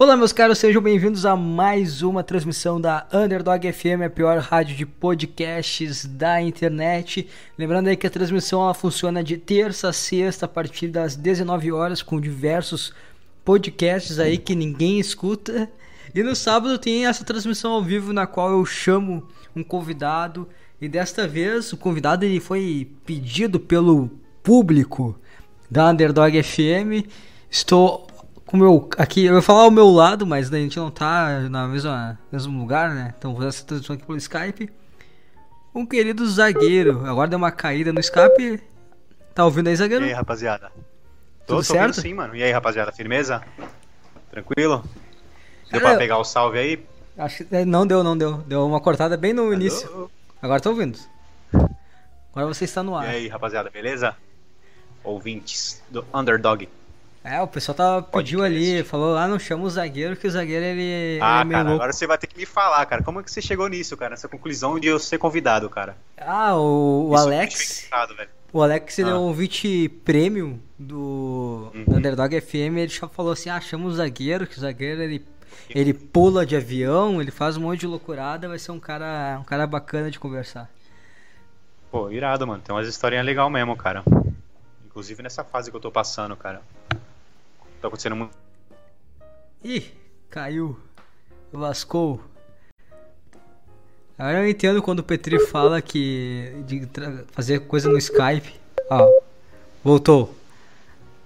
Olá, meus caros, sejam bem-vindos a mais uma transmissão da Underdog FM, a pior rádio de podcasts da internet. Lembrando aí que a transmissão ela funciona de terça a sexta a partir das 19 horas com diversos podcasts aí que ninguém escuta. E no sábado tem essa transmissão ao vivo na qual eu chamo um convidado e desta vez o convidado ele foi pedido pelo público da Underdog FM. Estou com meu. Aqui, eu vou falar o meu lado, mas a gente não tá na mesma mesmo lugar, né? Então vou fazer essa transmissão aqui pelo Skype. Um querido zagueiro. Agora deu uma caída no Skype. Tá ouvindo aí, zagueiro? E aí, rapaziada? Tudo tô certo? ouvindo sim, mano. E aí, rapaziada? Firmeza? Tranquilo? Deu Cara, pra pegar o salve aí? Acho que é, não deu, não deu. Deu uma cortada bem no início. Agora tô ouvindo. Agora você está no E ar. aí, rapaziada, beleza? Ouvintes do Underdog. É, o pessoal tá, pediu ali, falou, ah, não chama o zagueiro, que o zagueiro ele, ele Ah, é meio cara, agora você vai ter que me falar, cara. Como é que você chegou nisso, cara? Nessa conclusão de eu ser convidado, cara. Ah, o, o Isso Alex. velho. O Alex ele é Ah. um ouvinte premium do Uhum. do Underdog FM. Ele já falou assim: ah, chama o zagueiro, que o zagueiro ele, ele pula de avião, ele faz um monte de loucurada, vai ser um cara, um cara bacana de conversar. Pô, irado, mano. Tem umas historinhas legais mesmo, cara. Inclusive nessa fase que eu tô passando, cara. Tá acontecendo muito. Ih, caiu, lascou. Agora eu entendo quando o Petri fala que de fazer coisa no Skype. Ó, voltou.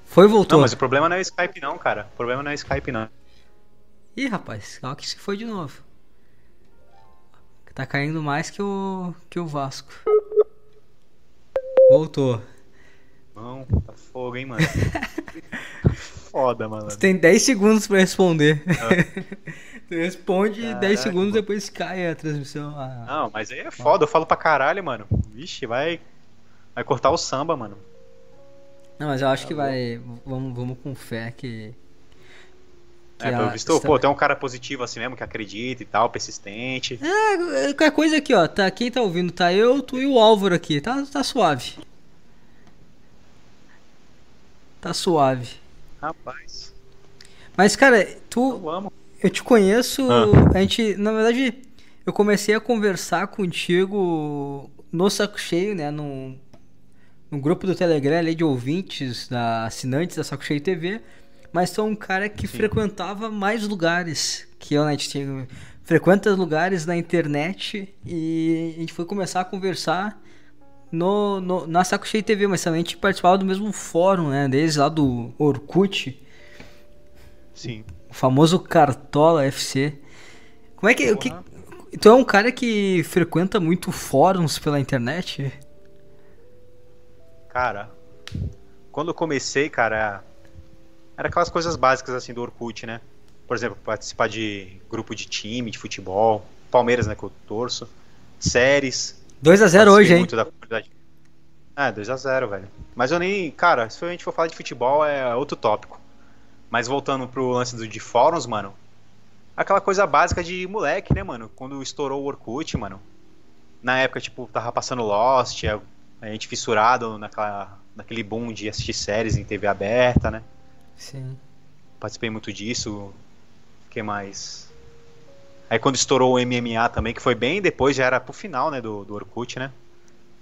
Foi, voltou. Não, mas o problema não é o Skype, não, cara. O problema não é o Skype, não. Ih, rapaz, calma que se foi de novo. Tá caindo mais que o que o Vasco. Voltou. Não, tá fogo, hein, mano. Foda, mano. Você tem 10 segundos pra responder. tu responde e 10 Caraca, segundos mano. depois cai a transmissão. Ah, Não, mas aí é foda, eu falo pra caralho, mano. Vixe, vai. Vai cortar o samba, mano. Não, mas eu acho que vai. Vamos, vamos com fé que. que É, pelo visto, está- pô, tem um cara positivo assim mesmo, que acredita e tal, persistente. É, qualquer coisa aqui, ó. Tá, quem tá ouvindo? Tá eu, tu e o Álvaro aqui. Tá, tá suave. Tá suave. Rapaz, Mas, cara, tu. eu amo. Eu te conheço. Ah. A gente, na verdade, eu comecei a conversar contigo no Saco Cheio, né? No, no grupo do Telegram ali de ouvintes, da, assinantes da Saco Cheio TV. Mas tu é um cara que Sim. frequentava mais lugares que eu, né? A gente tinha- frequenta lugares na internet e a gente foi começar a conversar no, no- na Saco Cheio TV, mas também a gente participava do mesmo fórum, né? Desde lá do Orkut. Sim. O famoso Cartola FC. Como é que. O que tu é um cara que frequenta muito fóruns pela internet? Cara, quando eu comecei, cara, era aquelas coisas básicas assim do Orkut, né? Por exemplo, participar de grupo de time, de futebol, Palmeiras, né, que eu torço, séries. 2x0 Participei hoje, hein? da. É, 2x0, velho. Mas eu nem. Cara, se a gente for falar de futebol, é outro tópico. Mas voltando pro lance do, de fóruns, mano. Aquela coisa básica de moleque, né, mano? Quando estourou o Orkut, mano. Na época, tipo, tava passando Lost, a, a gente fissurado naquela, naquele boom de assistir séries em TV aberta, né? Sim. Participei muito disso. O que mais? Aí quando estourou o MMA também, que foi bem depois, já era pro final, né, do, do Orkut, né?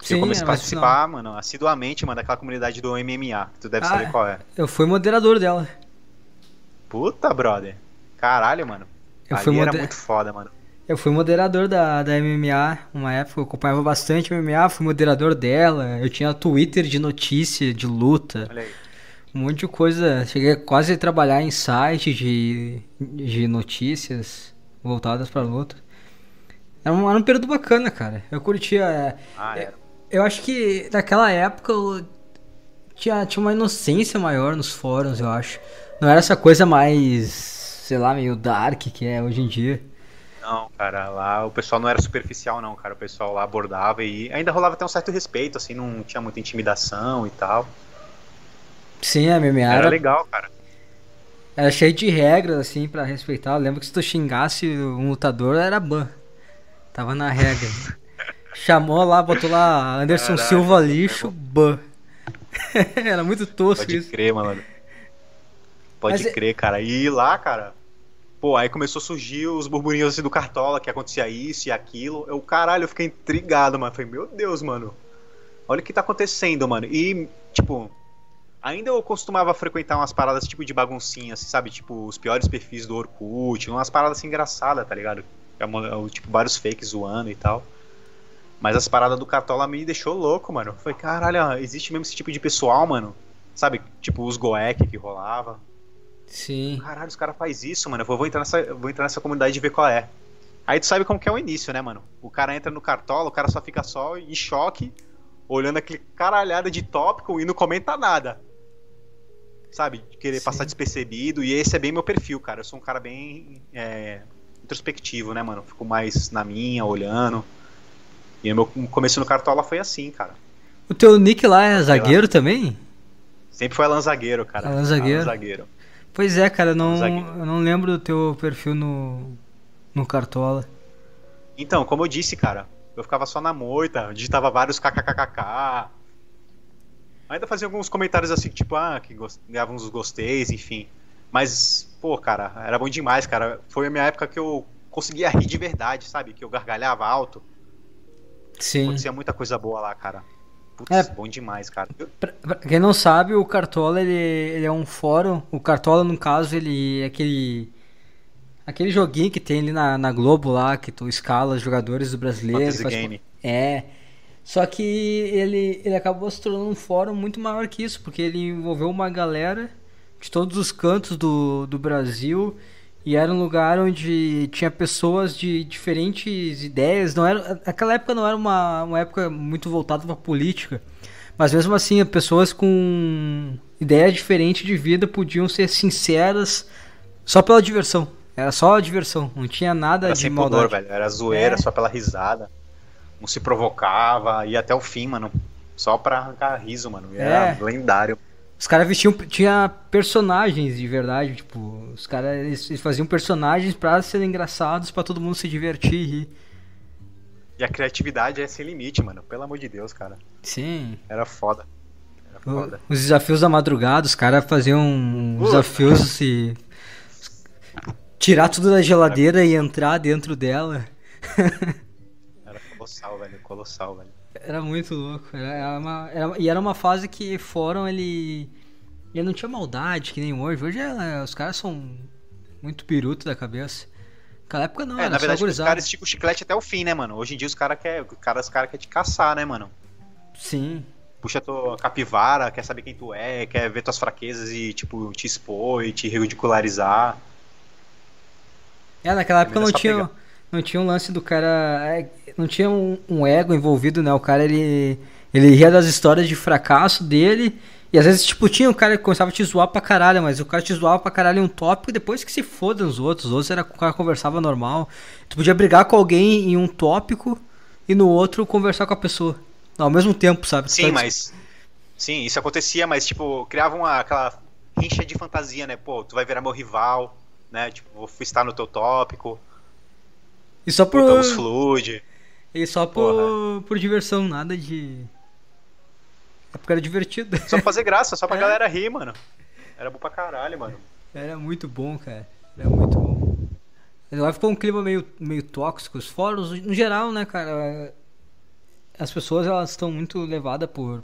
Sim, eu comecei era a final. participar, mano, assiduamente, mano, daquela comunidade do MMA, que tu deve Ah, saber qual é. Eu fui moderador dela. Puta, brother. Caralho, mano. Eu Ali fui era moder- muito foda, mano. Eu fui moderador da, da MMA uma época, eu acompanhava bastante MMA, fui moderador dela, eu tinha Twitter de notícia, de luta, Olha aí. um monte de coisa. Cheguei quase a trabalhar em site de, de notícias voltadas pra luta. Era um, era um período bacana, cara. Eu curtia. é, Ah, É, era. Eu acho que naquela época eu tinha, tinha uma inocência maior nos fóruns, eu acho. Não era essa coisa mais, sei lá, meio dark que é hoje em dia. Não, cara, lá o pessoal não era superficial, não, cara. O pessoal lá abordava e ainda rolava até um certo respeito, assim, não tinha muita intimidação e tal. Sim, a MMA Era era, legal, cara. Era cheio de regras, assim, pra respeitar. Eu lembro que se tu xingasse um lutador, era ban. Tava na regra. Chamou lá, botou lá Anderson Caralho, Silva lixo, ban. era muito tosco Pode isso. crer, mano. Pode Mas é- crer, cara. E lá, cara, Pô, aí começou a surgir os burburinhos assim do Cartola, que acontecia isso e aquilo. Eu, caralho, eu fiquei intrigado, mano. Falei, meu Deus, mano. Olha o que tá acontecendo, mano. E, tipo, ainda eu costumava frequentar umas paradas tipo de baguncinha, assim, sabe? Tipo, os piores perfis do Orkut, umas paradas assim engraçadas, tá ligado? É tipo, vários fakes zoando e tal. Mas as paradas do Cartola me deixou louco, mano. Foi caralho, existe mesmo esse tipo de pessoal, mano. Sabe? Tipo, os Goek que rolava. Sim. Caralho, os caras faz isso, mano. Eu vou entrar, nessa, vou entrar nessa comunidade e ver qual é. Aí tu sabe como que é o início, né, mano? O cara entra no cartola, o cara só fica só em choque, olhando aquele caralhada de tópico e não comenta nada. Sabe? Querer Sim. passar despercebido. E esse é bem meu perfil, cara. Eu sou um cara bem é, introspectivo, né, mano? Fico mais na minha, olhando. E o meu começo no cartola foi assim, cara. O teu nick lá é zagueiro lá. também? Sempre foi Alan Zagueiro, cara. Alan Zagueiro. Alan Zagueiro. Pois é, cara, não, eu não lembro do teu perfil no, no Cartola. Então, como eu disse, cara, eu ficava só na moita, digitava vários kkkk. Ainda fazia alguns comentários assim, tipo, ah, que ganhava uns gosteis, enfim. Mas, pô, cara, era bom demais, cara. Foi a minha época que eu conseguia rir de verdade, sabe? Que eu gargalhava alto. Sim. Acontecia muita coisa boa lá, cara. Putz, é, bom demais, cara. Pra, pra, quem não sabe, o Cartola ele, ele, é um fórum. O Cartola, no caso, ele é aquele. Aquele joguinho que tem ali na, na Globo lá, que tu escala os jogadores do brasileiro. Faz, game. É. Só que ele, ele acabou se tornando um fórum muito maior que isso, porque ele envolveu uma galera de todos os cantos do, do Brasil e era um lugar onde tinha pessoas de diferentes ideias. Não era, aquela época não era uma, uma época muito voltada para política, mas mesmo assim, pessoas com ideias diferentes de vida podiam ser sinceras só pela diversão. Era só a diversão, não tinha nada era de maldade. Pudor, velho. Era zoeira, é. só pela risada. Não se provocava, ia até o fim, mano. Só pra arrancar riso, mano. Era é. lendário. Os caras vestiam. Tinha personagens de verdade, tipo. Os caras eles, faziam personagens pra serem engraçados, pra todo mundo se divertir e rir. E a criatividade é sem limite, mano. Pelo amor de Deus, cara. Sim. Era foda. Era foda. O, os desafios da madrugada, os caras faziam uh. desafios se. Tirar tudo da geladeira e entrar dentro dela. Era colossal, velho. Era muito louco. Era uma, era, e era uma fase que fórum ele. Ele não tinha maldade que nem hoje. Hoje é, os caras são muito piruto da cabeça. Naquela época não, é, na verdade, os caras esticam o chiclete até o fim, né, mano? Hoje em dia os caras querem cara, os cara quer te caçar, né, mano? Sim. Puxa tua capivara, quer saber quem tu é, quer ver tuas fraquezas e, tipo, te expor e te ridicularizar. É, naquela época não tinha, não tinha um lance do cara. É, não tinha um, um, ego envolvido, né? O cara ele, ele ria das histórias de fracasso dele. E às vezes, tipo, tinha um cara que começava a te zoar pra caralho, mas o cara te zoava pra caralho em um tópico e depois que se foda os outros. Os outros era o cara conversava normal. Tu podia brigar com alguém em um tópico e no outro conversar com a pessoa. Ao mesmo tempo, sabe? Sim, mas. Sim, isso acontecia, mas, tipo, criava uma, aquela rincha de fantasia, né? Pô, tu vai virar meu rival, né? Tipo, vou estar no teu tópico. E só por. Botamos flood. E só por, por diversão, nada de. É porque era divertido. Só pra fazer graça, só pra é. galera rir, mano. Era bom pra caralho, mano. Era muito bom, cara. Era muito bom. Lá ficou um clima meio, meio tóxico. Os fóruns, no geral, né, cara? As pessoas, elas estão muito levadas por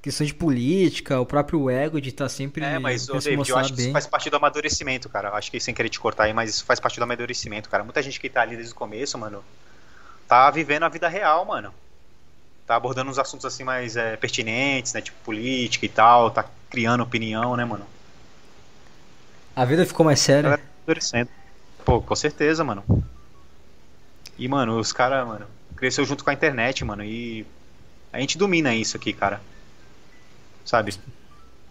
questão de política, o próprio ego de estar tá sempre. É, mas, ô, David, eu acho que isso faz parte do amadurecimento, cara. Acho que sem querer te cortar aí, mas isso faz parte do amadurecimento, cara. Muita gente que tá ali desde o começo, mano, tá vivendo a vida real, mano. Tá abordando uns assuntos assim mais é, pertinentes, né? Tipo política e tal, tá criando opinião, né, mano? A vida ficou mais séria. Tá amadurecendo. Pô, com certeza, mano. E, mano, os caras, mano, cresceu junto com a internet, mano, e a gente domina isso aqui, cara sabe?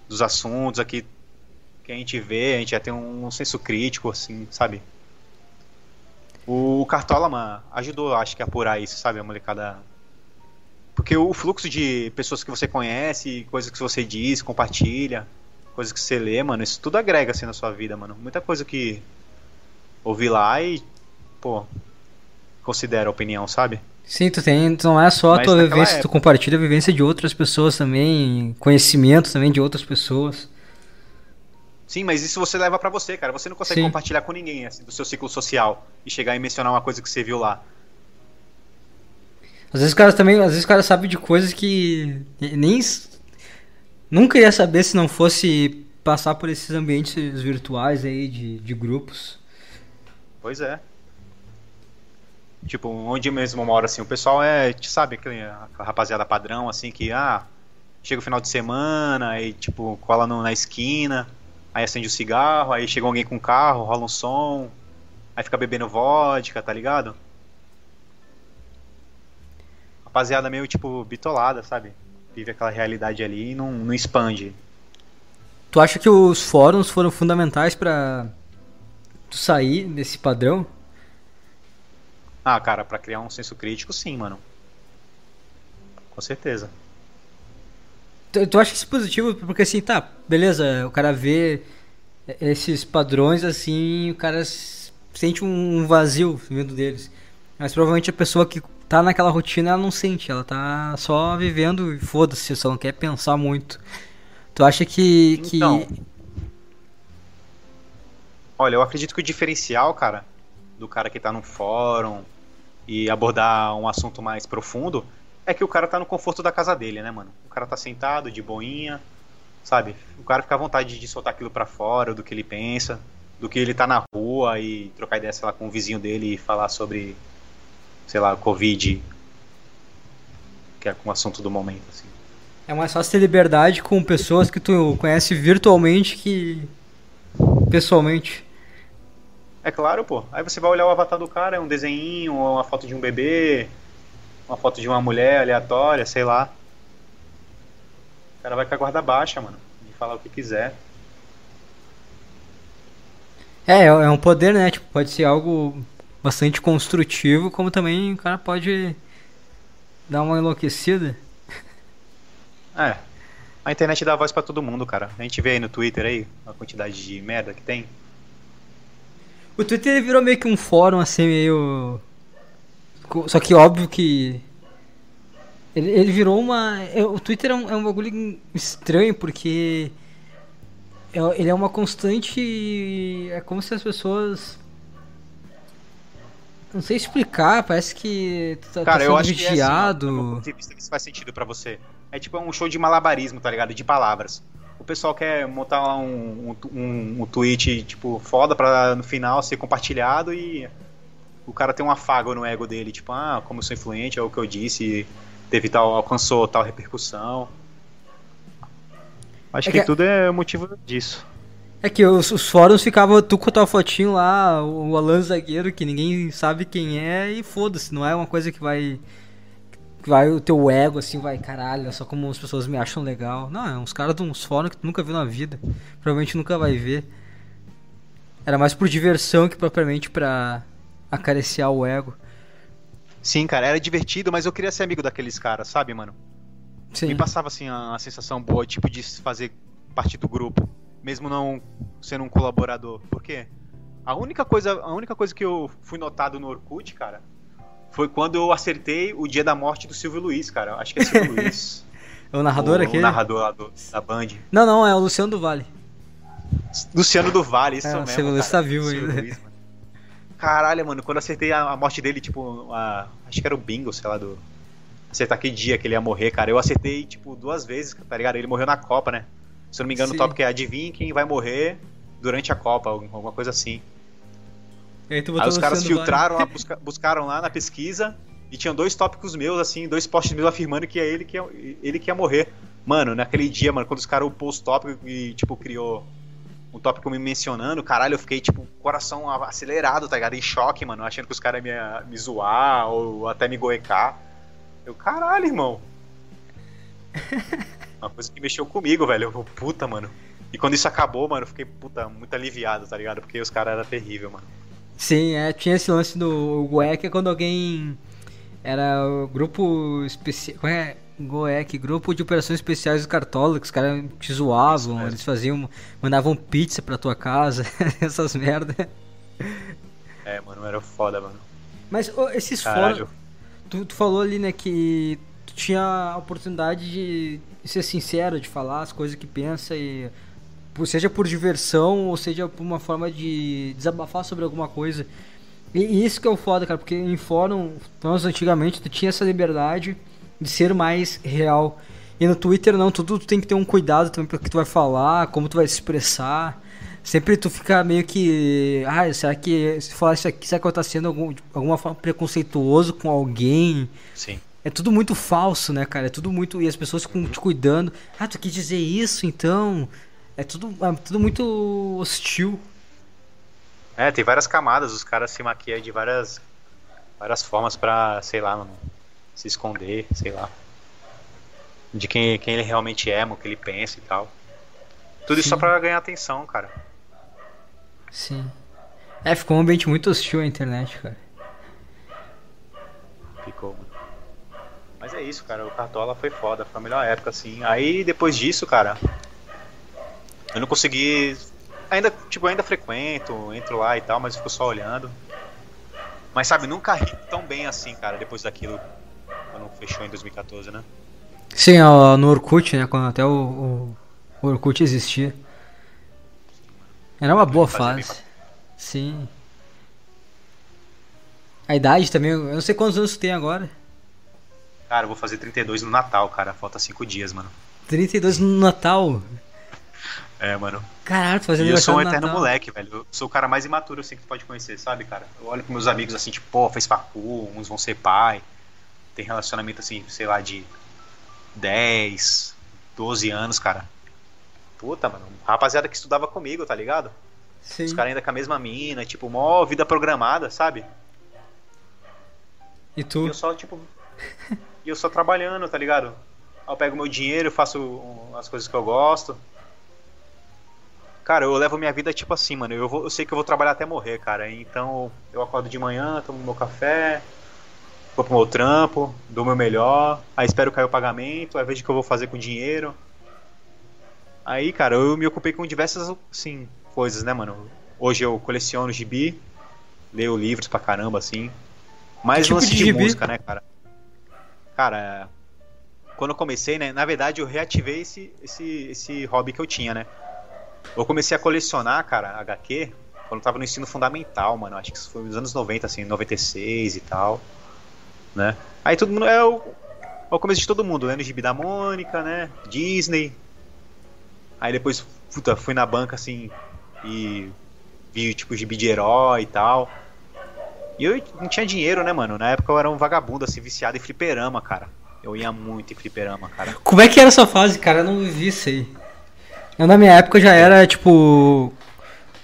Dos assuntos aqui que a gente vê, a gente já tem um senso crítico, assim, sabe? O Cartola, mano, ajudou, acho que, a apurar isso, sabe? A molecada. Porque o fluxo de pessoas que você conhece, coisas que você diz, compartilha, coisas que você lê, mano, isso tudo agrega, assim, na sua vida, mano. Muita coisa que ouvi lá e, pô, considera opinião, sabe? Sim, tu tem, tu não é só a tua vivência, época... tu compartilha a vivência de outras pessoas também, conhecimento também de outras pessoas. Sim, mas isso você leva para você, cara. Você não consegue Sim. compartilhar com ninguém, assim, do seu ciclo social e chegar e mencionar uma coisa que você viu lá. Às vezes os caras também, às vezes os caras sabem de coisas que nem nunca ia saber se não fosse passar por esses ambientes virtuais aí de, de grupos. Pois é. Tipo, onde mesmo uma hora assim, o pessoal é, sabe, aquela rapaziada padrão assim que ah, chega o final de semana, aí tipo, cola no, na esquina, aí acende o um cigarro, aí chega alguém com carro, rola um som, aí fica bebendo vodka, tá ligado? Rapaziada meio tipo bitolada, sabe? Vive aquela realidade ali e não, não expande. Tu acha que os fóruns foram fundamentais para tu sair desse padrão? Ah, cara, para criar um senso crítico, sim, mano. Com certeza. Tu, tu acha isso positivo? Porque assim, tá, beleza, o cara vê esses padrões assim, o cara sente um vazio vindo deles. Mas provavelmente a pessoa que tá naquela rotina, ela não sente, ela tá só vivendo e foda-se, só não quer pensar muito. Tu acha que. que... Então, olha, eu acredito que o diferencial, cara, do cara que tá no fórum e abordar um assunto mais profundo é que o cara tá no conforto da casa dele, né, mano? O cara tá sentado, de boinha, sabe? O cara fica à vontade de soltar aquilo para fora, do que ele pensa, do que ele tá na rua e trocar ideia, sei lá, com o vizinho dele e falar sobre sei lá, Covid, que é um assunto do momento, assim. É mais fácil ter liberdade com pessoas que tu conhece virtualmente que pessoalmente. É claro, pô. Aí você vai olhar o avatar do cara, é um desenho, ou uma foto de um bebê, uma foto de uma mulher aleatória, sei lá. O cara vai com a guarda baixa, mano. E falar o que quiser. É, é um poder, né? Tipo, pode ser algo bastante construtivo, como também o cara pode dar uma enlouquecida. É. A internet dá voz para todo mundo, cara. A gente vê aí no Twitter aí a quantidade de merda que tem. O Twitter virou meio que um fórum assim meio só que óbvio que ele, ele virou uma é, o Twitter é um, é um bagulho estranho porque é, ele é uma constante é como se as pessoas não sei explicar, parece que tá, Cara, tá eu acho vigiado. que é assim, isso faz sentido para você. É tipo um show de malabarismo, tá ligado? De palavras. O pessoal quer montar lá um, um, um, tweet, tipo, foda pra no final ser compartilhado e o cara tem um afago no ego dele, tipo, ah, como eu sou influente, é o que eu disse, teve tal, alcançou tal repercussão. Acho é que, que tudo é motivo disso. É que os, os, fóruns ficavam tu com a tua fotinho lá, o Alan Zagueiro, que ninguém sabe quem é, e foda-se, não é uma coisa que vai. Que vai o teu ego assim, vai, caralho, só como as pessoas me acham legal. Não, é uns caras de uns fóruns que tu nunca viu na vida. Provavelmente nunca vai ver. Era mais por diversão que propriamente pra acariciar o ego. Sim, cara, era divertido, mas eu queria ser amigo daqueles caras, sabe, mano? Sim. Me passava assim a, a sensação boa, tipo, de fazer parte do grupo mesmo não sendo um colaborador. Por quê? A única coisa, a única coisa que eu fui notado no Orkut, cara, foi quando eu acertei o dia da morte do Silvio Luiz, cara. Acho que é Silvio Luiz. É o narrador aqui? O narrador lá do, da Band. Não, não, é o Luciano do Vale. Luciano do Vale, isso é, mesmo. O Silvio Luiz tá vivo ainda. Luiz, mano. Caralho, mano, quando eu acertei a, a morte dele, tipo, a, acho que era o bingo, sei lá, do. Acertar que dia que ele ia morrer, cara. Eu acertei, tipo, duas vezes, tá ligado? Ele morreu na Copa, né? Se eu não me engano, Sim. o tópico é adivinhe quem vai morrer durante a Copa, alguma coisa assim. Aí, aí os caras filtraram, lá, busca, buscaram lá na pesquisa e tinham dois tópicos meus, assim, dois posts meus afirmando que é ele que ia, ele que ia morrer. Mano, naquele dia, mano, quando os caras upou os tópicos e, tipo, criou um tópico me mencionando, caralho, eu fiquei, tipo, coração acelerado, tá ligado? Em choque, mano, achando que os caras iam me, me zoar ou até me goecar. Eu, caralho, irmão. Uma coisa que mexeu comigo, velho. Eu, puta, mano. E quando isso acabou, mano, eu fiquei, puta, muito aliviado, tá ligado? Porque os caras eram terrível, mano. Sim, é, tinha esse lance do Goek quando alguém era o grupo especial. Qual é? Goek, grupo de operações especiais do Cartola, que os caras te zoavam, eles faziam, mandavam pizza pra tua casa, essas merda. É, mano, era foda, mano. Mas oh, esses fóruns. Tu, tu falou ali, né, que tu tinha a oportunidade de ser sincero, de falar as coisas que pensa e seja por diversão ou seja por uma forma de desabafar sobre alguma coisa. E isso que é o foda, cara, porque em fórum, nós antigamente, tu tinha essa liberdade de ser mais real. E no Twitter não, tudo tu tem que ter um cuidado também para que tu vai falar, como tu vai se expressar. Sempre tu fica meio que. Ah, será que se falar isso aqui, será que eu tá sendo algum, de alguma forma preconceituoso com alguém? Sim. É tudo muito falso, né, cara? É tudo muito. E as pessoas ficam te cuidando. Ah, tu quis dizer isso, então. É tudo, é tudo muito hostil. É, tem várias camadas, os caras se maquiam de várias, várias formas pra, sei lá, mano, se esconder, sei lá. De quem, quem ele realmente é, o que ele pensa e tal. Tudo isso só pra ganhar atenção, cara. Sim. É, ficou um ambiente muito hostil a internet, cara. Ficou, mano. Mas é isso, cara. O Cartola foi foda, foi a melhor época, assim. Aí depois disso, cara, eu não consegui ainda, tipo, ainda frequento, entro lá e tal, mas fico só olhando. Mas sabe, nunca ri tão bem assim, cara, depois daquilo quando fechou em 2014, né? Sim, no Orkut, né? Quando até o, o Orkut existia. Era uma boa fase. Sim. A idade também, eu não sei quantos anos tu tem agora. Cara, eu vou fazer 32 no Natal, cara. Falta 5 dias, mano. 32 no Natal? É, mano. Caralho, fazendo E eu sou um eterno Natal. moleque, velho. Eu sou o cara mais imaturo assim que tu pode conhecer, sabe, cara? Eu olho pros meus amigos assim, tipo, pô, fez facu, uns vão ser pai. Tem relacionamento assim, sei lá, de 10, 12 anos, cara. Puta, mano. Rapaziada que estudava comigo, tá ligado? Sim. Os caras ainda com a mesma mina, tipo, mó vida programada, sabe? E tu? E eu só, tipo. e eu só trabalhando, tá ligado? Eu pego meu dinheiro, faço as coisas que eu gosto. Cara, eu levo minha vida tipo assim, mano. Eu, vou, eu sei que eu vou trabalhar até morrer, cara. Então eu acordo de manhã, tomo meu café, vou pro meu trampo, dou meu melhor, aí espero cair o pagamento, aí vejo o que eu vou fazer com o dinheiro. Aí, cara, eu me ocupei com diversas, assim, coisas, né, mano? Hoje eu coleciono gibi, leio livros pra caramba, assim. Mais tipo lance de, de música, né, cara? Cara, quando eu comecei, né, na verdade eu reativei esse, esse, esse hobby que eu tinha, né? Eu comecei a colecionar, cara, HQ, quando eu tava no ensino fundamental, mano. Acho que isso foi nos anos 90, assim, 96 e tal. Né? Aí todo mundo. É o, é o começo de todo mundo? No gibi da Mônica, né? Disney. Aí depois, puta, fui na banca assim e vi tipo gibi de herói e tal. E eu não tinha dinheiro, né, mano? Na época eu era um vagabundo, assim, viciado em fliperama, cara. Eu ia muito em fliperama, cara. Como é que era essa fase, cara? Eu não vivi isso aí. Eu, na minha época já era tipo.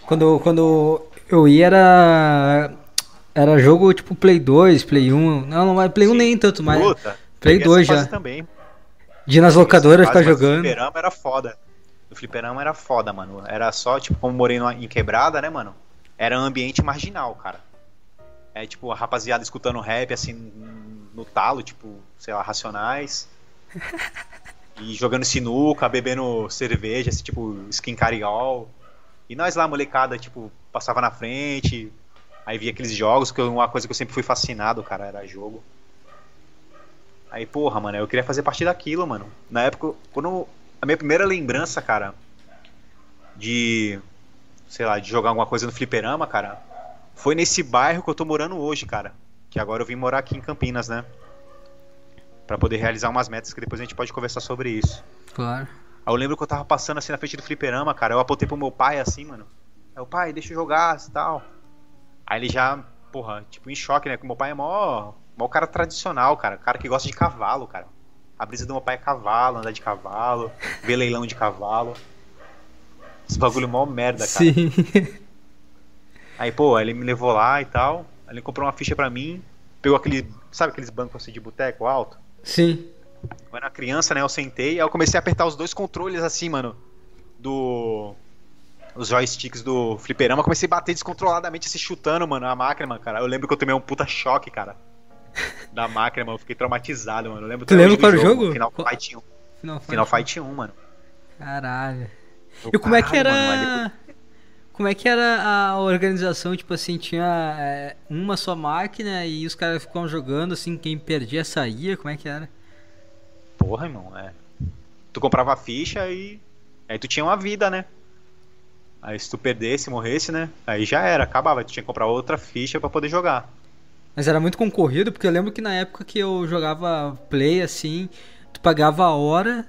Quando, quando eu ia era. Era jogo tipo Play 2, Play 1. Não, não, Play Sim. 1 nem tanto, mas. Puta, Play 2 já. Também. De ir nas locadoras ficar jogando. O fliperama era foda. O fliperama era foda, mano. Era só, tipo, como morei em quebrada, né, mano? Era um ambiente marginal, cara. É tipo, a rapaziada escutando rap, assim, no talo, tipo, sei lá, racionais. E jogando sinuca, bebendo cerveja, assim, tipo, skin cariol. E nós lá, molecada, tipo, passava na frente, aí via aqueles jogos, que uma coisa que eu sempre fui fascinado, cara, era jogo. Aí, porra, mano, eu queria fazer parte daquilo, mano. Na época, quando. A minha primeira lembrança, cara, de. Sei lá, de jogar alguma coisa no fliperama, cara, foi nesse bairro que eu tô morando hoje, cara. Que agora eu vim morar aqui em Campinas, né? Para poder realizar umas metas que depois a gente pode conversar sobre isso. Claro. Aí eu lembro que eu tava passando assim na frente do fliperama, cara. Eu apontei pro meu pai assim, mano. Aí o pai, deixa eu jogar e tal. Aí ele já, porra, tipo, em choque, né? Porque meu pai é mó, mó cara tradicional, cara. Cara que gosta de cavalo, cara. A brisa do meu pai é cavalo, andar de cavalo, ver leilão de cavalo. Esse bagulho mó merda, cara. Sim. Aí, pô, ele me levou lá e tal. Aí ele comprou uma ficha pra mim. Pegou aquele. Sabe aqueles bancos assim de boteco alto? Sim. Eu era criança, né? Eu sentei, aí eu comecei a apertar os dois controles assim, mano. Do. Os joysticks do fliperama. Comecei a bater descontroladamente, se chutando, mano, a máquina, mano, cara. Eu lembro que eu tomei um puta choque, cara. Da máquina, mano. Eu fiquei traumatizado, mano. Eu lembro tu lembra qual o jogo? Final qual? Fight 1. Final Fight, Final Fight 1, mano. Caralho. e como é que era. Mano, como é que era a organização? Tipo assim, tinha é, uma só máquina e os caras ficavam jogando, assim, quem perdia saía? Como é que era? Porra, irmão, é. Tu comprava a ficha e. Aí tu tinha uma vida, né? Aí se tu perdesse, morresse, né? Aí já era, acabava. Tu tinha que comprar outra ficha para poder jogar. Mas era muito concorrido, porque eu lembro que na época que eu jogava play assim, tu pagava a hora,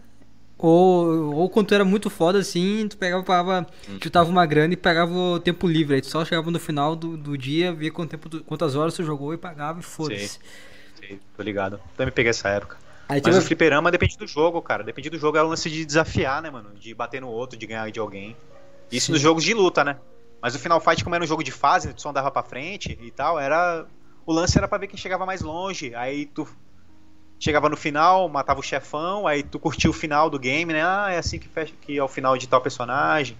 ou, ou quando tu era muito foda assim, tu pegava, pagava, hum. tava uma grana e pegava o tempo livre. Aí tu só chegava no final do, do dia, via quanto tempo, quantas horas tu jogou e pagava e foda-se. Sim, tô ligado. Também peguei essa época. Aí, Mas o fliperama depende do jogo, cara. Depende do jogo, é o lance de desafiar, né, mano? De bater no outro, de ganhar de alguém. Isso Sim. nos jogos de luta, né? Mas o Final Fight, como era um jogo de fase, tu só andava pra frente e tal, era. O lance era pra ver quem chegava mais longe. Aí tu chegava no final, matava o chefão, aí tu curtia o final do game, né? Ah, é assim que, fecha, que é o final de tal personagem.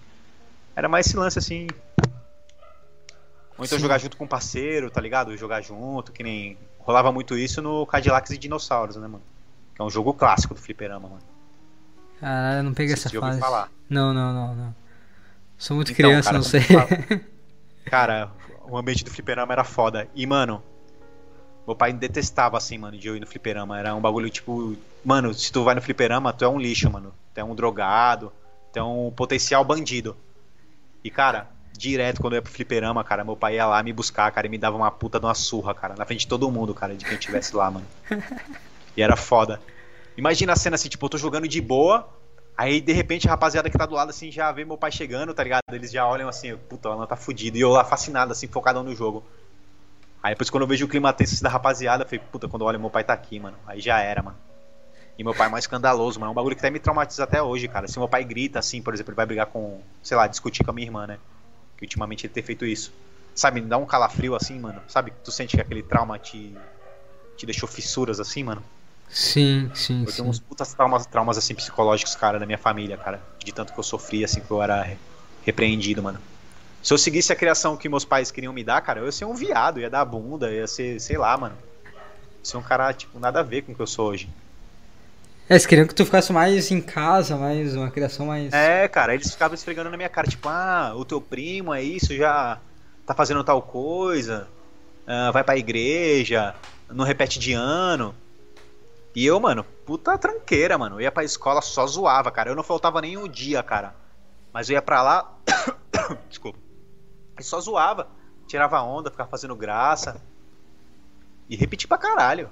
Era mais esse lance assim. Ou então Sim. jogar junto com um parceiro, tá ligado? Jogar junto, que nem. Rolava muito isso no Cadillacs e Dinossauros, né, mano? Que é um jogo clássico do Fliperama, mano. Caralho, não peguei essa fase. Falar. Não, não, não, não. Sou muito então, criança, cara, não sei. cara, o ambiente do Fliperama era foda. E, mano, meu pai detestava assim, mano, de eu ir no Fliperama. Era um bagulho tipo. Mano, se tu vai no Fliperama, tu é um lixo, mano. Tu é um drogado, tu é um potencial bandido. E, cara, direto quando eu ia pro Fliperama, cara, meu pai ia lá me buscar, cara, e me dava uma puta de uma surra, cara, na frente de todo mundo, cara, de quem estivesse lá, mano. E era foda. Imagina a cena assim, tipo, eu tô jogando de boa, aí de repente a rapaziada que tá do lado assim já vê meu pai chegando, tá ligado? Eles já olham assim, puta, ela tá fudido. E eu lá fascinado, assim, focado no jogo. Aí depois quando eu vejo o clima tenso da rapaziada, eu falei, puta, quando eu olho meu pai tá aqui, mano. Aí já era, mano. E meu pai é mais escandaloso, mano. É um bagulho que até me traumatiza até hoje, cara. Se meu pai grita assim, por exemplo, ele vai brigar com, sei lá, discutir com a minha irmã, né? Que ultimamente ele tem feito isso. Sabe, me dá um calafrio assim, mano. Sabe, tu sente que aquele trauma te, te deixou fissuras assim, mano? Sim, sim, eu tenho uns putas traumas, traumas assim psicológicos, cara, da minha família, cara. De tanto que eu sofri, assim, que eu era repreendido, mano. Se eu seguisse a criação que meus pais queriam me dar, cara, eu ia ser um viado, ia dar bunda, ia ser, sei lá, mano. Ia ser um cara, tipo, nada a ver com o que eu sou hoje. É, eles queriam que tu ficasse mais em casa, mais uma criação mais. É, cara, eles ficavam esfregando na minha cara, tipo, ah, o teu primo é isso, já tá fazendo tal coisa, uh, vai pra igreja, não repete de ano. E eu, mano, puta tranqueira, mano. Eu ia pra escola, só zoava, cara. Eu não faltava nem um dia, cara. Mas eu ia pra lá. Desculpa. E só zoava. Tirava onda, ficava fazendo graça. E repeti pra caralho.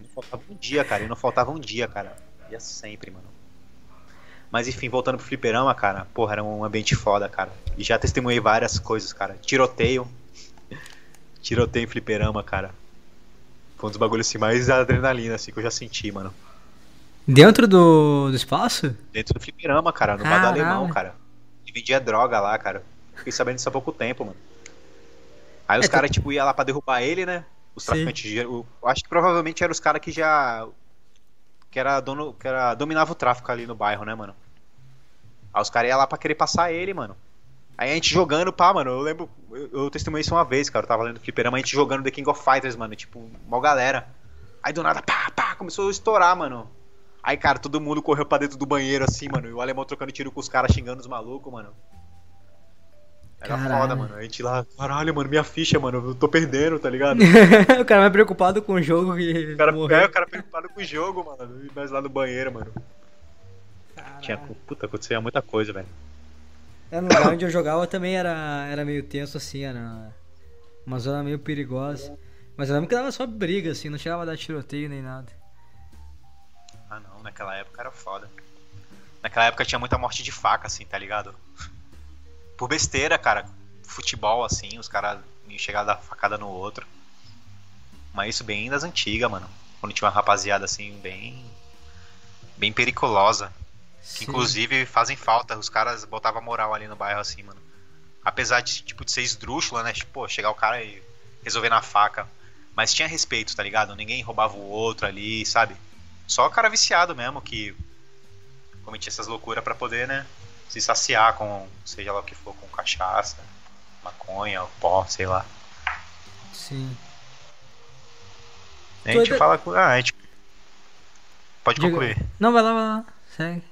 não faltava um dia, cara. E não faltava um dia, cara. Ia sempre, mano. Mas enfim, voltando pro fliperama, cara. Porra, era um ambiente foda, cara. E já testemunhei várias coisas, cara. Tiroteio. Tiroteio em fliperama, cara. Foi um dos bagulhos assim, mais adrenalina assim, que eu já senti, mano. Dentro do, do espaço? Dentro do fliperama, cara, no bar do alemão, cara. E vendia droga lá, cara. Fiquei sabendo disso há pouco tempo, mano. Aí os é, caras, tipo, iam lá pra derrubar ele, né? Os traficantes de. Eu acho que provavelmente eram os caras que já. Que era dono. Que era, dominava o tráfico ali no bairro, né, mano? Aí os caras iam lá pra querer passar ele, mano. Aí a gente jogando, pá, mano, eu lembro, eu, eu testemunhei isso uma vez, cara, eu tava lendo o fliperama, a gente jogando The King of Fighters, mano, tipo, mal galera. Aí do nada, pá, pá, começou a estourar, mano. Aí, cara, todo mundo correu pra dentro do banheiro, assim, mano, e o alemão trocando tiro com os caras, xingando os malucos, mano. Era caralho. foda, mano. A gente lá, caralho, mano, minha ficha, mano, eu tô perdendo, tá ligado? o cara mais preocupado com o jogo que. O cara, é, o cara preocupado com o jogo, mano. E nós lá no banheiro, mano. Caralho. Tinha, puta, acontecia muita coisa, velho. É, no lugar onde eu jogava também era, era meio tenso assim, era uma zona meio perigosa. Mas eu lembro que dava só briga, assim, não chegava a dar tiroteio nem nada. Ah não, naquela época era foda. Naquela época tinha muita morte de faca, assim, tá ligado? Por besteira, cara. Futebol, assim, os caras chegavam a dar facada no outro. Mas isso bem das antigas, mano. Quando tinha uma rapaziada assim, bem. bem periculosa. Que inclusive fazem falta. Os caras botavam moral ali no bairro assim, mano. Apesar de, tipo, de ser esdrúxula, né? Tipo, chegar o cara e resolver na faca. Mas tinha respeito, tá ligado? Ninguém roubava o outro ali, sabe? Só o cara viciado mesmo que cometia essas loucuras para poder, né? Se saciar com, seja lá o que for, com cachaça, maconha, pó, sei lá. Sim. A gente fala com. Ah, a gente. Pode Diga... concluir. Não, vai lá, vai lá. Segue.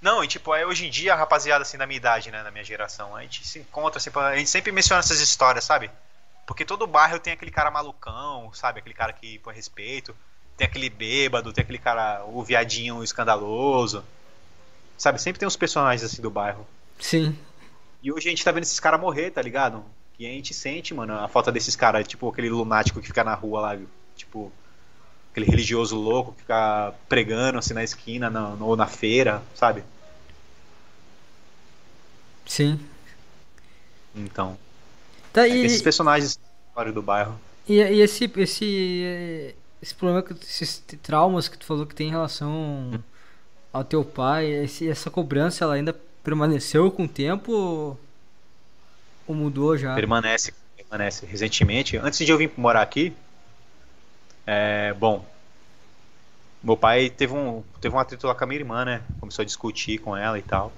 Não, e tipo, aí hoje em dia, a rapaziada assim da minha idade, né, da minha geração, a gente se encontra, assim, a gente sempre menciona essas histórias, sabe? Porque todo bairro tem aquele cara malucão, sabe? Aquele cara que põe respeito, tem aquele bêbado, tem aquele cara, o viadinho escandaloso. Sabe? Sempre tem uns personagens assim do bairro. Sim. E hoje a gente tá vendo esses caras morrer, tá ligado? E a gente sente, mano, a falta desses caras, tipo aquele lunático que fica na rua lá, viu? Tipo, aquele religioso louco que fica pregando assim na esquina na, ou na feira, sabe? Sim. Então. Tá, é e... Esses personagens do bairro. E, e, esse, esse, esse problema, esses traumas que tu falou que tem em relação ao teu pai, esse, essa cobrança, ela ainda permaneceu com o tempo ou, ou mudou já? Permanece, permanece. Recentemente, antes de eu vir morar aqui, é, bom, meu pai teve um, teve um atrito lá com a minha irmã, né? Começou a discutir com ela e tal.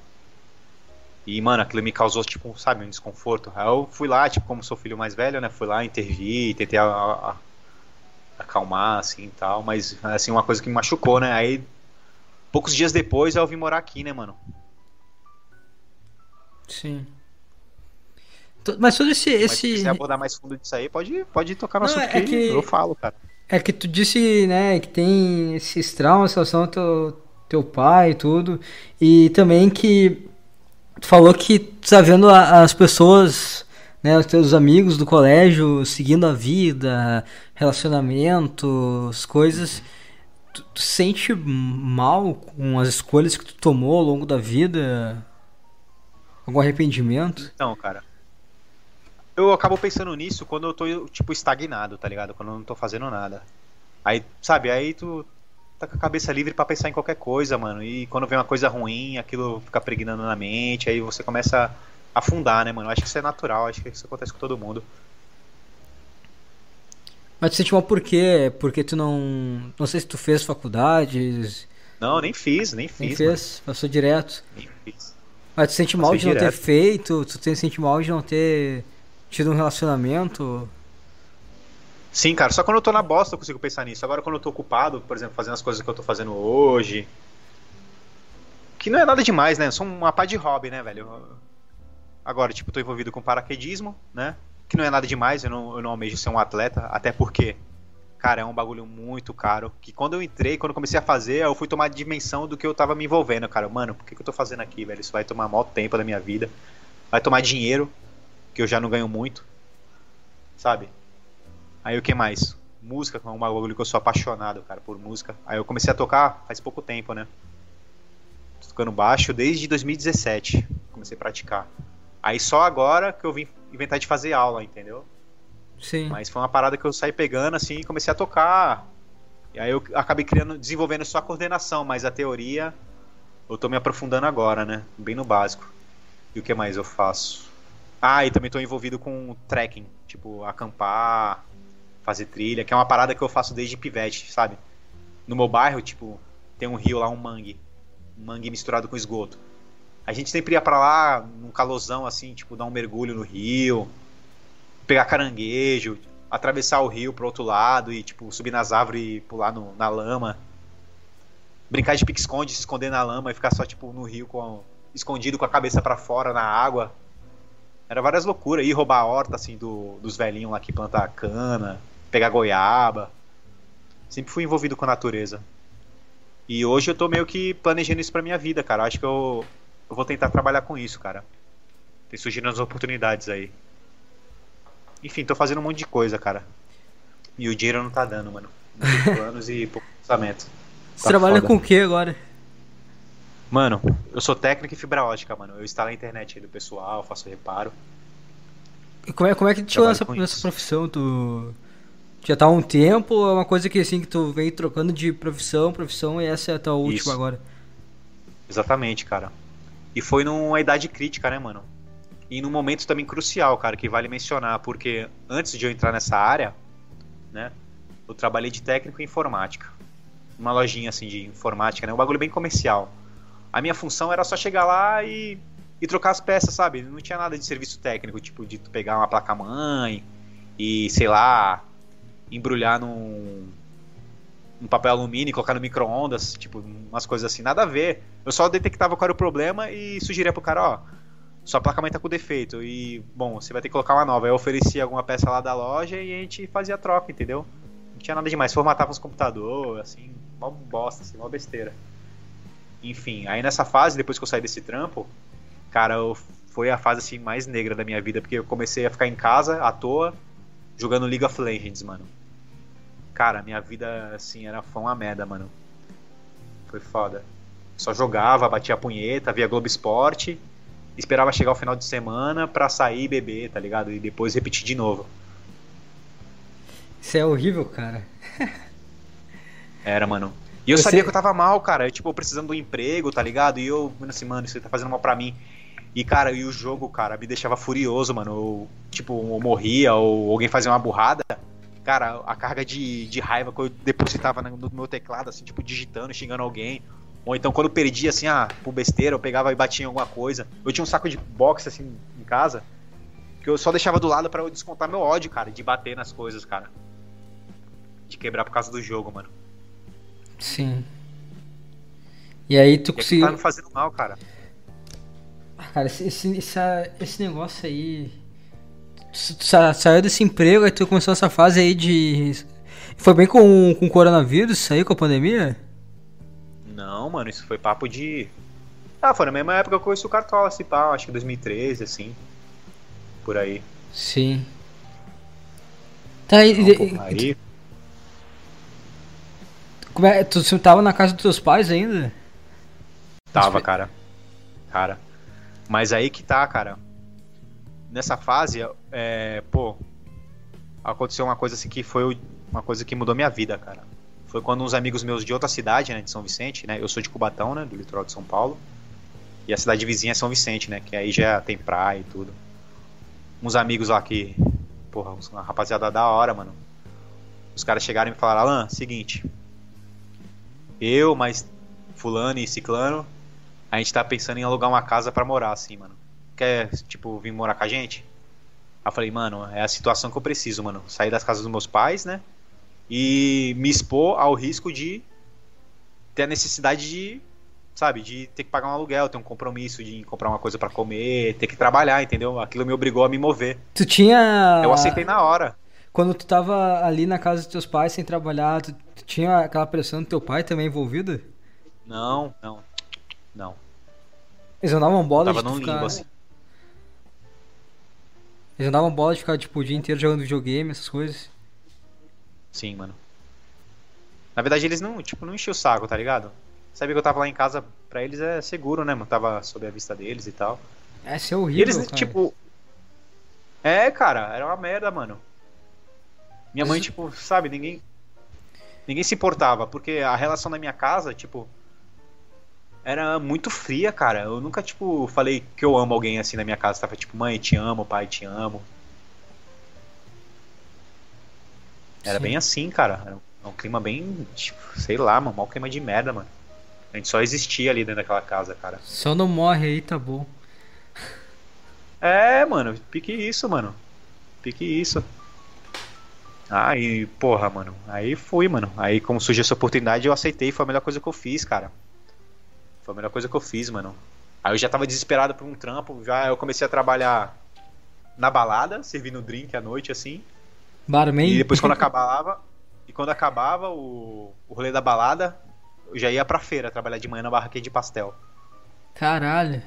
E, mano, aquilo me causou, tipo, sabe, um desconforto. Aí eu fui lá, tipo, como sou filho mais velho, né? Fui lá, intervi, tentei a, a, acalmar, assim, e tal. Mas, assim, uma coisa que me machucou, né? Aí, poucos dias depois, eu vim morar aqui, né, mano? Sim. Mas todo esse... Mas esse... se você abordar mais fundo disso aí, pode, pode tocar no Não, assunto é que, que eu falo, cara. É que tu disse, né, que tem esses traumas em relação ao teu, teu pai e tudo. E também que tu falou que tu tá vendo as pessoas, né, os teus amigos do colégio seguindo a vida, relacionamentos, coisas. Tu, tu sente mal com as escolhas que tu tomou ao longo da vida? Algum arrependimento? Não, cara. Eu acabo pensando nisso quando eu tô, tipo, estagnado, tá ligado? Quando eu não tô fazendo nada. Aí, sabe, aí tu tá com a cabeça livre para pensar em qualquer coisa, mano. E quando vem uma coisa ruim, aquilo fica pregnando na mente, aí você começa a afundar, né, mano? Eu acho que isso é natural, acho que isso acontece com todo mundo. Mas tu sente mal por quê? Porque tu não. Não sei se tu fez faculdades. Não, nem fiz, nem fiz. Nem fez, mano. passou direto. Nem fiz. Mas tu sente mal Passei de não direto. ter feito? Tu sente mal de não ter tido um relacionamento? Sim, cara, só quando eu tô na bosta eu consigo pensar nisso. Agora quando eu tô ocupado, por exemplo, fazendo as coisas que eu tô fazendo hoje. Que não é nada demais, né? São uma pá de hobby, né, velho? Agora, tipo, tô envolvido com paraquedismo, né? Que não é nada demais, eu não, eu não almejo ser um atleta, até porque, cara, é um bagulho muito caro. Que quando eu entrei, quando eu comecei a fazer, eu fui tomar dimensão do que eu tava me envolvendo, cara. Mano, por que, que eu tô fazendo aqui, velho? Isso vai tomar maior tempo da minha vida. Vai tomar dinheiro, que eu já não ganho muito. Sabe? Aí o que mais? Música, que é um bagulho que eu sou apaixonado, cara, por música. Aí eu comecei a tocar faz pouco tempo, né? Tô tocando baixo desde 2017. Comecei a praticar. Aí só agora que eu vim inventar de fazer aula, entendeu? Sim. Mas foi uma parada que eu saí pegando assim e comecei a tocar. E aí eu acabei criando, desenvolvendo só a coordenação, mas a teoria eu tô me aprofundando agora, né? Bem no básico. E o que mais eu faço? Ah, e também tô envolvido com trekking, tipo acampar, fazer trilha, que é uma parada que eu faço desde pivete, sabe? No meu bairro, tipo, tem um rio lá, um mangue. Um mangue misturado com esgoto. A gente sempre ia pra lá, num calosão assim, tipo, dar um mergulho no rio, pegar caranguejo, atravessar o rio pro outro lado e, tipo, subir nas árvores e pular no, na lama. Brincar de pique-esconde, se esconder na lama e ficar só, tipo, no rio com, escondido com a cabeça para fora na água. Era várias loucuras. Ir roubar a horta, assim, do, dos velhinhos lá que plantam cana pegar goiaba. Sempre fui envolvido com a natureza. E hoje eu tô meio que planejando isso pra minha vida, cara. Acho que eu, eu vou tentar trabalhar com isso, cara. Tem surgindo as oportunidades aí. Enfim, tô fazendo um monte de coisa, cara. E o dinheiro não tá dando, mano. Muitos planos e pouco pensamento. Você tá trabalha foda. com o que agora? Mano, eu sou técnico em fibra ótica, mano. Eu instalo a internet aí do pessoal, faço reparo. E como é, como é que te chegou nessa, nessa profissão? Tu já tá há um tempo ou é uma coisa que assim que tu vem trocando de profissão, profissão e essa é a tua última Isso. agora? Exatamente, cara. E foi numa idade crítica, né, mano? E num momento também crucial, cara, que vale mencionar, porque antes de eu entrar nessa área, né, eu trabalhei de técnico em informática. Uma lojinha assim de informática, né? Um bagulho bem comercial. A minha função era só chegar lá e, e trocar as peças, sabe? Não tinha nada de serviço técnico, tipo de pegar uma placa-mãe e, sei lá, embrulhar num, num papel alumínio e colocar no micro-ondas, tipo, umas coisas assim, nada a ver. Eu só detectava qual era o problema e sugeria pro cara, ó, sua placa-mãe tá com defeito e, bom, você vai ter que colocar uma nova. Eu oferecia alguma peça lá da loja e a gente fazia a troca, entendeu? Não tinha nada demais, formatava os computadores, assim, mó bosta, assim, mó besteira. Enfim, aí nessa fase, depois que eu saí desse trampo, cara, eu, foi a fase assim mais negra da minha vida, porque eu comecei a ficar em casa à toa, jogando League of Legends, mano. Cara, minha vida assim era foi uma merda, mano. Foi foda. Só jogava, batia a punheta, via Globo Esporte, esperava chegar o final de semana pra sair e beber, tá ligado? E depois repetir de novo. Isso é horrível, cara. Era, mano. E eu Você- sabia que eu tava mal, cara. Eu, tipo, precisando do emprego, tá ligado? E eu, assim, mano, isso tá fazendo mal pra mim. E, cara, e o jogo, cara, me deixava furioso, mano. Eu, tipo, eu morria ou alguém fazia uma burrada. Cara, a carga de, de raiva que eu depositava no meu teclado, assim, tipo, digitando, xingando alguém. Ou então, quando eu perdia, assim, ah, por besteira, eu pegava e batia em alguma coisa. Eu tinha um saco de boxe, assim, em casa, que eu só deixava do lado pra eu descontar meu ódio, cara, de bater nas coisas, cara. De quebrar por causa do jogo, mano. Sim. E aí tu aqui conseguiu. tá me fazendo mal, cara. Cara, esse, esse, essa- esse negócio aí. Sa- saiu desse emprego, aí tu começou essa fase aí de. Foi bem com, com o coronavírus, aí, com a pandemia? Não, mano, isso foi papo de. Ah, foi na mesma época que eu conheci o Cartola, assim, pá, acho que 2013, assim. Por aí. Sim. Tá, e, Então, aí. como é, tu, tu tava na casa dos teus pais ainda? Tava, cara. Cara. Mas aí que tá, cara. Nessa fase, é, pô, aconteceu uma coisa assim que foi uma coisa que mudou minha vida, cara. Foi quando uns amigos meus de outra cidade, né, de São Vicente, né, eu sou de Cubatão, né, do litoral de São Paulo, e a cidade vizinha é São Vicente, né, que aí já tem praia e tudo. Uns amigos lá que, porra, uma rapaziada da hora, mano. Os caras chegaram e me falaram, Alan, seguinte, eu, mais fulano e ciclano, a gente tá pensando em alugar uma casa pra morar, assim, mano. Quer, tipo, vir morar com a gente? Aí eu falei, mano, é a situação que eu preciso, mano. Sair das casas dos meus pais, né? E me expor ao risco de ter a necessidade de, sabe, de ter que pagar um aluguel, ter um compromisso de comprar uma coisa pra comer, ter que trabalhar, entendeu? Aquilo me obrigou a me mover. Tu tinha. Eu aceitei na hora. Quando tu tava ali na casa dos teus pais sem trabalhar, tu, tu tinha aquela pressão do teu pai também envolvida? Não, não, não. Eles não davam bola Tava de ficar... limbo, assim. Eles não davam bola de ficar, tipo, o dia inteiro jogando videogame, essas coisas. Sim, mano. Na verdade, eles não, tipo, não enchiam o saco, tá ligado? Sabia que eu tava lá em casa, pra eles é seguro, né, mano? Tava sob a vista deles e tal. É E horrível, eles, cara. tipo. É, cara, era uma merda, mano. Minha mãe, Mas- tipo, sabe, ninguém. Ninguém se importava, porque a relação na minha casa, tipo. Era muito fria, cara. Eu nunca, tipo, falei que eu amo alguém assim na minha casa. Tava tipo, mãe, te amo, pai, te amo. Era Sim. bem assim, cara. Era um clima bem, tipo, sei lá, mano, mal clima de merda, mano. A gente só existia ali dentro daquela casa, cara. Só não morre aí, tá bom. É, mano, pique isso, mano. Pique isso. Aí, porra, mano. Aí fui, mano. Aí, como surgiu essa oportunidade, eu aceitei. Foi a melhor coisa que eu fiz, cara. Foi a melhor coisa que eu fiz, mano. Aí eu já tava desesperado por um trampo. Já eu comecei a trabalhar na balada, servindo drink à noite, assim. Barman? E depois, quando acabava. E quando acabava o, o rolê da balada, eu já ia pra feira trabalhar de manhã na barraquinha de pastel. Caralho.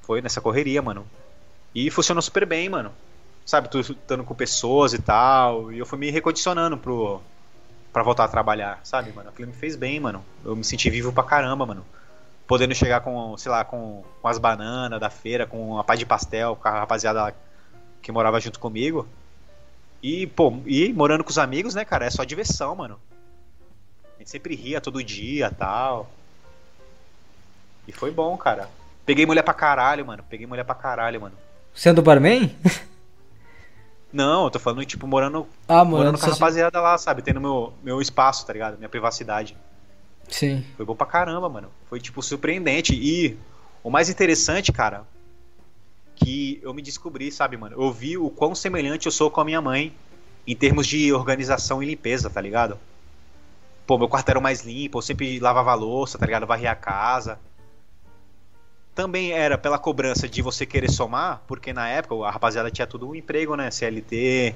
Foi nessa correria, mano. E funcionou super bem, mano. Sabe, tu estando com pessoas e tal. E eu fui me recondicionando pro. Pra voltar a trabalhar, sabe, mano? Aquilo me fez bem, mano. Eu me senti vivo pra caramba, mano. Podendo chegar com, sei lá, com, com as bananas da feira, com a pá de pastel, com a rapaziada que morava junto comigo. E, pô, e morando com os amigos, né, cara, é só diversão, mano. A gente sempre ria todo dia tal. E foi bom, cara. Peguei mulher pra caralho, mano. Peguei mulher pra caralho, mano. Sendo barman? Não, eu tô falando, tipo, morando, Ah, morando morando com a rapaziada lá, sabe? Tendo meu, meu espaço, tá ligado? Minha privacidade. Sim. Foi bom pra caramba, mano. Foi, tipo, surpreendente. E o mais interessante, cara, que eu me descobri, sabe, mano? Eu vi o quão semelhante eu sou com a minha mãe em termos de organização e limpeza, tá ligado? Pô, meu quarto era o mais limpo, eu sempre lavava a louça, tá ligado? Varria a casa. Também era pela cobrança de você querer somar, porque na época a rapaziada tinha tudo um emprego, né? CLT,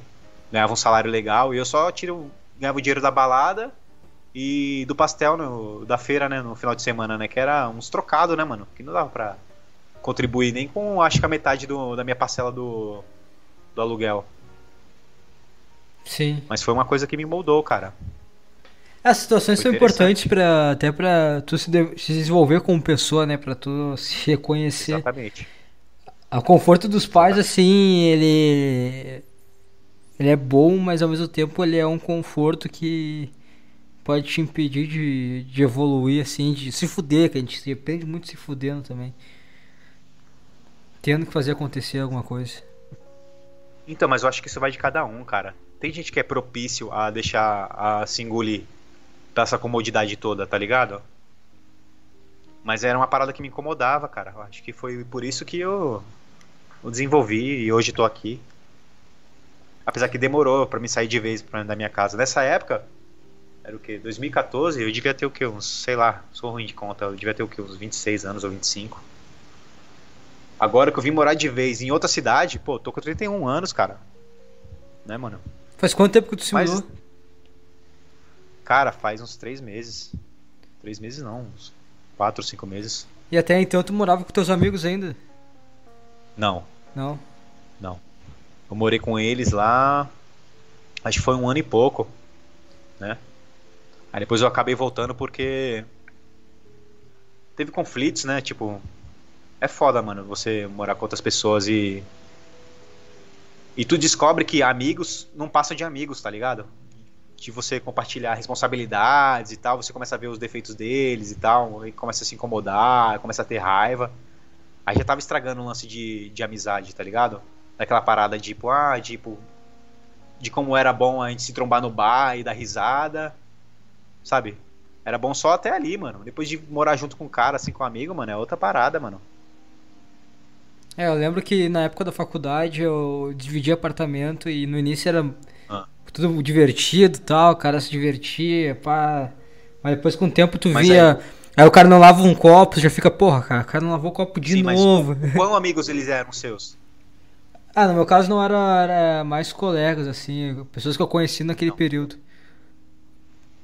ganhava um salário legal, e eu só tiro, ganhava o dinheiro da balada e do pastel no- da feira, né? No final de semana, né? Que era uns trocados, né, mano? Que não dava pra, contribuir nem com, acho que a metade do, da minha parcela do, do aluguel. Sim. Mas foi uma coisa que me moldou, cara. As situações são importantes para até para tu se, de, se, desenvolver como pessoa, né, para tu se reconhecer. Exatamente. O conforto dos pais assim, ele ele é bom, mas ao mesmo tempo ele é um conforto que pode te impedir de, de evoluir assim, de se fuder, que a gente se depende muito se fudendo também. Tendo que fazer acontecer alguma coisa. Então, mas eu acho que isso vai de cada um, cara. Tem gente que é propício a deixar a se engolir pra essa comodidade toda, tá ligado? Mas era uma parada que me incomodava, cara. Eu acho que foi por isso que eu, eu desenvolvi e hoje tô aqui. Apesar que demorou para me sair de vez da minha casa. Nessa época, era o que? 2014, eu devia ter o que? Uns, sei lá, sou ruim de conta, eu devia ter o que? Uns 26 anos ou 25. Agora que eu vim morar de vez em outra cidade, pô, tô com 31 anos, cara. Né, mano? Faz quanto tempo que tu se Mas, mudou? Cara, faz uns 3 meses. 3 meses não, uns 4 ou 5 meses. E até então tu morava com teus amigos ainda? Não. Não? Não. Eu morei com eles lá. Acho que foi um ano e pouco, né? Aí depois eu acabei voltando porque teve conflitos, né? Tipo, é foda, mano, você morar com outras pessoas e. E tu descobre que amigos não passam de amigos, tá ligado? De você compartilhar responsabilidades e tal, você começa a ver os defeitos deles e tal, e começa a se incomodar, começa a ter raiva. Aí já tava estragando o lance de, de amizade, tá ligado? Daquela parada de, tipo, ah, tipo, de como era bom a gente se trombar no bar e dar risada, sabe? Era bom só até ali, mano. Depois de morar junto com um cara, assim, com um amigo, mano, é outra parada, mano. É, eu lembro que na época da faculdade eu dividi apartamento e no início era ah. Tudo divertido e tal, o cara se divertia, pá. Mas depois com o tempo tu mas via. Aí... aí... o cara não lava um copo, já fica, porra, cara, o cara não lavou o copo de Sim, novo. Mas quão amigos eles eram seus? Ah, no meu caso não era, era mais colegas, assim, pessoas que eu conheci naquele não. período.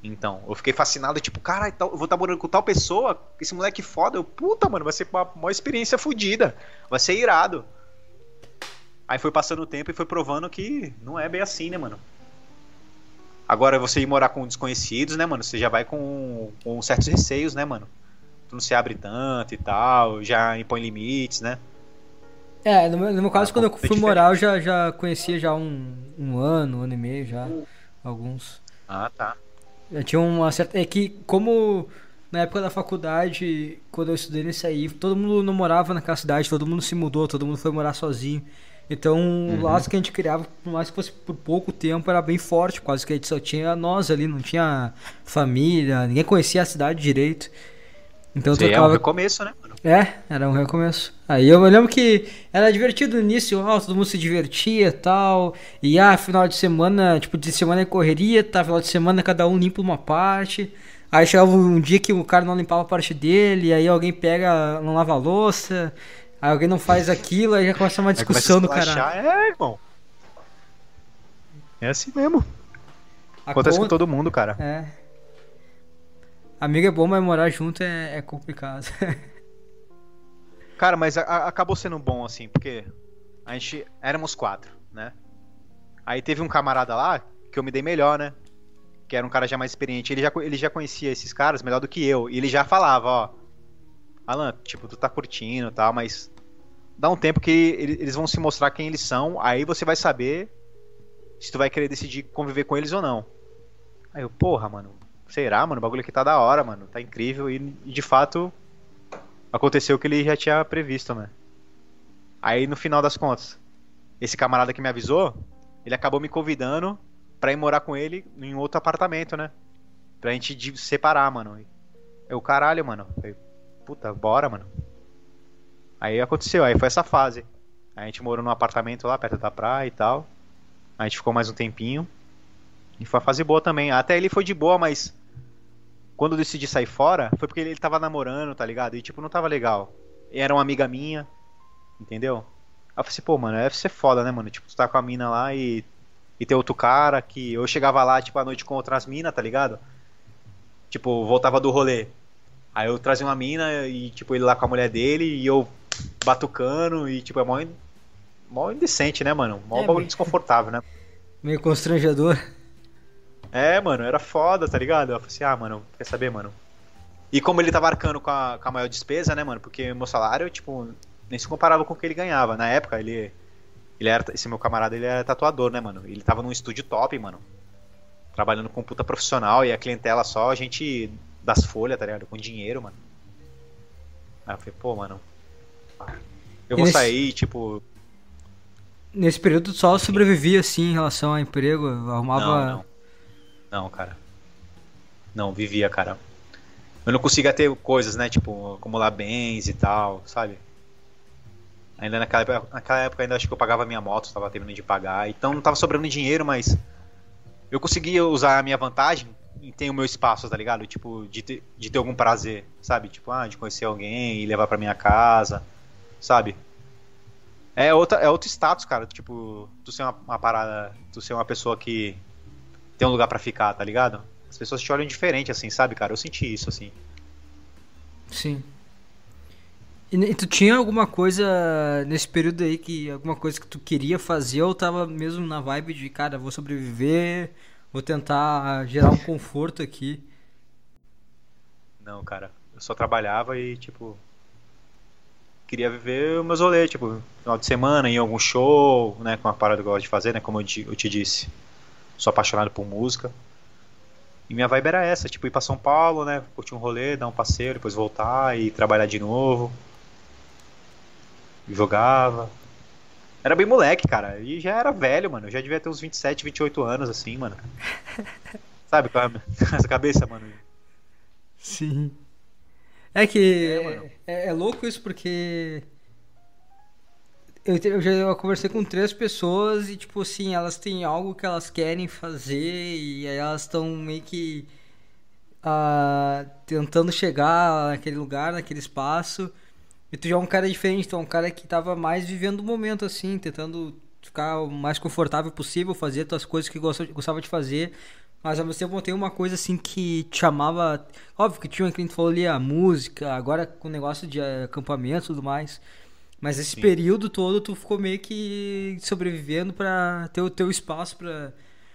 Então, eu fiquei fascinado, tipo, cara, eu vou estar morando com tal pessoa, esse moleque foda. Eu, puta, mano, vai ser uma, uma experiência fodida. Vai ser irado. Aí foi passando o tempo e foi provando que não é bem assim, né, mano? Agora você ir morar com desconhecidos, né, mano? Você já vai com, com certos receios, né, mano? Tu não se abre tanto e tal, já impõe limites, né? É, no meu, no meu caso, ah, quando eu fui diferente. morar, eu já, já conhecia já um, um ano, um ano e meio já, alguns. Ah, tá. Já tinha uma certa. É que, como na época da faculdade, quando eu estudei nesse aí, todo mundo não morava naquela cidade, todo mundo se mudou, todo mundo foi morar sozinho. Então, uhum. o laço que a gente criava, por mais que fosse por pouco tempo, era bem forte, quase que a gente só tinha nós ali, não tinha família, ninguém conhecia a cidade direito. Então, Sim, tocava... é um recomeço, né, mano? É, era um recomeço. Aí eu me lembro que era divertido no início, ó, todo mundo se divertia e tal. E ah, final de semana, tipo, de semana em correria, tá? Final de semana cada um limpa uma parte. Aí chegava um dia que o cara não limpava a parte dele, aí alguém pega, não lava a louça, aí alguém não faz aquilo, aí já começa uma discussão do cara. É, irmão. É assim mesmo. A Acontece conta... com todo mundo, cara. É. Amigo é bom, mas morar junto é, é complicado. Cara, mas a, a, acabou sendo bom, assim, porque a gente. Éramos quatro, né? Aí teve um camarada lá que eu me dei melhor, né? Que era um cara já mais experiente. Ele já, ele já conhecia esses caras melhor do que eu. E ele já falava, ó. Alan, tipo, tu tá curtindo e tal, mas. Dá um tempo que eles vão se mostrar quem eles são. Aí você vai saber se tu vai querer decidir conviver com eles ou não. Aí eu, porra, mano, será, mano? O bagulho aqui tá da hora, mano. Tá incrível. E, de fato, aconteceu o que ele já tinha previsto, né? Aí no final das contas, esse camarada que me avisou, ele acabou me convidando pra ir morar com ele em outro apartamento, né? Pra gente separar, mano. Eu, caralho, mano. Eu, Puta, bora, mano. Aí aconteceu, aí foi essa fase. A gente morou num apartamento lá perto da praia e tal. A gente ficou mais um tempinho. E foi uma fase boa também. Até ele foi de boa, mas quando eu decidi sair fora, foi porque ele tava namorando, tá ligado? E tipo, não tava legal. E era uma amiga minha, entendeu? Aí eu falei assim, pô, mano, deve ser foda, né, mano? Tipo, tu tá com a mina lá e. E ter outro cara que. Eu chegava lá, tipo, à noite com outras minas, tá ligado? Tipo, voltava do rolê. Aí eu trazia uma mina e, tipo, ele lá com a mulher dele e eu batucando e, tipo, é mó, mó indecente, né, mano? Mó é, bagulho meio... desconfortável, né? Meio constrangedor. É, mano, era foda, tá ligado? Eu falei assim, ah, mano, quer saber, mano? E como ele tava arcando com a, com a maior despesa, né, mano? Porque meu salário, tipo, nem se comparava com o que ele ganhava. Na época, ele. Ele era. Esse meu camarada, ele era tatuador, né, mano? Ele tava num estúdio top, mano. Trabalhando com puta profissional e a clientela só, a gente das folhas, tá ligado? Com dinheiro, mano. Aí eu falei, pô, mano. Eu vou nesse... sair, tipo. Nesse período só sobrevivia assim em relação ao emprego, arrumava. Não, não. não, cara. Não, vivia, cara. Eu não conseguia ter coisas, né? Tipo, acumular bens e tal, sabe? Ainda naquela época, naquela época ainda acho que eu pagava minha moto, estava terminando de pagar. Então não tava sobrando dinheiro, mas eu conseguia usar a minha vantagem em ter o meu espaço, tá ligado? Tipo, de ter, de ter algum prazer, sabe? Tipo, ah, de conhecer alguém e levar pra minha casa, sabe? É, outra, é outro status, cara. Tipo, tu ser uma, uma parada, tu ser uma pessoa que tem um lugar para ficar, tá ligado? As pessoas te olham diferente, assim, sabe, cara? Eu senti isso, assim. Sim. E, e, tu tinha alguma coisa nesse período aí que alguma coisa que tu queria fazer ou tava mesmo na vibe de, cara, vou sobreviver, vou tentar gerar um conforto aqui? Não, cara, eu só trabalhava e tipo queria viver meus rolês, tipo, final de semana, em algum show, né, com uma parada que eu gosto de fazer, né, como eu te, eu te disse. Sou apaixonado por música. E minha vibe era essa, tipo, ir pra São Paulo, né, curtir um rolê, dar um passeio, depois voltar e trabalhar de novo jogava. Era bem moleque, cara. E já era velho, mano. Eu já devia ter uns 27, 28 anos, assim, mano. Sabe com essa cabeça, mano? Sim. É que é, é, é louco isso porque. Eu, eu já eu conversei com três pessoas e, tipo assim, elas têm algo que elas querem fazer e aí elas estão meio que. Uh, tentando chegar naquele lugar, naquele espaço. E tu já é um cara diferente, tu é um cara que tava mais vivendo o momento, assim, tentando ficar o mais confortável possível, fazer as coisas que gostava de fazer. Mas ao mesmo tempo tem uma coisa assim que te chamava. Óbvio que tinha, que a gente falou ali, a música, agora com o negócio de acampamento e tudo mais. Mas esse Sim. período todo tu ficou meio que sobrevivendo para ter o teu espaço para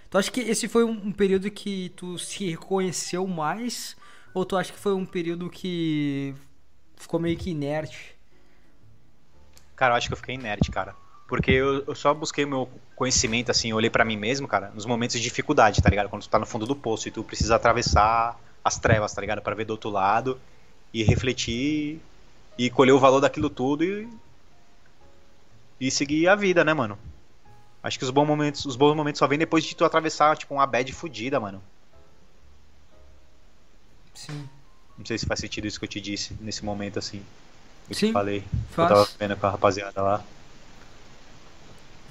Tu acha que esse foi um, um período que tu se reconheceu mais? Ou tu acha que foi um período que ficou meio que inerte? Cara, eu acho que eu fiquei inerte, cara. Porque eu, eu só busquei meu conhecimento, assim, olhei para mim mesmo, cara, nos momentos de dificuldade, tá ligado? Quando tu tá no fundo do poço e tu precisa atravessar as trevas, tá ligado? Pra ver do outro lado e refletir e colher o valor daquilo tudo e. e seguir a vida, né, mano? Acho que os bons momentos, os bons momentos só vêm depois de tu atravessar, tipo, uma bad fudida, mano. Sim. Não sei se faz sentido isso que eu te disse nesse momento assim. Eu Sim, te falei. Faz. Eu tava vendo com a rapaziada lá.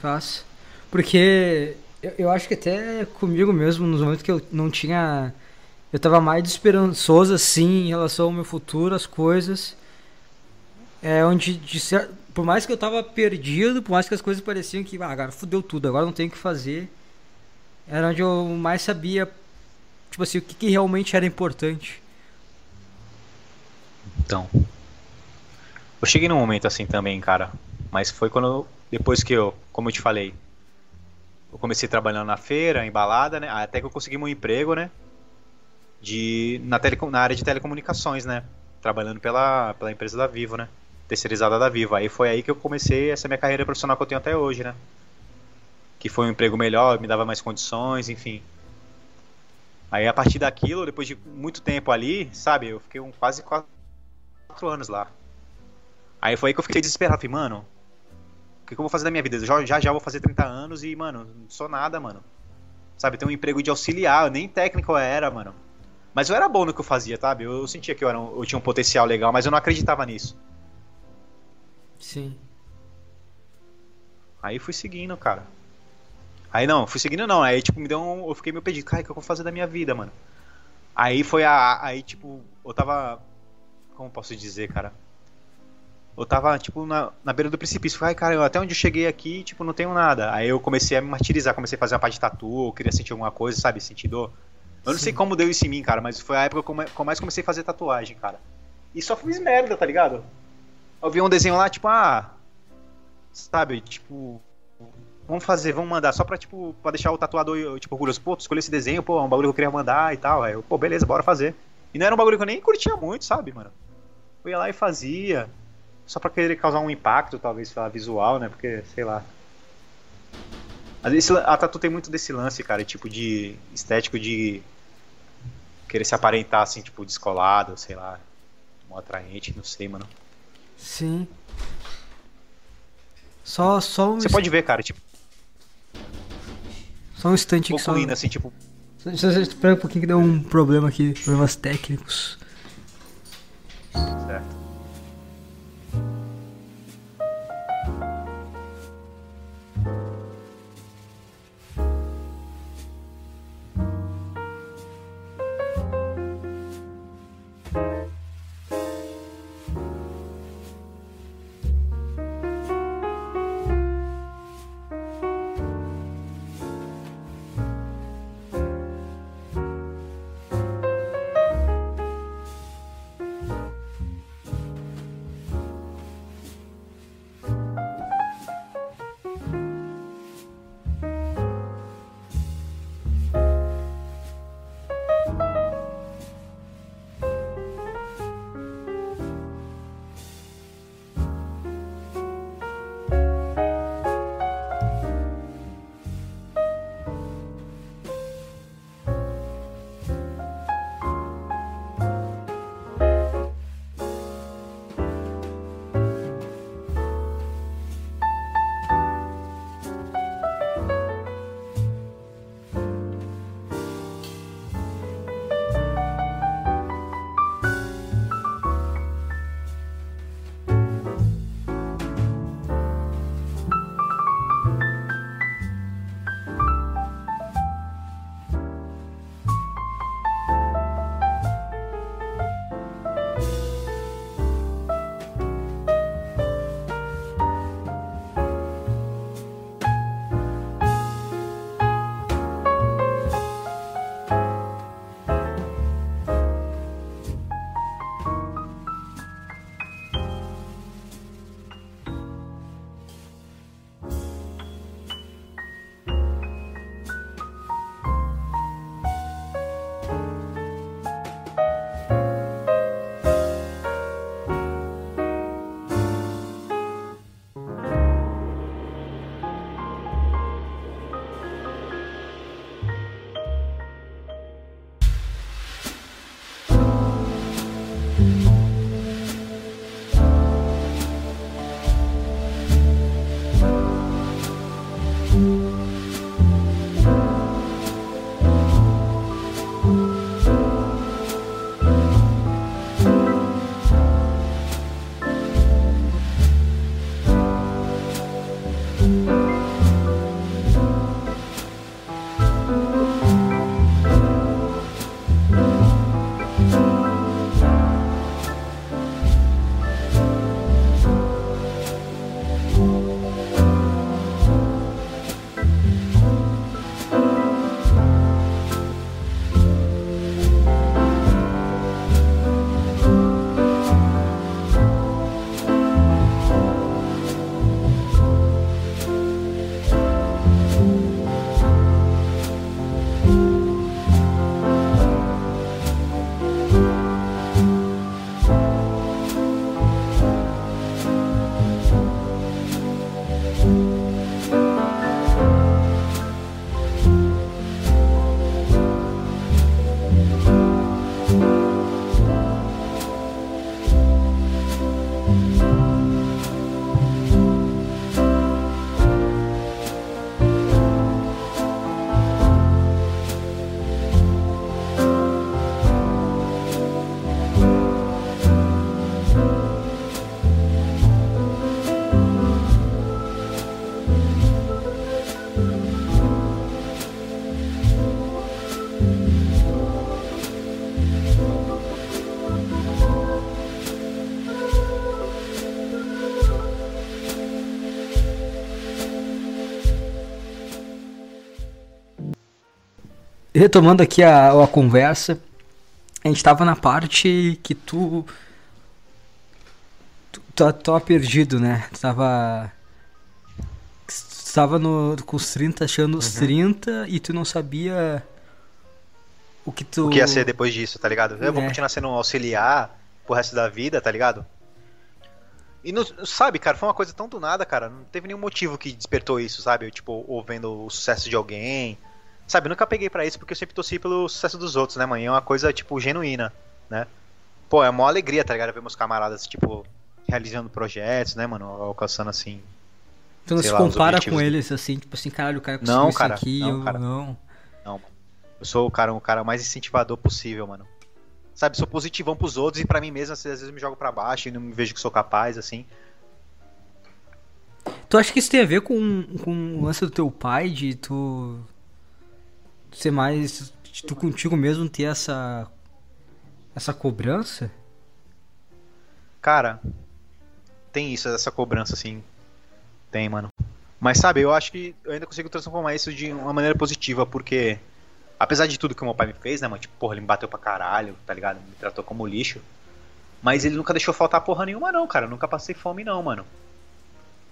Faz. Porque eu, eu acho que até comigo mesmo, nos momentos que eu não tinha. Eu tava mais esperançoso assim em relação ao meu futuro, as coisas. É onde, de por mais que eu tava perdido, por mais que as coisas pareciam que, ah, agora fudeu tudo, agora não tenho o que fazer. Era onde eu mais sabia, tipo assim, o que, que realmente era importante. Então. Eu cheguei num momento assim também, cara. Mas foi quando. Depois que eu, como eu te falei, eu comecei trabalhando na feira, em balada, né? Até que eu consegui um emprego, né? De, na, tele, na área de telecomunicações, né? Trabalhando pela, pela empresa da Vivo, né? Terceirizada da Vivo. Aí foi aí que eu comecei essa minha carreira profissional que eu tenho até hoje, né? Que foi um emprego melhor, me dava mais condições, enfim. Aí a partir daquilo, depois de muito tempo ali, sabe? Eu fiquei um, quase quatro anos lá. Aí foi aí que eu fiquei desesperado. Falei, mano, que, que eu vou fazer da minha vida? Já, já já vou fazer 30 anos e, mano, não sou nada, mano. Sabe, tem um emprego de auxiliar, nem técnico eu era, mano. Mas eu era bom no que eu fazia, sabe? Eu, eu sentia que eu, era um, eu tinha um potencial legal, mas eu não acreditava nisso. Sim. Aí fui seguindo, cara. Aí não, fui seguindo não. Aí tipo, me deu um. Eu fiquei meio perdido. Cara, o que eu vou fazer da minha vida, mano? Aí foi a. Aí, tipo, eu tava como posso dizer, cara? Eu tava, tipo, na, na beira do precipício. Ai, cara, até onde eu cheguei aqui, tipo, não tenho nada. Aí eu comecei a me martirizar, comecei a fazer uma parte de tatu, eu queria sentir alguma coisa, sabe? Sentir dor. Eu não Sim. sei como deu isso em mim, cara, mas foi a época que eu mais comecei a fazer tatuagem, cara. E só fiz merda, tá ligado? Eu vi um desenho lá, tipo, ah. Sabe, tipo. Vamos fazer, vamos mandar, só pra, tipo, pra deixar o tatuador, tipo, orgulhoso. Pô, tu escolheu esse desenho, pô, é um bagulho que eu queria mandar e tal. Aí eu, pô, beleza, bora fazer. E não era um bagulho que eu nem curtia muito, sabe, mano? Eu ia lá e fazia. Só pra querer causar um impacto, talvez, sei lá, visual, né? Porque, sei lá. Vezes a tatu tem muito desse lance, cara, tipo de estético de querer se aparentar assim, tipo, descolado, sei lá, um atraente, não sei, mano. Sim. Só, só um Você pode ver, cara, tipo, Só um instante um aqui, só. lindo, assim, tipo, Só, só, só espera um pouquinho que deu um problema aqui, problemas técnicos. certo. Retomando aqui a, a conversa, a gente tava na parte que tu Tu, tu tava perdido, né? Tu tava. Tu tava no, com os 30, achando os uhum. 30 e tu não sabia o que tu. O que ia ser depois disso, tá ligado? Eu é. vou continuar sendo um auxiliar pro resto da vida, tá ligado? E não, sabe, cara, foi uma coisa tão do nada, cara. Não teve nenhum motivo que despertou isso, sabe? tipo, ou vendo o sucesso de alguém. Sabe, eu nunca peguei para isso porque eu sempre torci pelo sucesso dos outros, né, mãe? É uma coisa, tipo, genuína, né? Pô, é uma alegria, tá ligado? Ver meus camaradas, tipo, realizando projetos, né, mano? Alcançando, assim... Tu não se lá, compara com eles, assim, tipo assim, caralho, o cara conseguiu não, cara, isso aqui, não, eu cara. não. Não, mano. Eu sou o cara, o cara mais incentivador possível, mano. Sabe, sou positivão pros outros e para mim mesmo, às vezes eu me jogo para baixo e não me vejo que sou capaz, assim. Tu acha que isso tem a ver com, com o lance do teu pai, de tu ser mais. tu contigo mesmo ter essa. essa cobrança? Cara, tem isso, essa cobrança, assim. Tem, mano. Mas sabe, eu acho que eu ainda consigo transformar isso de uma maneira positiva, porque. Apesar de tudo que o meu pai me fez, né, mano? Tipo, porra, ele me bateu pra caralho, tá ligado? Me tratou como lixo. Mas ele nunca deixou faltar porra nenhuma, não, cara. Eu nunca passei fome, não, mano.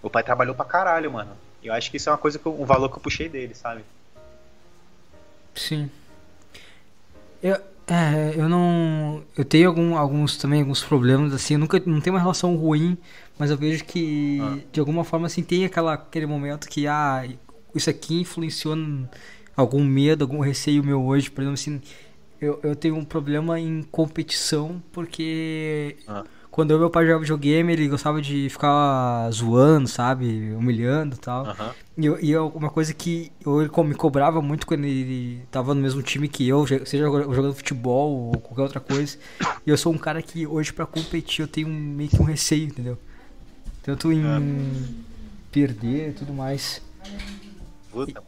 O pai trabalhou pra caralho, mano. E eu acho que isso é uma coisa que eu, um valor que eu puxei dele, sabe? Sim. Eu, é, eu não. Eu tenho algum, alguns também, alguns problemas, assim. Eu nunca não tenho uma relação ruim, mas eu vejo que ah. de alguma forma assim tem aquela, aquele momento que ah, isso aqui influenciou algum medo, algum receio meu hoje. Por exemplo, assim, eu, eu tenho um problema em competição porque. Ah quando eu e meu pai jogava videogame, ele gostava de ficar zoando, sabe? Humilhando e tal. Uhum. E, e eu, uma coisa que eu, ele me cobrava muito quando ele tava no mesmo time que eu, seja jogando futebol ou qualquer outra coisa. E eu sou um cara que hoje para competir eu tenho meio que um receio, entendeu? Tanto em uhum. perder e tudo mais. Puta.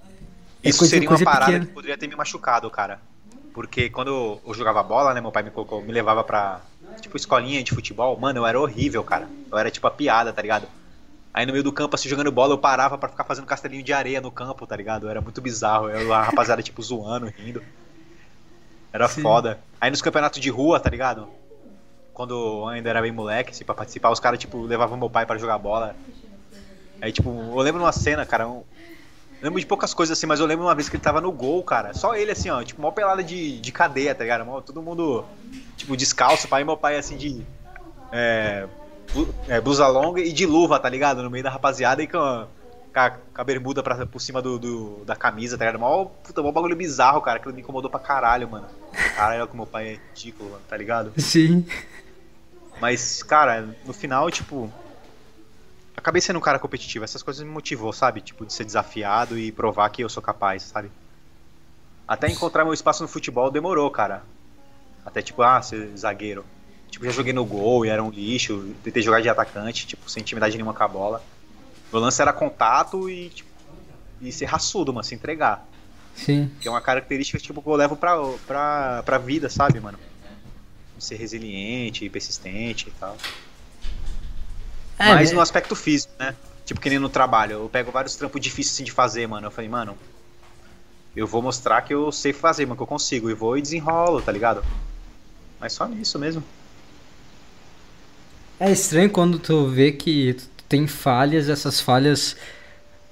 É Isso coisa, seria coisa uma parada pequena. que poderia ter me machucado, cara. Porque quando eu jogava bola, né, meu pai me colocou, me levava pra, tipo, escolinha de futebol, mano, eu era horrível, cara. Eu era tipo a piada, tá ligado? Aí no meio do campo, assim, jogando bola, eu parava para ficar fazendo castelinho de areia no campo, tá ligado? Era muito bizarro. Eu, a rapaziada, tipo, zoando, rindo. Era Sim. foda. Aí nos campeonatos de rua, tá ligado? Quando eu ainda era bem moleque, assim, pra participar, os caras, tipo, levavam meu pai para jogar bola. Aí, tipo, eu lembro uma cena, cara, um, lembro de poucas coisas assim, mas eu lembro uma vez que ele tava no gol, cara. Só ele, assim, ó, tipo, mó pelada de, de cadeia, tá ligado? Mó, todo mundo, tipo, descalço, pai e meu pai, assim, de. É, é, blusa longa e de luva, tá ligado? No meio da rapaziada e com a, com a, com a bermuda pra, por cima do, do, da camisa, tá ligado? Mó, puta, mó bagulho bizarro, cara. Aquilo me incomodou pra caralho, mano. Caralho, como meu pai é ridículo, mano, tá ligado? Sim. Mas, cara, no final, tipo, acabei sendo um cara competitivo. Essas coisas me motivou, sabe? Tipo, de ser desafiado e provar que eu sou capaz, sabe? Até encontrar meu espaço no futebol demorou, cara. Até tipo, ah, ser zagueiro. Tipo, já joguei no gol e era um lixo. Tentei jogar de atacante, tipo, sem intimidade nenhuma com a bola. Meu lance era contato e, tipo, e ser raçudo, mano, se entregar. Sim. Que é uma característica, tipo, que eu levo pra, pra, pra vida, sabe, mano? Ser resiliente, persistente e tal. É, Mas né? no aspecto físico, né? Tipo, que nem no trabalho. Eu pego vários trampos difíceis assim, de fazer, mano. Eu falei, mano, eu vou mostrar que eu sei fazer, mano, que eu consigo. E vou e desenrolo, tá ligado? Mas só nisso mesmo. É estranho quando tu vê que tu tem falhas, essas falhas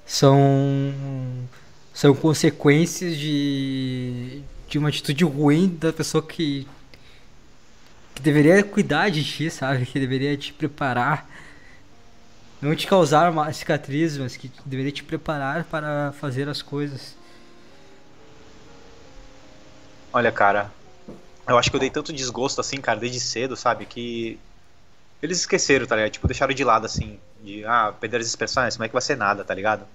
são são consequências de de uma atitude ruim da pessoa que que deveria cuidar de ti, sabe? Que deveria te preparar não te causar uma cicatriz, mas que deveria te preparar para fazer as coisas. Olha, cara, eu acho que eu dei tanto desgosto assim, cara, desde cedo, sabe? Que eles esqueceram, tá ligado? Tipo, deixaram de lado assim, de ah, perder as expressões, como é que vai ser nada, tá ligado?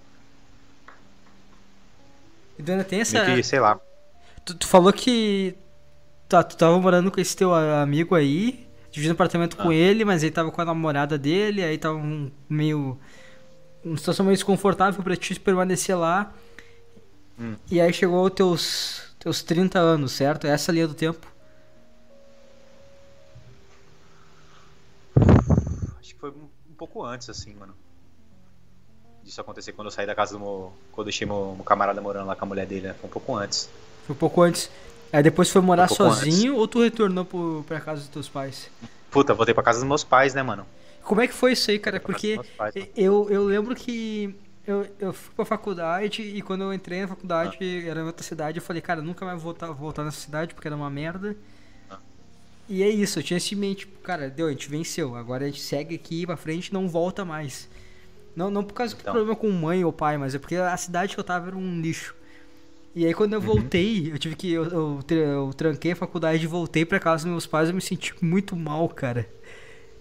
E ainda tem essa. Que, sei lá. Tu, tu falou que. Tá, tu tava morando com esse teu amigo aí dividindo apartamento ah. com ele, mas ele tava com a namorada dele, aí tava um meio. uma situação meio desconfortável pra ti permanecer lá. Hum. E aí chegou aos teus, teus 30 anos, certo? Essa linha do tempo? Acho que foi um, um pouco antes, assim, mano. Disso acontecer quando eu saí da casa do meu. Quando eu deixei meu, meu camarada morando lá com a mulher dele, né? Foi um pouco antes. Foi um pouco antes. Aí depois foi morar um sozinho antes. ou tu retornou pro, pra casa dos teus pais? Puta, voltei pra casa dos meus pais, né, mano? Como é que foi isso aí, cara? Porque eu, eu lembro que eu, eu fui pra faculdade e quando eu entrei na faculdade, ah. era em outra cidade, eu falei, cara, nunca mais vou voltar, voltar nessa cidade porque era uma merda. Ah. E é isso, eu tinha esse mente, tipo, cara, deu, a gente venceu, agora a gente segue aqui pra frente e não volta mais. Não, não por causa então. do problema com mãe ou pai, mas é porque a cidade que eu tava era um lixo. E aí quando eu uhum. voltei, eu tive que. Eu, eu, eu, tranquei a faculdade e voltei pra casa dos meus pais, eu me senti muito mal, cara.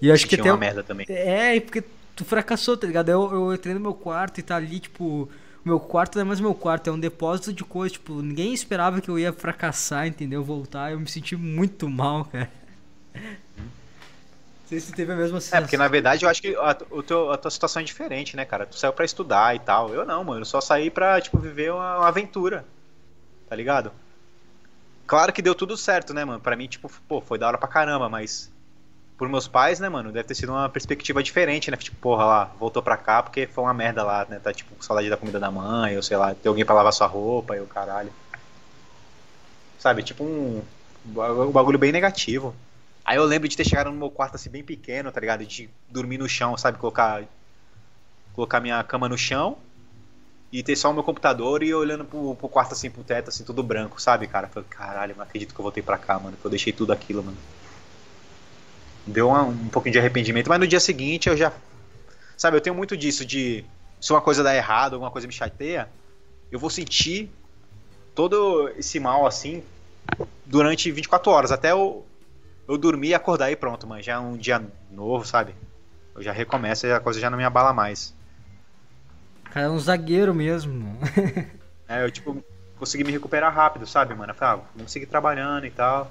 E eu acho que até. uma merda também. É, porque tu fracassou, tá ligado? Eu, eu entrei no meu quarto e tá ali, tipo. Meu quarto não é mais meu quarto, é um depósito de coisas. Tipo, ninguém esperava que eu ia fracassar, entendeu? Voltar, eu me senti muito mal, cara. Não sei se teve a mesma sensação. É, porque na verdade eu acho que a, o teu, a tua situação é diferente, né, cara? Tu saiu pra estudar e tal. Eu não, mano. Eu só saí pra, tipo, viver uma, uma aventura. Tá ligado? Claro que deu tudo certo, né, mano? Pra mim, tipo, pô, foi da hora pra caramba, mas por meus pais, né, mano, deve ter sido uma perspectiva diferente, né? Tipo, porra, lá, voltou pra cá porque foi uma merda lá, né? Tá tipo saudade da comida da mãe, ou sei lá, ter alguém pra lavar sua roupa e o caralho. Sabe, tipo um, um bagulho bem negativo. Aí eu lembro de ter chegado no meu quarto assim bem pequeno, tá ligado? De dormir no chão, sabe? Colocar colocar minha cama no chão e ter só o meu computador e olhando pro, pro quarto assim, pro teto, assim, tudo branco, sabe, cara? Falei, caralho, não acredito que eu voltei pra cá, mano. Que eu deixei tudo aquilo, mano deu uma, um pouquinho de arrependimento, mas no dia seguinte eu já. Sabe, eu tenho muito disso de. Se uma coisa dá errado, alguma coisa me chateia, eu vou sentir todo esse mal assim durante 24 horas, até eu, eu dormir e acordar e pronto, mano. Já é um dia novo, sabe? Eu já recomeço e a coisa já não me abala mais. Cara, é um zagueiro mesmo. é, eu tipo, consegui me recuperar rápido, sabe, mano? Eu falei, ah, vamos seguir trabalhando e tal.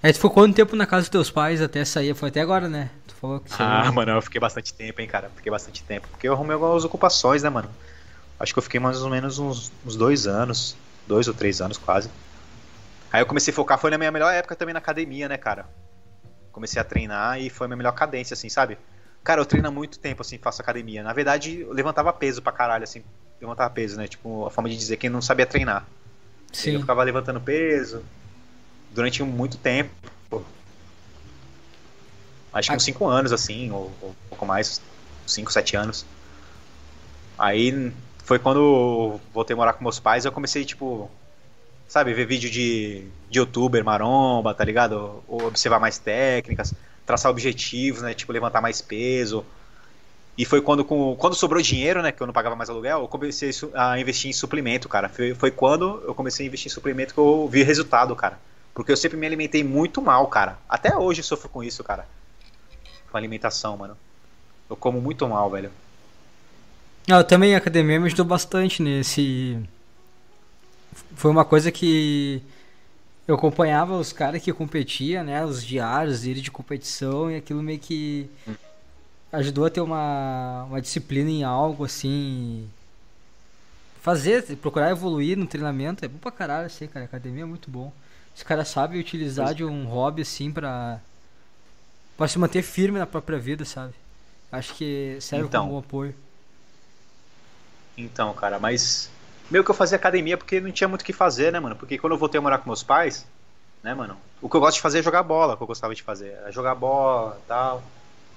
Aí tu ficou quanto tempo na casa dos teus pais até sair? Foi até agora, né? Tu falou que Ah, mano, eu fiquei bastante tempo, hein, cara. Fiquei bastante tempo. Porque eu arrumei algumas ocupações, né, mano? Acho que eu fiquei mais ou menos uns, uns dois anos. Dois ou três anos, quase. Aí eu comecei a focar, foi na minha melhor época também na academia, né, cara? Comecei a treinar e foi a minha melhor cadência, assim, sabe? Cara, eu treino há muito tempo, assim, faço academia. Na verdade, eu levantava peso pra caralho, assim. Levantava peso, né? Tipo, a forma de dizer que não sabia treinar. Sim. Eu ficava levantando peso, durante muito tempo. Acho que uns 5 anos, assim, ou, ou um pouco mais, 5, 7 anos. Aí foi quando voltei a morar com meus pais, eu comecei, tipo, sabe, ver vídeo de, de youtuber maromba, tá ligado? Ou observar mais técnicas, traçar objetivos, né? Tipo, levantar mais peso. E foi quando, com, quando sobrou dinheiro, né? Que eu não pagava mais aluguel, eu comecei a investir em suplemento, cara. Foi, foi quando eu comecei a investir em suplemento que eu vi resultado, cara. Porque eu sempre me alimentei muito mal, cara. Até hoje eu sofro com isso, cara. Com alimentação, mano. Eu como muito mal, velho. Ah, eu também a academia me ajudou bastante nesse. Foi uma coisa que eu acompanhava os caras que competiam, né? Os diários dele de competição e aquilo meio que ajudou a ter uma, uma disciplina em algo assim. Fazer, procurar evoluir no treinamento é bom pra caralho, assim, cara. Academia é muito bom. Os caras sabem utilizar de um hobby assim pra, pra se manter firme na própria vida, sabe? Acho que serve então, como um apoio. Então, cara, mas. Meio que eu fazia academia porque não tinha muito o que fazer, né, mano? Porque quando eu voltei a morar com meus pais, né, mano? O que eu gosto de fazer é jogar bola, o que eu gostava de fazer. É jogar bola tal.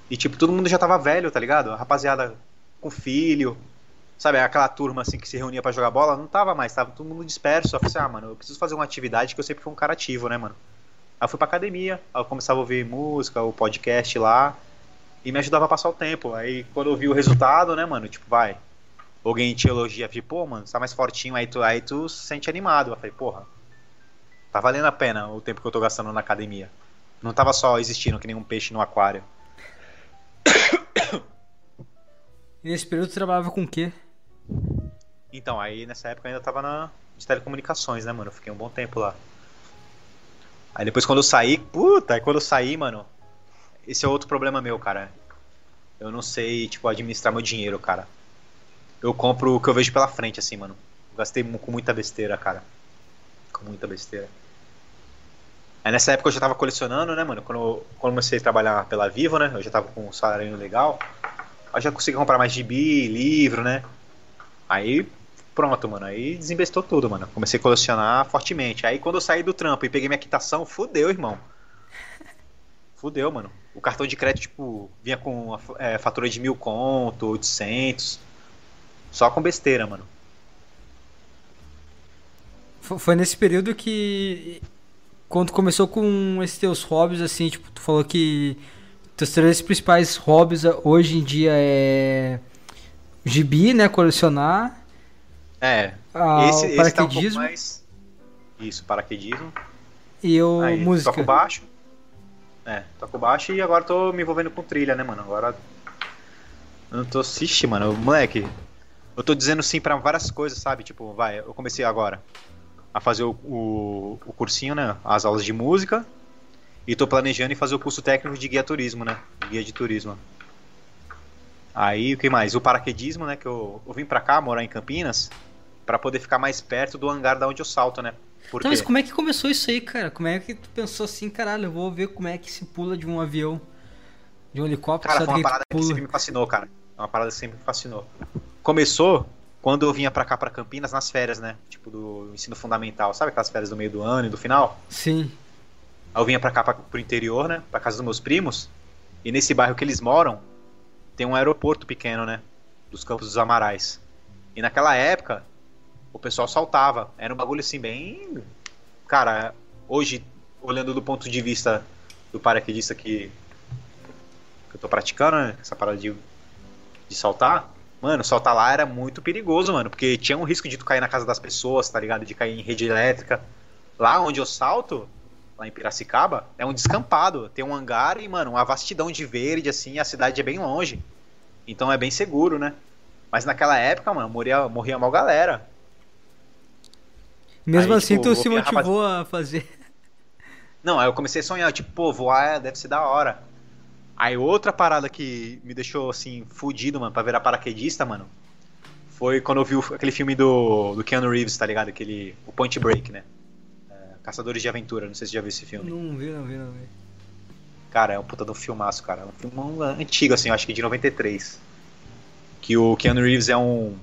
E, tipo, todo mundo já tava velho, tá ligado? A rapaziada com filho, Sabe, aquela turma assim que se reunia para jogar bola, não tava mais, tava todo mundo disperso. Eu falei assim, ah, mano, eu preciso fazer uma atividade que eu sempre fui um cara ativo, né, mano? Aí eu fui pra academia, aí eu começava a ouvir música, o podcast lá, e me ajudava a passar o tempo. Aí quando eu vi o resultado, né, mano, tipo, vai, alguém te elogia, tipo, pô, mano, você tá mais fortinho, aí tu, aí tu se sente animado. Eu falei, porra, tá valendo a pena o tempo que eu tô gastando na academia. Não tava só existindo que nem um peixe no aquário. E nesse período você trabalhava com o quê? Então, aí nessa época eu ainda tava na de telecomunicações, né, mano? Eu fiquei um bom tempo lá. Aí depois quando eu saí, puta, aí quando eu saí, mano, esse é outro problema meu, cara. Eu não sei, tipo, administrar meu dinheiro, cara. Eu compro o que eu vejo pela frente, assim, mano. gastei com muita besteira, cara. Com muita besteira. Aí nessa época eu já tava colecionando, né, mano? Quando eu, comecei a trabalhar pela Vivo, né? Eu já tava com um salário legal. Aí já consegui comprar mais gibi, livro, né? Aí, pronto, mano. Aí desinvestou tudo, mano. Comecei a colecionar fortemente. Aí quando eu saí do trampo e peguei minha quitação, fudeu, irmão. Fudeu, mano. o cartão de crédito, tipo, vinha com é, fatura de mil conto, 800. Só com besteira, mano. Foi nesse período que. Quando começou com esses teus hobbies, assim, tipo, tu falou que teus três principais hobbies hoje em dia é. Gibi, né? Colecionar. É. Ah, esse, paraquedismo. Tá um mais... Isso, paraquedismo. E eu, Aí, música. Toco baixo. É, toco baixo e agora tô me envolvendo com trilha, né, mano? Agora. Eu não tô. Ixi, mano, moleque. Eu tô dizendo sim para várias coisas, sabe? Tipo, vai, eu comecei agora a fazer o, o, o, cursinho, né? As aulas de música. E tô planejando em fazer o curso técnico de guia turismo, né? Guia de turismo. Aí, o que mais? O paraquedismo, né? Que eu, eu vim pra cá, morar em Campinas, para poder ficar mais perto do hangar da onde eu salto, né? Então, mas como é que começou isso aí, cara? Como é que tu pensou assim, caralho, eu vou ver como é que se pula de um avião, de um helicóptero? Cara, foi uma parada que, que sempre me fascinou, cara. É uma parada que sempre me fascinou. Começou quando eu vinha pra cá, pra Campinas, nas férias, né? Tipo, do ensino fundamental. Sabe aquelas férias do meio do ano e do final? Sim. Aí eu vinha pra cá, pra, pro interior, né? Pra casa dos meus primos. E nesse bairro que eles moram, tem um aeroporto pequeno, né? Dos Campos dos Amarais. E naquela época, o pessoal saltava. Era um bagulho assim bem. Cara, hoje, olhando do ponto de vista do paraquedista que, que eu tô praticando, né? Essa parada de, de saltar. Mano, saltar lá era muito perigoso, mano. Porque tinha um risco de tu cair na casa das pessoas, tá ligado? De cair em rede elétrica. Lá onde eu salto, lá em Piracicaba, é um descampado. Tem um hangar e, mano, uma vastidão de verde, assim, a cidade é bem longe. Então é bem seguro, né? Mas naquela época, mano, morria, morria mal galera. Mesmo aí, assim, tipo, tu se motivou rapaz... a fazer. Não, aí eu comecei a sonhar, tipo, pô, voar deve ser da hora. Aí outra parada que me deixou, assim, fudido, mano, pra virar paraquedista, mano, foi quando eu vi aquele filme do, do Keanu Reeves, tá ligado? Aquele, o Point Break, né? É, Caçadores de Aventura, não sei se já viu esse filme. Não vi, não vi, não vi. Cara, é um puta de um filmaço, cara. É um filme antigo, assim, eu acho que de 93. Que o Keanu Reeves é um,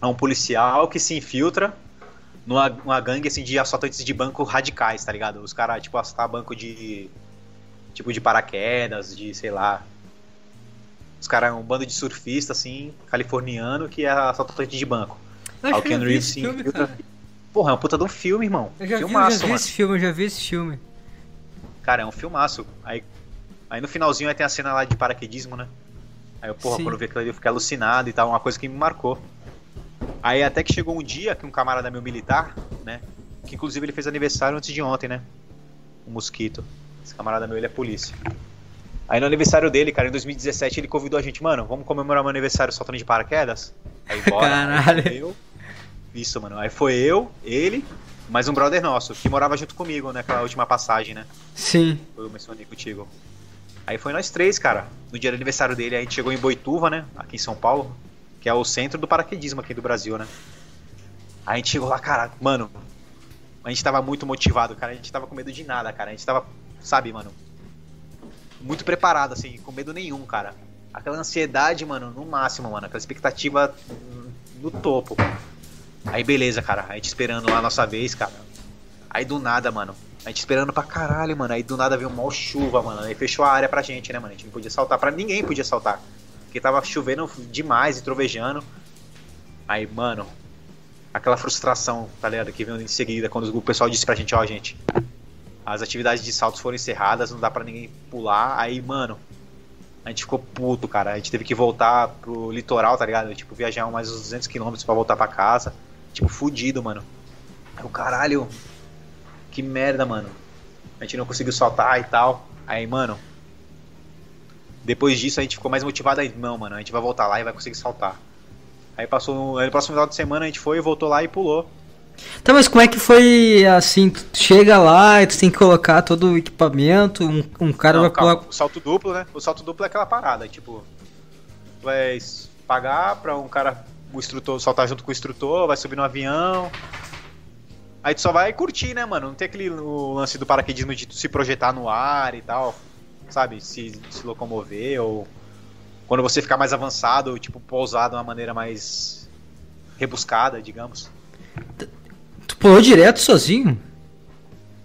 é um policial que se infiltra numa, numa gangue assim de assaltantes de banco radicais, tá ligado? Os caras, tipo, assaltar banco de. Tipo de paraquedas, de sei lá. Os caras, um bando de surfista, assim, californiano, que é assaltante de banco. Aí o Ken Reeves se infiltra. Porra, é um puta de um filme, irmão. Eu já filmaço, vi, eu já vi esse filme, eu já vi esse filme. Cara, é um filmaço. Aí, aí no finalzinho aí tem a cena lá de paraquedismo, né? Aí eu, porra, Sim. quando eu vi aquilo ali eu fiquei alucinado e tal, uma coisa que me marcou. Aí até que chegou um dia que um camarada meu militar, né? Que inclusive ele fez aniversário antes de ontem, né? Um mosquito. Esse camarada meu, ele é polícia. Aí no aniversário dele, cara, em 2017, ele convidou a gente, mano, vamos comemorar meu aniversário soltando de paraquedas? Aí bora. Caralho. Aí eu, isso, mano. Aí foi eu, ele, mais um brother nosso, que morava junto comigo naquela né, última passagem, né? Sim. Foi eu mencionei contigo. Aí foi nós três, cara. No dia do aniversário dele, a gente chegou em Boituva, né? Aqui em São Paulo que é o centro do paraquedismo aqui do Brasil, né? A gente chegou lá, cara, mano, a gente tava muito motivado, cara, a gente tava com medo de nada, cara, a gente tava, sabe, mano, muito preparado, assim, com medo nenhum, cara. Aquela ansiedade, mano, no máximo, mano, aquela expectativa no topo. Aí beleza, cara, a gente esperando lá a nossa vez, cara. Aí do nada, mano, a gente esperando pra caralho, mano. Aí do nada veio uma chuva, mano. Aí fechou a área pra gente, né, mano? A gente não podia saltar pra ninguém, podia saltar. Porque tava chovendo demais e trovejando. Aí, mano, aquela frustração, tá ligado? Que veio em seguida quando o pessoal disse pra gente, ó, oh, gente, as atividades de saltos foram encerradas, não dá pra ninguém pular. Aí, mano, a gente ficou puto, cara. A gente teve que voltar pro litoral, tá ligado? Tipo, viajar mais uns 200 km pra voltar pra casa. Tipo, fudido, mano. O caralho, que merda, mano. A gente não conseguiu saltar e tal. Aí, mano, depois disso a gente ficou mais motivado aí, não, mano, a gente vai voltar lá e vai conseguir saltar. Aí passou, aí no próximo final de semana a gente foi, voltou lá e pulou. Tá, mas como é que foi assim? Tu chega lá e tu tem que colocar todo o equipamento, um, um cara não, vai calma, pular. O salto duplo, né? O salto duplo é aquela parada, tipo, tu vai pagar pra um cara, o instrutor, saltar junto com o instrutor, vai subir no avião. Aí tu só vai curtir, né, mano? Não tem aquele lance do paraquedismo de tu se projetar no ar e tal sabe, se, se locomover ou quando você ficar mais avançado, tipo, pousar de uma maneira mais rebuscada, digamos. Tu pulou direto sozinho?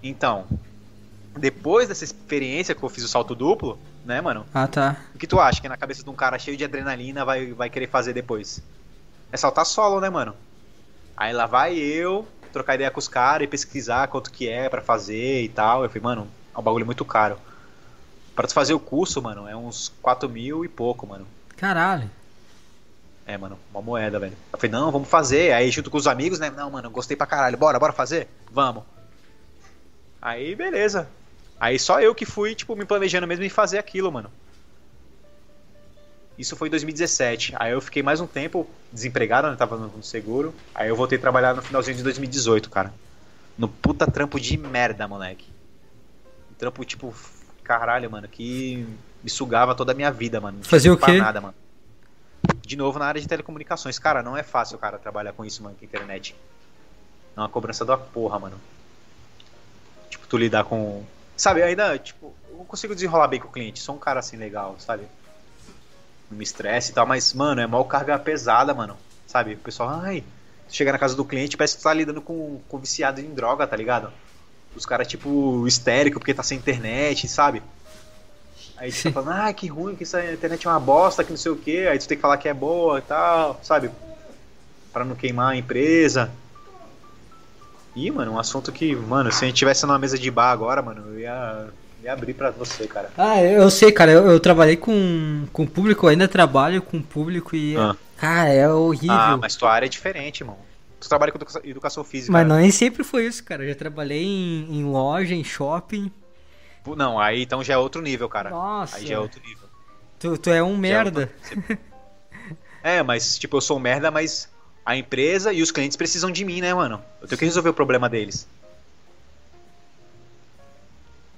Então, depois dessa experiência que eu fiz o salto duplo, né, mano? Ah, tá. O que tu acha que na cabeça de um cara cheio de adrenalina vai, vai querer fazer depois? É saltar solo, né, mano? Aí lá vai eu trocar ideia com os caras e pesquisar quanto que é para fazer e tal. Eu falei, mano, é um bagulho muito caro. Pra tu fazer o curso, mano, é uns 4 mil e pouco, mano. Caralho. É, mano, uma moeda, velho. Eu falei, não, vamos fazer. Aí junto com os amigos, né? Não, mano, gostei pra caralho. Bora, bora fazer? Vamos. Aí, beleza. Aí só eu que fui, tipo, me planejando mesmo em fazer aquilo, mano. Isso foi em 2017. Aí eu fiquei mais um tempo desempregado, né? Tava no seguro. Aí eu voltei a trabalhar no finalzinho de 2018, cara. No puta trampo de merda, moleque. Trampo, tipo, caralho, mano, que me sugava toda a minha vida, mano. Não Fazia o quê? Nada, mano. De novo, na área de telecomunicações. Cara, não é fácil, cara, trabalhar com isso, mano, com internet. É uma cobrança da porra, mano. Tipo, tu lidar com. Sabe, ainda, tipo, eu consigo desenrolar bem com o cliente. Sou um cara assim legal, sabe? Não me estresse e tal, mas, mano, é mal carga pesada, mano. Sabe? O pessoal, ai, chega na casa do cliente, parece que tá lidando com, com viciado em droga, tá ligado? Os caras, tipo, histérico porque tá sem internet, sabe? Aí tu tá falando, ah, que ruim, que essa internet é uma bosta, que não sei o que. Aí tu tem que falar que é boa e tal, sabe? Pra não queimar a empresa. Ih, mano, um assunto que, mano, se a gente tivesse numa mesa de bar agora, mano, eu ia, ia abrir pra você, cara. Ah, eu sei, cara, eu, eu trabalhei com, com público, eu ainda trabalho com público e. Ah. Cara, é horrível. Ah, mas tua área é diferente, irmão. Tu trabalha com educa- educação física. Mas né? nem sempre foi isso, cara. Eu já trabalhei em, em loja, em shopping. Pô, Não, aí então já é outro nível, cara. Nossa. Aí já é outro nível. Tu, tu é um Já é merda. outro- É, mas tipo, eu sou um merda, mas a empresa e os clientes precisam de mim, né, mano? Eu tenho que resolver o problema deles.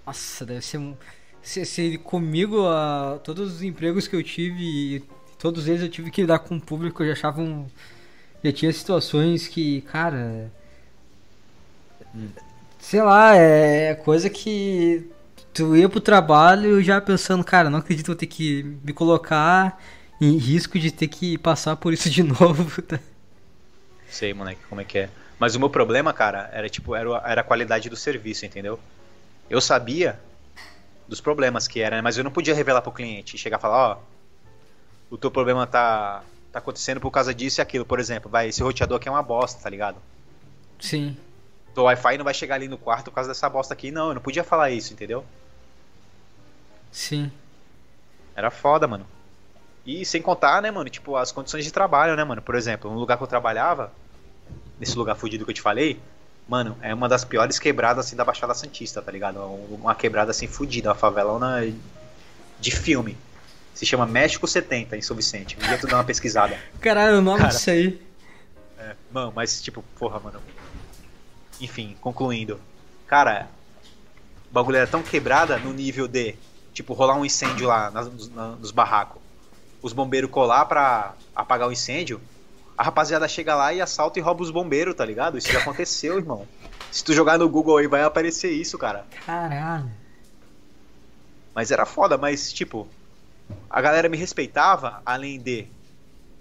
Nossa, deve ser. um- Se, se comigo, todos os empregos que eu tive, todos eles eu tive que lidar com o público, eu já achava um. Já tinha situações que, cara. Sei lá, é coisa que. Tu ia pro trabalho já pensando, cara, não acredito vou ter que me colocar em risco de ter que passar por isso de novo. tá? Sei, moleque, como é que é. Mas o meu problema, cara, era tipo, era, era a qualidade do serviço, entendeu? Eu sabia dos problemas que era, mas eu não podia revelar pro cliente e chegar e falar, ó, o teu problema tá, tá acontecendo por causa disso e aquilo, por exemplo, vai, esse roteador aqui é uma bosta, tá ligado? Sim. Teu Wi-Fi não vai chegar ali no quarto por causa dessa bosta aqui, não, eu não podia falar isso, entendeu? Sim. Era foda, mano. E sem contar, né, mano, tipo, as condições de trabalho, né, mano? Por exemplo, no lugar que eu trabalhava, nesse lugar fudido que eu te falei, mano, é uma das piores quebradas, assim, da Baixada Santista, tá ligado? Uma quebrada, assim, fudida, uma favelona de filme. Se chama México 70, em São Vicente. Um dia tu dá uma pesquisada. Caralho, o nome Cara. disso aí. É, mano, mas, tipo, porra, mano. Enfim, concluindo. Cara, o bagulho era tão quebrada no nível de, tipo, rolar um incêndio lá na- nos barracos. Os bombeiros colar pra apagar o incêndio. A rapaziada chega lá e assalta e rouba os bombeiros, tá ligado? Isso já aconteceu, irmão. Se tu jogar no Google aí, vai aparecer isso, cara. Caralho. Mas era foda, mas, tipo, a galera me respeitava, além de.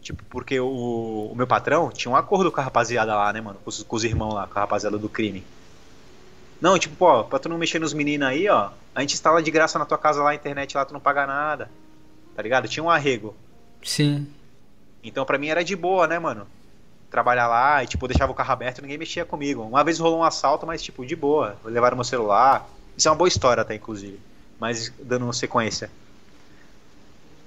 Tipo, porque o, o meu patrão tinha um acordo com a rapaziada lá, né, mano? Com os, com os irmãos lá, com a rapaziada do crime. Não, tipo, pô, pra tu não mexer nos meninos aí, ó, a gente instala de graça na tua casa lá, a internet lá, tu não paga nada. Tá ligado? Tinha um arrego. Sim. Então pra mim era de boa, né, mano? Trabalhar lá e, tipo, deixava o carro aberto e ninguém mexia comigo. Uma vez rolou um assalto, mas, tipo, de boa. Levaram meu celular. Isso é uma boa história até, inclusive. Mas dando sequência.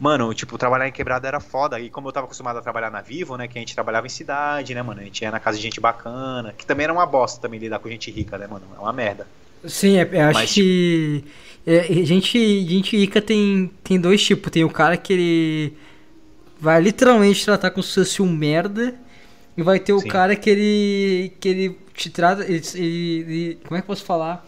Mano, tipo, trabalhar em quebrada era foda. E como eu tava acostumado a trabalhar na Vivo, né? Que a gente trabalhava em cidade, né, mano? A gente ia na casa de gente bacana. Que também era uma bosta também lidar com gente rica, né, mano? É uma merda. Sim, é, eu acho Mas, que. é, gente, gente rica tem, tem dois tipos. Tem o cara que ele vai literalmente tratar como se fosse um merda. E vai ter o Sim. cara que ele. que ele te trata. Ele, ele- ele- como é que eu posso falar?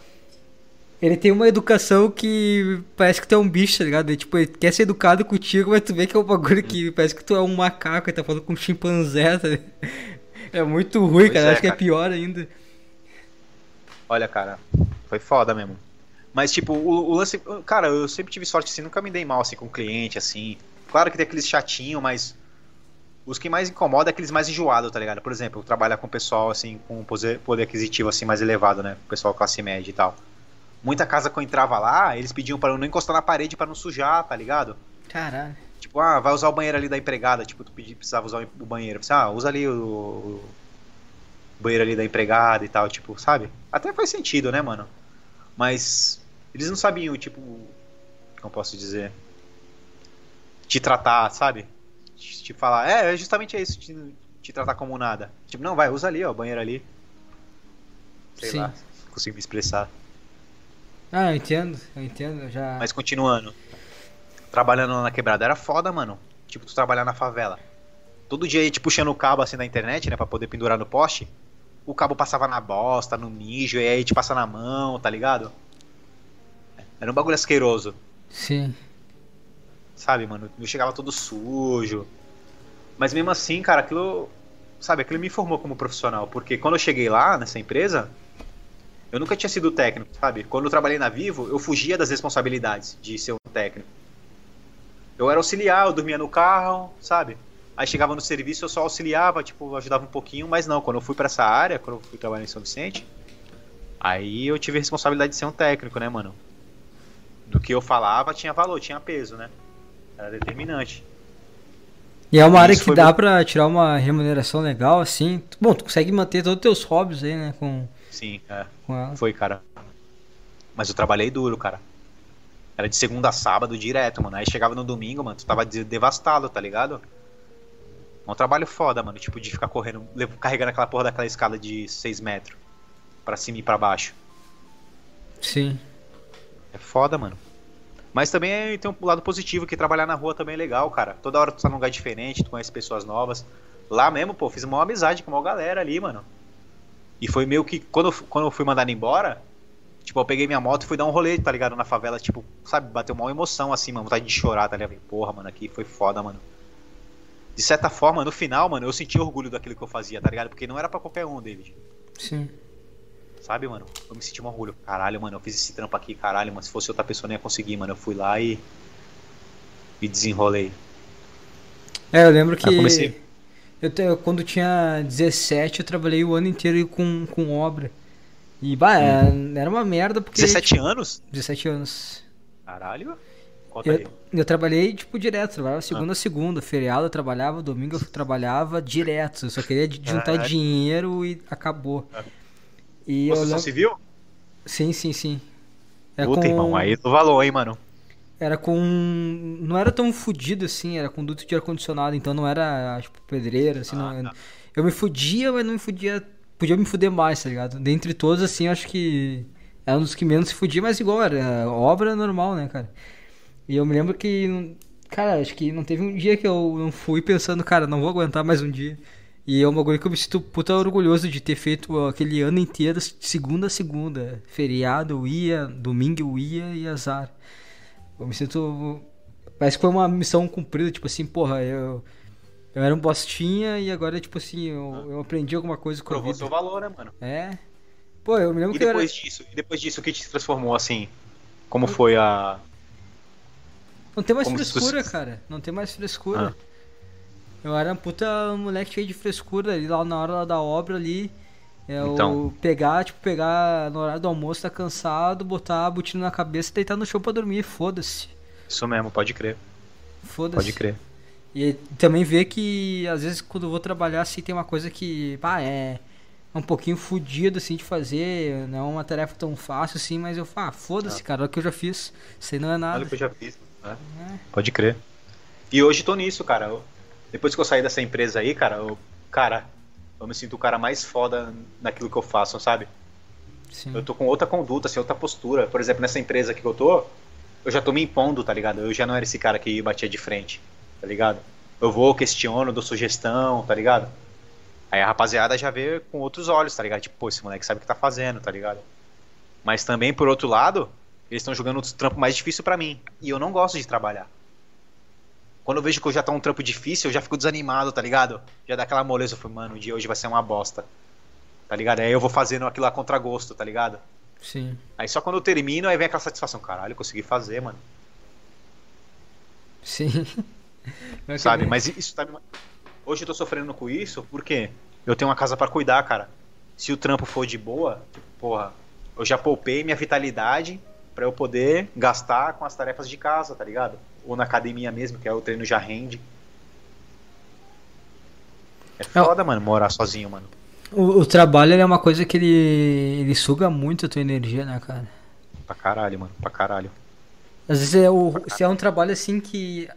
Ele tem uma educação que parece que tu é um bicho, tá ligado? Ele, tipo, ele quer ser educado contigo, mas tu vê que é um bagulho que parece que tu é um macaco e tá falando com um chimpanzé. tá ligado? É muito ruim, Pois cara. é, acho que é cara. pior ainda. Olha, cara, foi foda mesmo. Mas, tipo, o, o lance. Cara, eu sempre tive sorte assim, nunca me dei mal assim com cliente, assim. Claro que tem aqueles chatinho, mas. Os que mais incomodam é aqueles mais enjoados, tá ligado? Por exemplo, trabalhar com pessoal assim, com poder, poder aquisitivo assim mais elevado, né? Pessoal classe média e tal. Muita casa que eu entrava lá, eles pediam para eu não encostar na parede para não sujar, tá ligado? Caralho. Tipo, ah, vai usar o banheiro ali da empregada. Tipo, tu pedi, precisava usar o banheiro. Ah, usa ali o, o banheiro ali da empregada e tal, tipo, sabe? Até faz sentido, né, mano? Mas eles não sabiam, tipo, como posso dizer? Te tratar, sabe? Te falar, é, é justamente isso, te, te tratar como nada. Tipo, não, vai, usa ali, ó, o banheiro ali. Sei Sim. lá, consigo me expressar. Ah, eu entendo, eu entendo, já. Mas continuando. Trabalhando na quebrada era foda, mano. Tipo, tu trabalhar na favela. Todo dia aí, te puxando o cabo assim na internet, né, pra poder pendurar no poste. O cabo passava na bosta, no mijo, e aí te passa na mão, tá ligado? Era um bagulho asqueroso. Sim. Sabe, mano? Eu chegava todo sujo. Mas mesmo assim, cara, aquilo. Sabe, aquilo me formou como profissional. Porque quando eu cheguei lá, nessa empresa, eu nunca tinha sido técnico, sabe? Quando eu trabalhei na Vivo, eu fugia das responsabilidades de ser um técnico. Eu era auxiliar, eu dormia no carro, sabe? Aí chegava no serviço, eu só auxiliava, tipo, ajudava um pouquinho, mas não, quando eu fui para essa área, quando eu fui trabalhar em São Vicente, aí eu tive a responsabilidade de ser um técnico, né, mano? Do que eu falava tinha valor, tinha peso, né? Era determinante. E é uma área que dá pra tirar uma remuneração legal, assim. Bom, tu consegue manter todos os teus hobbies aí, né? Com... Sim, é. Foi, cara. Mas eu trabalhei duro, cara. Era de segunda a sábado direto, mano. Aí chegava no domingo, mano, tu tava devastado, tá ligado? É um trabalho foda, mano. Tipo, de ficar correndo, carregando aquela porra daquela escada de 6 metros. Pra cima e pra baixo. Sim. É foda, mano. Mas também tem um lado positivo, que trabalhar na rua também é legal, cara. Toda hora tu tá num lugar diferente, tu conhece pessoas novas. Lá mesmo, pô, fiz uma amizade com uma galera ali, mano. E foi meio que, quando, quando eu fui mandado embora, tipo, eu peguei minha moto e fui dar um rolê, tá ligado? Na favela, tipo, sabe, bateu uma emoção assim, mano, vontade de chorar, tá ligado? Porra, mano, aqui foi foda, mano. De certa forma, no final, mano, eu senti orgulho daquilo que eu fazia, tá ligado? Porque não era para qualquer um, David. Sim. Sabe, mano? Eu me senti um orgulho. Caralho, mano, eu fiz esse trampo aqui, caralho, mas se fosse outra pessoa não ia conseguir, mano. Eu fui lá e. me desenrolei. É, eu lembro que. Eu comecei... eu, eu, quando tinha 17, eu trabalhei o ano inteiro com, com obra. E, bah, hum. era uma merda porque. 17 anos? 17 anos. Caralho. Conta eu, aí. eu trabalhei, tipo, direto. Trabalhava segunda a ah. segunda. Feriado eu trabalhava, domingo eu trabalhava direto. Eu só queria juntar dinheiro e acabou. Ah. E Construção lembro... civil? Sim, sim, sim. Era Puta, com... irmão, aí do valor, hein, mano. Era com. Não era tão fudido assim, era com duto de ar-condicionado, então não era, tipo, pedreira, assim, ah, não. Tá. Eu me fudia, mas não me fudia. Podia me fuder mais, tá ligado? Dentre todos, assim, acho que. É um dos que menos se fudia, mas igual, era obra normal, né, cara? E eu me lembro que. Cara, acho que não teve um dia que eu não fui pensando, cara, não vou aguentar mais um dia. E é um bagulho que eu me sinto puta orgulhoso de ter feito aquele ano inteiro, segunda a segunda. Feriado eu ia, domingo eu ia e azar. Eu me sinto. Parece que foi uma missão cumprida, tipo assim, porra, eu. Eu era um bostinha e agora, tipo assim, eu, eu aprendi alguma coisa com Provou a vida. seu valor, né, mano? É. Pô, eu me lembro e que depois era... disso, E depois disso, o que te transformou, assim? Como foi a... Não tem mais Como frescura, cara. Não tem mais frescura. Ah. Eu era um puta moleque cheio de frescura ali, lá na hora da obra ali. Eu então. pegar, tipo, pegar no horário do almoço, tá cansado, botar a botina na cabeça e deitar no chão pra dormir, foda-se. Isso mesmo, pode crer. Foda-se. Pode crer. E também ver que, às vezes, quando eu vou trabalhar, assim, tem uma coisa que, pá, é um pouquinho fodido, assim, de fazer, não é uma tarefa tão fácil, assim, mas eu falo, ah, foda-se, ah. cara, olha o que eu já fiz, isso aí não é nada. Olha o que eu já fiz, né? É. Pode crer. E hoje tô nisso, cara. Eu depois que eu saí dessa empresa aí, cara, eu, cara, eu me sinto o cara mais foda naquilo que eu faço, sabe? Sim. Eu tô com outra conduta, assim, outra postura. Por exemplo, nessa empresa que eu tô, eu já tô me impondo, tá ligado? Eu já não era esse cara que batia de frente, tá ligado? Eu vou, questiono, dou sugestão, tá ligado? Aí a rapaziada já vê com outros olhos, tá ligado? Tipo, pô, esse moleque sabe o que tá fazendo, tá ligado? Mas também, por outro lado, eles estão jogando outro trampo mais difícil para mim. E eu não gosto de trabalhar. Quando eu vejo que eu já tá um trampo difícil, eu já fico desanimado, tá ligado? Já dá aquela moleza, eu falo, mano, o dia hoje vai ser uma bosta. Tá ligado? Aí eu vou fazendo aquilo a contragosto, tá ligado? Sim. Aí só quando eu termino, aí vem aquela satisfação, caralho, eu consegui fazer, mano. Sim. Sabe, mas isso tá. Hoje eu tô sofrendo com isso porque eu tenho uma casa para cuidar, cara. Se o trampo for de boa, porra, eu já poupei minha vitalidade para eu poder gastar com as tarefas de casa, tá ligado? Ou na academia mesmo, que é o treino já rende. É foda, mano, morar sozinho, mano. O, o trabalho é uma coisa que ele, ele suga muito a tua energia, né, cara? Pra caralho, mano, pra caralho. Às vezes é, o, se é um trabalho assim que.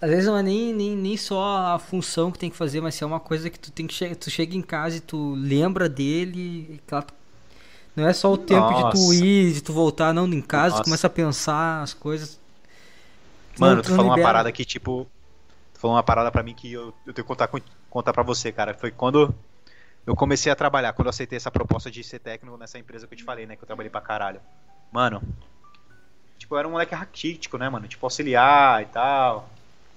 Às vezes não é nem, nem, nem só a função que tem que fazer, mas se é uma coisa que tu tem que che tu chega em casa e tu lembra dele, claro, não é só o tempo Nossa. de tu ir, de tu voltar, não, em casa, Nossa. tu começa a pensar as coisas. Mano, tu, falou uma parada que, tipo. Tu falou uma parada pra mim que eu, eu tenho que contar, contar pra você, cara. Foi quando eu comecei a trabalhar, quando eu aceitei essa proposta de ser técnico nessa empresa que eu te falei, né? Que eu trabalhei pra caralho. Mano, tipo, eu era um moleque raquítico, né, mano? Tipo, auxiliar e tal.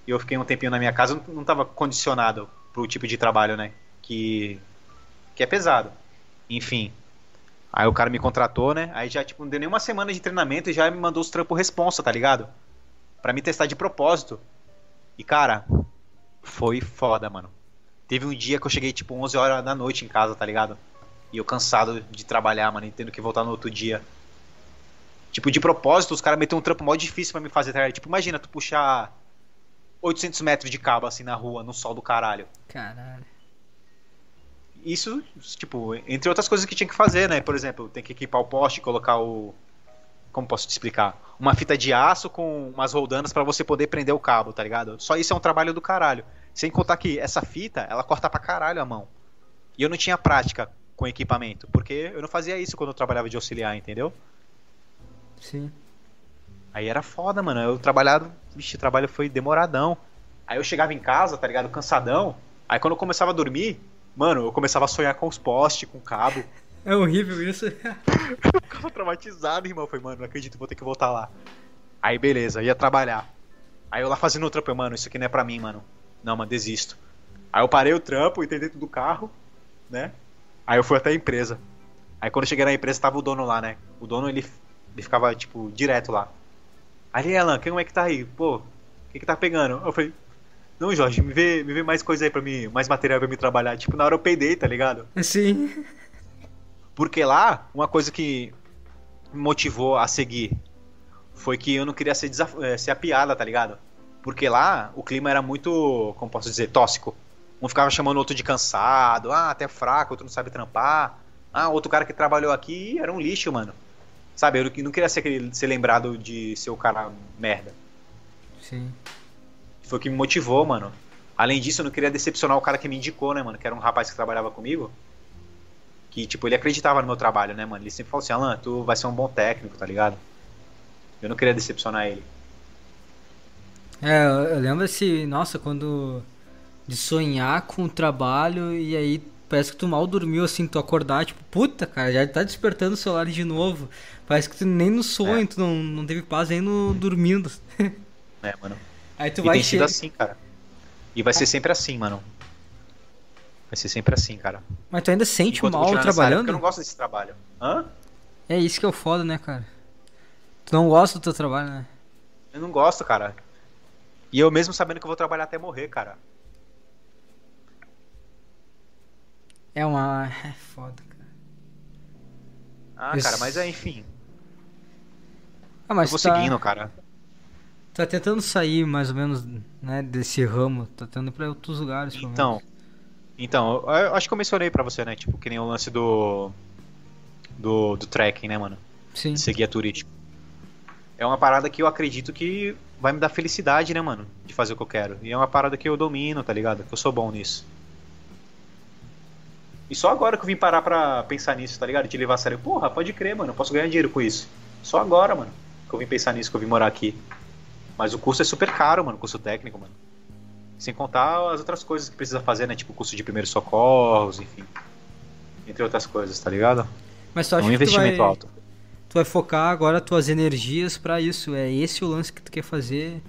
E eu fiquei um tempinho na minha casa, não, não tava condicionado pro tipo de trabalho, né? Que, que é pesado. Enfim. Aí o cara me contratou, né? Aí já, tipo, não deu nem uma semana de treinamento e já me mandou os trampos responsa, tá ligado? Pra me testar de propósito. E, cara, foi foda, mano. Teve um dia que eu cheguei, tipo, 11 horas da noite em casa, tá ligado? E eu cansado de trabalhar, mano, e tendo que voltar no outro dia. Tipo, de propósito, os caras meteram um trampo mó difícil para me fazer, tá ligado? Tipo, imagina tu puxar 800 metros de cabo, assim, na rua, no sol do caralho. Caralho isso, tipo, entre outras coisas que tinha que fazer, né? Por exemplo, tem que equipar o poste, colocar o. Como posso te explicar? Uma fita de aço com umas roldanas para você poder prender o cabo, tá ligado? Só isso é um trabalho do caralho. Sem contar que essa fita, ela corta pra caralho a mão. E eu não tinha prática com equipamento, porque eu não fazia isso quando eu trabalhava de auxiliar, entendeu? Sim. Aí era foda, mano. Eu trabalhado, vixe, o trabalho foi demoradão. Aí eu chegava em casa, tá ligado? Cansadão. Aí quando eu começava a dormir, Mano, eu começava a sonhar com os postes, com cabo. É horrível isso. eu ficava traumatizado, irmão. Falei, mano, não acredito, vou ter que voltar lá. Aí, beleza, ia trabalhar. Aí eu lá fazendo o trampo, eu, mano, isso aqui não é pra mim, mano. Não, mano, desisto. Aí eu parei o trampo, entrei dentro do carro, né? Aí eu fui até a empresa. Aí quando eu cheguei na empresa, tava o dono lá, né? O dono, ele, ele ficava, tipo, direto lá. Aí, Alan, quem é que tá aí? Pô, o que que tá pegando? Eu falei, não, Jorge, me vê, me vê mais coisa aí pra mim, mais material pra me trabalhar. Tipo, na hora eu peidei, tá ligado? Sim. Porque lá, uma coisa que me motivou a seguir foi que eu não queria ser. Eh, ser a piada, tá ligado? Porque lá o clima era muito, como posso dizer, tóxico. Um ficava chamando o outro de cansado, ah, até fraco, outro não sabe trampar. Ah, outro cara que trabalhou aqui era um lixo, mano. Sabe, eu não queria ser, ser lembrado de ser o cara merda. Sim. Foi o que me motivou, mano. Além disso, eu não queria decepcionar o cara que me indicou, né, mano? Que era um rapaz que trabalhava comigo. Que, tipo, ele acreditava no meu trabalho, né, mano? Ele sempre falou assim, Alan, tu vai ser um bom técnico, tá ligado? Eu não queria decepcionar ele. É, eu lembro assim, nossa, quando. De sonhar com o trabalho e aí parece que tu mal dormiu, assim, tu acordar, tipo, puta, cara, já tá despertando o celular de novo. Parece que tu nem no sonho, é. tu não, não teve paz nem no dormindo. É, mano. Aí tu e vai tem sido assim, cara. E vai ser sempre assim, mano. Vai ser sempre assim, cara. Mas tu ainda sente Enquanto mal trabalhando? eu não gosto desse trabalho. Hã? É isso que é o foda, né, cara? Tu não gosta do teu trabalho, né? Eu não gosto, cara. E eu mesmo sabendo que eu vou trabalhar até morrer, cara. É uma. É foda, cara. Ah, isso... cara, mas é, enfim. Ah, mas eu vou tá... seguindo, cara. Tá tentando sair mais ou menos né, desse ramo, tá tentando ir pra outros lugares. Então, então, eu acho que eu mencionei pra você, né? Tipo, que nem o lance do. Do, do trekking, né, mano? Sim. Ser guia turístico. É uma parada que eu acredito que vai me dar felicidade, né, mano? De fazer o que eu quero. E é uma parada que eu domino, tá ligado? Que eu sou bom nisso. E só agora que eu vim parar pra pensar nisso, tá ligado? De levar a sério. Porra, pode crer, mano. Eu posso ganhar dinheiro com isso. Só agora, mano. Que eu vim pensar nisso, que eu vim morar aqui. Mas o curso é super caro, mano, o curso técnico, mano. Sem contar as outras coisas que precisa fazer, né? Tipo o curso de primeiros socorros, enfim. Entre outras coisas, tá ligado? Mas tu acha é um investimento tu vai, alto. Tu vai focar agora tuas energias para isso. É esse o lance que tu quer fazer.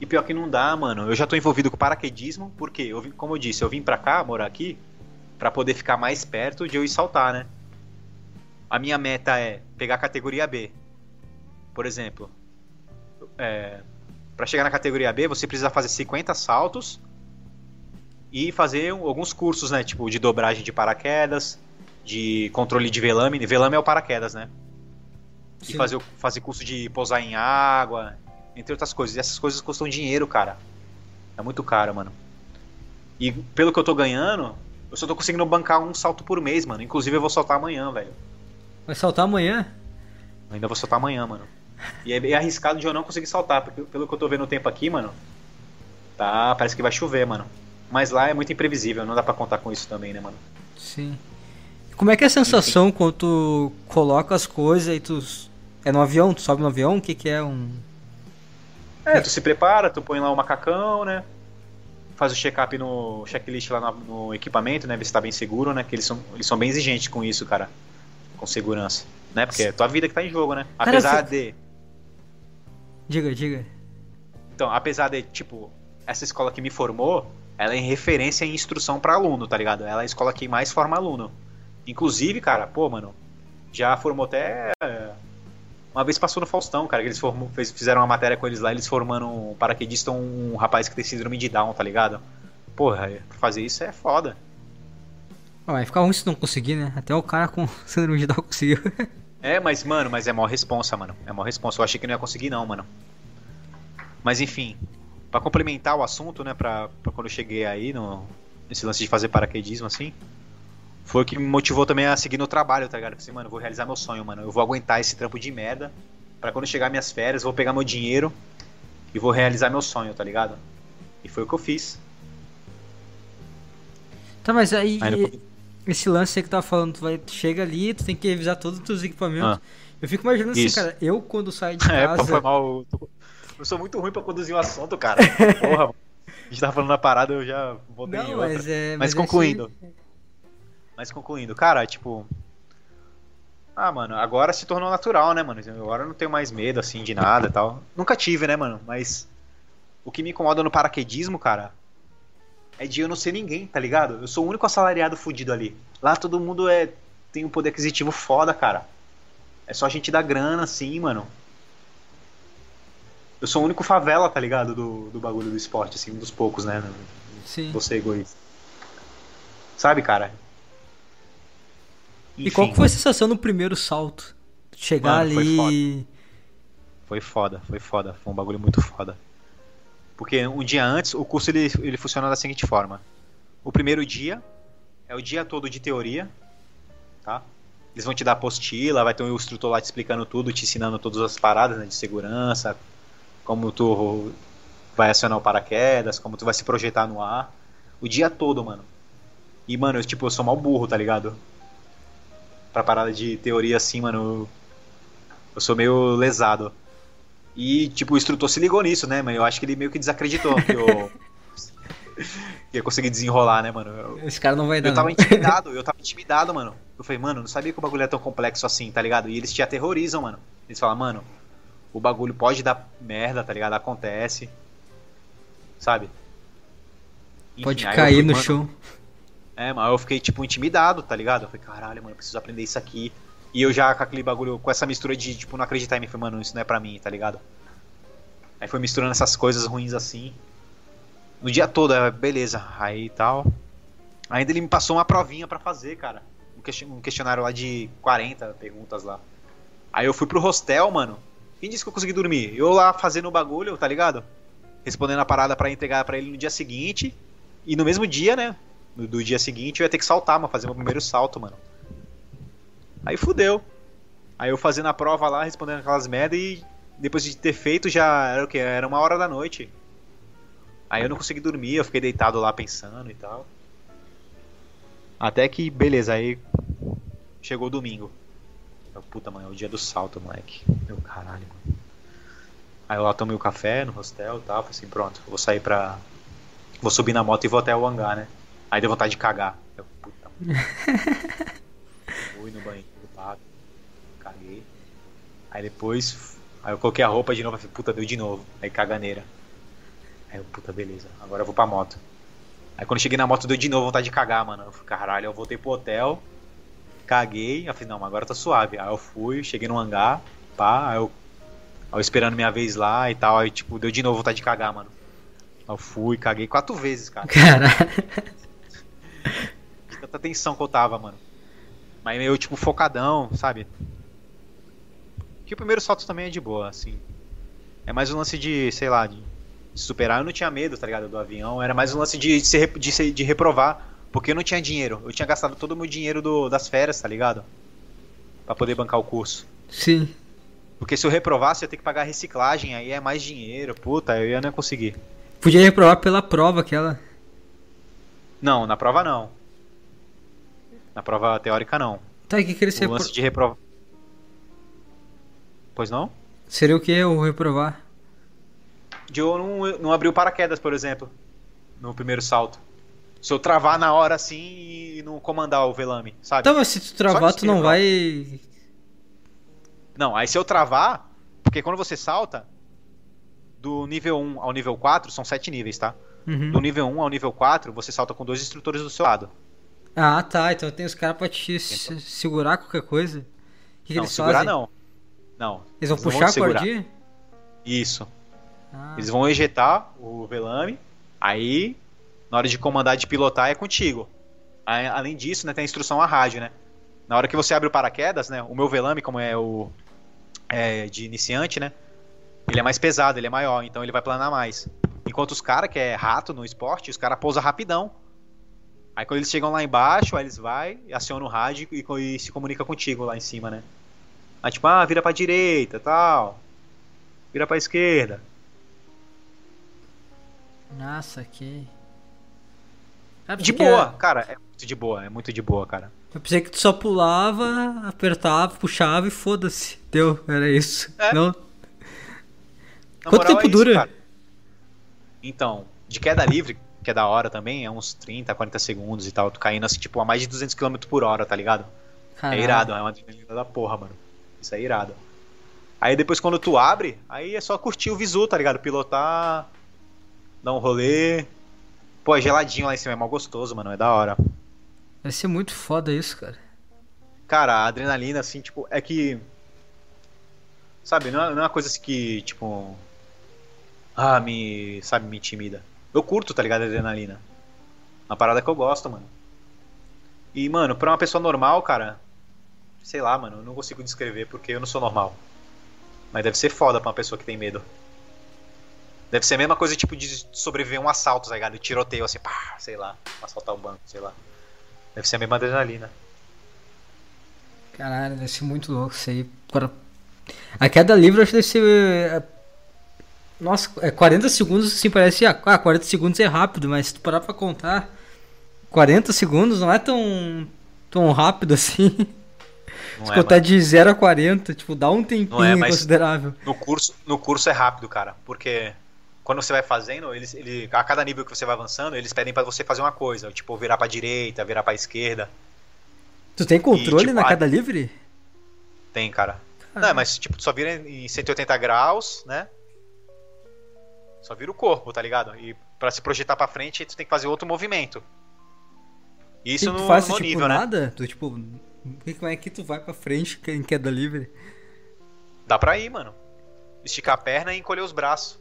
E pior que não dá, mano. Eu já tô envolvido com paraquedismo, porque, eu vim, como eu disse, eu vim pra cá, morar aqui, para poder ficar mais perto de eu ir saltar, né? A minha meta é pegar a categoria B. Por exemplo, é, para chegar na categoria B, você precisa fazer 50 saltos e fazer alguns cursos, né? Tipo, de dobragem de paraquedas, de controle de velame. Velame é o paraquedas, né? Sim. E fazer, fazer curso de pousar em água, entre outras coisas. E essas coisas custam dinheiro, cara. É muito caro, mano. E pelo que eu tô ganhando, eu só tô conseguindo bancar um salto por mês, mano. Inclusive eu vou soltar amanhã, velho. Vai saltar amanhã? Ainda vou soltar amanhã, mano. E é arriscado de eu não conseguir saltar, porque pelo que eu tô vendo o tempo aqui, mano, tá, parece que vai chover, mano. Mas lá é muito imprevisível, não dá pra contar com isso também, né, mano? Sim. Como é que é a sensação quando tu coloca as coisas e tu. É no avião? Tu sobe no avião? O que, que é um. É, tu se prepara, tu põe lá o macacão, né? Faz o check-up no checklist lá no, equipamento, né? Ver se tá bem seguro, né? Que eles são, eles são bem exigentes com isso, cara. Com segurança. Né? Porque é tua vida que tá em jogo, né? Cara, Apesar eu de. Diga, diga. Então, apesar de, tipo, essa escola que me formou, ela é em referência em instrução pra aluno, tá ligado? Ela é a escola que mais forma aluno. Inclusive, cara, pô, mano, já formou até. Uma vez passou no Faustão, cara, que eles formou, fez- fizeram uma matéria com eles lá, eles formando um paraquedista, um rapaz que tem síndrome de Down, tá ligado? Porra, fazer isso é foda. Vai ficar ruim se não conseguir, né? Até o cara com síndrome de Down conseguiu. É, mas, mano, mas é mó responsa, mano. É mó responsa. Eu achei que não ia conseguir, não, mano. Mas enfim, pra complementar o assunto, né, pra, pra quando eu cheguei aí, no, nesse lance de fazer paraquedismo, assim, foi o que me motivou também a seguir no trabalho, tá ligado? Eu Falei, mano, eu vou realizar meu sonho, mano. Eu vou aguentar esse trampo de merda. Pra quando chegar minhas férias, eu vou pegar meu dinheiro e vou realizar meu sonho, tá ligado? E foi o que eu fiz. tá, mas aí. Aí depois- Esse lance aí que tu tava falando, tu vai, tu chega ali, tu tem que revisar todos os teus equipamentos. Ah. Eu fico imaginando assim, Isso. cara, eu quando saio de É, pô, casa. foi mal. Eu sou muito ruim pra conduzir o assunto, cara. Porra, mano. A gente tava falando na parada, eu já voltei em não, outra. mas é. Mas é concluindo. assim- Mas concluindo, cara, tipo. Ah, mano, agora se tornou natural, né, mano? Agora eu não tenho mais medo, assim, de nada e tal. Nunca tive, né, mano? Mas. O que me incomoda no paraquedismo, cara, é de eu não ser ninguém, tá ligado? Eu sou o único assalariado fudido ali. Lá todo mundo é tem um poder aquisitivo foda, cara. É só gente da grana, assim, mano. Eu sou o único favela, tá ligado? Do, do bagulho do esporte, assim, um dos poucos, né? Sim. Você egoísta. Sabe, cara? E qual foi a sensação no primeiro salto? Chegar Mano, foi ali. Foi foda, foi foda. Foi um bagulho muito foda. Porque um dia antes, o curso ele, ele funciona da seguinte forma. O primeiro dia é o dia todo de teoria, tá? Eles vão te dar apostila, vai ter um instrutor lá te explicando tudo, te ensinando todas as paradas né, de segurança, como tu vai acionar o paraquedas, como tu vai se projetar no ar. O dia todo, mano. E, mano, eu, tipo, eu sou mal burro, tá ligado? Pra parada de teoria assim, mano, eu, eu sou meio lesado. E, tipo, o instrutor se ligou nisso, né, mas eu acho que ele meio que desacreditou que eu que ia conseguir desenrolar, né, mano? Eu, Esse cara não vai dar. eu tava não. intimidado, eu tava intimidado, mano. Eu falei, mano, não sabia que o bagulho é tão complexo assim, tá ligado? E eles te aterrorizam, mano. Eles falam, mano, o bagulho pode dar merda, tá ligado? Acontece. Sabe? Enfim, Pode cair fui, no mano, chão. É, mas eu fiquei, tipo, intimidado, tá ligado? Eu falei, caralho, mano, eu preciso aprender isso aqui. E eu já com aquele bagulho, com essa mistura de, tipo, não acreditar em mim. Falei, mano, isso não é pra mim, tá ligado? Aí foi misturando essas coisas ruins assim. No dia todo, é, beleza. Aí tal. Ainda ele me passou uma provinha pra fazer, cara. Um question- questionário lá de 40 perguntas lá. Aí eu fui pro hostel, mano. Quem disse que eu consegui dormir? Eu lá fazendo o bagulho, tá ligado? Respondendo a parada pra entregar pra ele no dia seguinte. E no mesmo dia, né? Do dia seguinte eu ia ter que saltar, mano. Fazer meu primeiro salto, mano. Aí fudeu. Aí eu fazendo a prova lá, respondendo aquelas merda e depois de ter feito já era o que? Era uma hora da noite. Aí eu não consegui dormir, eu fiquei deitado lá pensando e tal. Até que, beleza, aí chegou o domingo. Eu, puta, mano, é o dia do salto, moleque. Meu caralho, mano. Aí eu lá tomei o café no hostel e tal, falei assim, pronto, vou sair pra. Vou subir na moto e vou até o hangar, né? Aí deu vontade de cagar. Eu, puta. Fui no banheiro. Aí depois, aí eu coloquei a roupa de novo, falei, puta, deu de novo. Aí caganeira. Aí eu, puta, beleza, agora eu vou pra moto. Aí quando eu cheguei na moto, deu de novo vontade de cagar, mano. Eu falei, caralho, eu voltei pro hotel, caguei, aí eu falei, não, mas agora tá suave. Aí eu fui, cheguei no hangar, pá, aí eu, aí eu esperando minha vez lá e tal, aí tipo, deu de novo vontade de cagar, mano. Aí eu fui, caguei quatro vezes, cara. Caralho. De tanta tensão que eu tava, mano. Mas meio, tipo, focadão, sabe? Que o primeiro salto também é de boa, assim. É mais um lance de, sei lá, de superar. Eu não tinha medo, tá ligado, do avião. Era mais um lance de, de, de, de reprovar. Porque eu não tinha dinheiro. Eu tinha gastado todo o meu dinheiro do, das férias, tá ligado? Pra poder bancar o curso. Sim. Porque se eu reprovasse, eu ia ter que pagar reciclagem, aí é mais dinheiro. Puta, eu ia não conseguir. Podia reprovar pela prova aquela. Não, na prova não. Na prova teórica não. Tá, e o que, que ele O lance de reprovar. Pois não? Seria o que o reprovar? De eu não, não abrir o paraquedas, por exemplo. No primeiro salto. Se eu travar na hora assim e não comandar o velame, sabe? Tá, mas se tu travar, tu que não vai. Não, aí se eu travar, porque quando você salta, do nível 1 ao nível 4, são 7 níveis, tá? Uhum. Do nível 1 ao nível 4, você salta com dois instrutores do seu lado. Ah, tá. Então tem os caras pra te se- segurar qualquer coisa. O que, que não, eles segurar fazem? não. Não. Eles vão não puxar te a cordinha? Isso. Ah, Eles vão ejetar o velame, aí na hora de comandar de pilotar é contigo. Aí, além disso, né, tem a instrução a rádio, né? Na hora que você abre o paraquedas, né, o meu velame, como é o é de iniciante, né, ele é mais pesado, ele é maior, então ele vai planar mais. Enquanto os caras que é rato no esporte, os caras pousam rapidão. Aí quando eles chegam lá embaixo, aí eles vai, acionam o rádio e, e se comunica contigo lá em cima, né? Aí tipo, ah, vira pra direita, tal. Vira pra esquerda. Nossa, que. Ah, De boa, era- cara, é muito de boa, é muito de boa, cara. Eu pensei que tu só pulava, apertava, puxava e foda-se. Deu, era isso. É. Não. Na Quanto tempo é isso, dura? cara. Então, de queda livre, que é da hora também, é uns 30, 40 segundos e tal, tu caindo assim, tipo, a mais de 200 km por hora, tá ligado? Caralho. É irado, é uma adrenalina da porra, mano. Isso é irado. Aí depois quando tu abre, aí é só curtir o visu, tá ligado? Pilotar, dar um rolê. Pô, é geladinho lá em cima, é mal gostoso, mano, é da hora. Vai ser muito foda isso, cara. Cara, a adrenalina, assim, tipo, é que. Sabe, não é, não é uma coisa assim que, tipo. Ah, me. Sabe, me intimida. Eu curto, tá ligado? A adrenalina. Uma parada que eu gosto, mano. E, mano, pra uma pessoa normal, cara. Sei lá, mano, eu não consigo descrever porque eu não sou normal. Mas deve ser foda pra uma pessoa que tem medo. Deve ser a mesma coisa, tipo, de sobreviver um assalto, tá ligado? Tiroteio, assim, pá, sei lá. Assaltar o banco, sei lá. Deve ser a mesma adrenalina. Caralho, deve ser muito louco isso aí. A queda livre acho que deve ser. é, Nossa, é 40 segundos assim parece. Ah, 40 segundos é rápido, mas se tu parar pra contar, 40 segundos não é tão, tão rápido assim. Não Se é, contar mano. de 0 a 40, tipo, dá um tempinho Não é, considerável. No curso, no curso é rápido, cara, porque quando você vai fazendo, eles, ele, a cada nível que você vai avançando, eles pedem pra você fazer uma coisa, tipo virar pra direita, virar pra esquerda. Tu tem controle tipo, na a- queda livre? Tem, cara. Caralho. Não, mas tipo, tu só vira em 180 graus, né? Só vira o corpo, tá ligado? E pra se projetar pra frente, tu tem que fazer outro movimento. Isso E tu no, faz no tipo nível, né? nada? Tu tipo, e como é que tu vai pra frente em queda livre? Dá pra ir, mano. Esticar a perna e encolher os braços.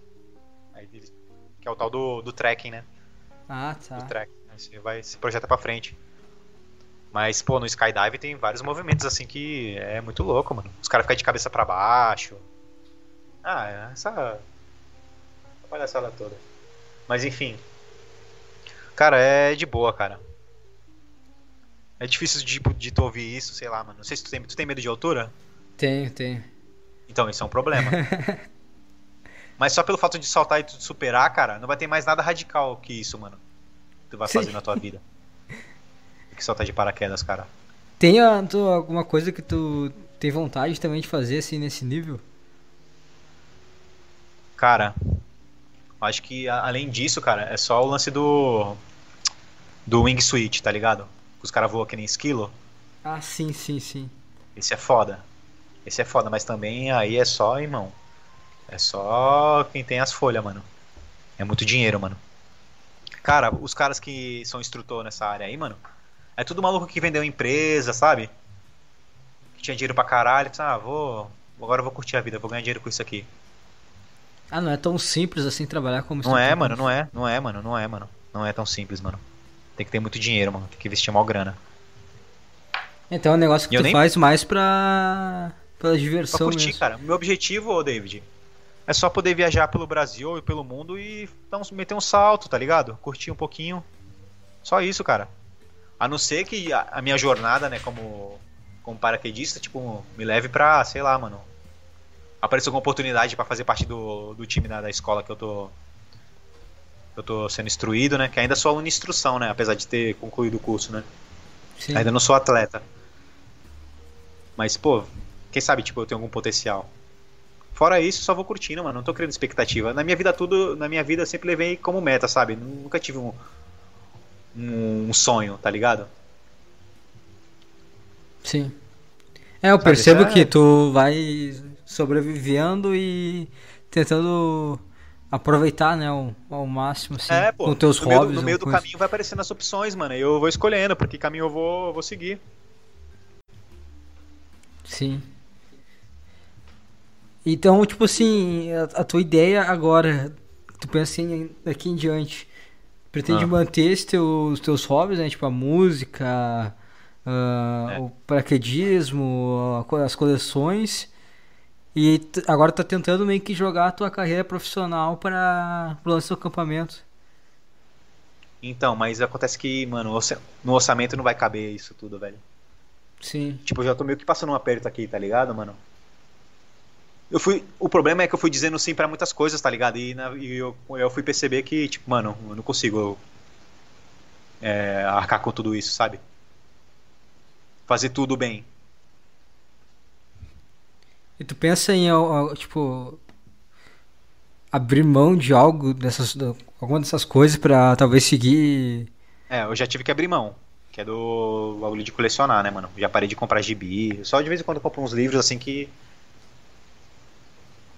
Aí, que é o tal do, do trekking, né? Ah, tá. do. Aí você vai se projeta pra frente. Mas, pô, no skydive tem vários movimentos assim que é muito louco, mano. Os caras ficam de cabeça pra baixo. Ah, é essa. essa palhaçada toda. Mas enfim. Cara, é de boa, cara. É difícil de, de tu ouvir isso, sei lá, mano. Não sei se tu tem, tu tem medo de altura. Tenho, tenho. Então, isso é um problema. Mas só pelo fato de saltar e tu superar, cara, não vai ter mais nada radical que isso, mano. Que tu vai Sim. fazer na tua vida. Que saltar de paraquedas, cara. Tem ah, tu, alguma coisa que tu tem vontade também de fazer assim nesse nível? Cara, acho que a- além disso, cara, é só o lance do. Do wingsuit, tá ligado? Que os caras voam que nem esquilo. Ah, sim, sim, sim. Esse é foda. Esse é foda, mas também aí é só, irmão. É só quem tem as folhas, mano. É muito dinheiro, mano. Cara, os caras que são instrutor nessa área aí, mano, é tudo maluco que vendeu empresa, sabe? Que tinha dinheiro pra caralho, pensa, ah, vou. Agora eu vou curtir a vida, vou ganhar dinheiro com isso aqui. Ah, não é tão simples assim trabalhar como Não é, mano, não é, não é, mano, não é, mano. Não é tão simples, mano. Tem que ter muito dinheiro, mano. Tem que investir mal grana. Então é um negócio que eu tu nem- faz mais pra. pela Pra diversão curtir, mesmo. cara. Meu objetivo, ô David, é só poder viajar pelo Brasil e pelo mundo e dar um- meter um salto, tá ligado? Curtir um pouquinho. Só isso, cara. A não ser que a, a minha jornada, né, como, como paraquedista, tipo, me leve pra, sei lá, mano. Aparecer alguma oportunidade pra fazer parte do, do time da, da escola que eu tô. Eu tô sendo instruído, né? Que ainda sou aluno de instrução, né? Apesar de ter concluído o curso, né? Sim. Ainda não sou atleta. Mas, pô, quem sabe, tipo, eu tenho algum potencial. Fora isso, só vou curtindo, mano. Não tô criando expectativa. Na minha vida, tudo, na minha vida, eu sempre levei como meta, sabe? Nunca tive um, um, um sonho, tá ligado? Sim. É, eu Sabe, percebo é- que tu vai sobrevivendo e tentando aproveitar, né, ao, ao máximo, assim, é, pô. com teus no meio, do- hobbies. no meio do caminho vai aparecendo as opções, mano. E eu vou escolhendo por que caminho eu vou, eu vou seguir. Sim. Então, tipo assim, a, a tua ideia agora, tu pensa em daqui em diante, pretende Ah. manter teu- os teus hobbies, né? Tipo a música, ah, É. o paraquedismo, as coleções. E agora tá tentando meio que jogar a tua carreira profissional para o lance do acampamento. Então, mas acontece que, mano, no orçamento não vai caber isso tudo, velho. Sim. Tipo, eu já tô meio que passando um aperto aqui, tá ligado, mano? Eu fui. O problema é que eu fui dizendo sim pra muitas coisas, tá ligado? E, na- e eu, eu fui perceber que, tipo, mano, eu não consigo é, arcar com tudo isso, sabe? Fazer tudo bem. E tu pensa em, tipo, abrir mão de algo dessas, alguma dessas coisas pra talvez seguir. É, eu já tive que abrir mão. Que é do bagulho de colecionar, né, mano? Já parei de comprar gibi. Só de vez em quando eu compro uns livros assim que.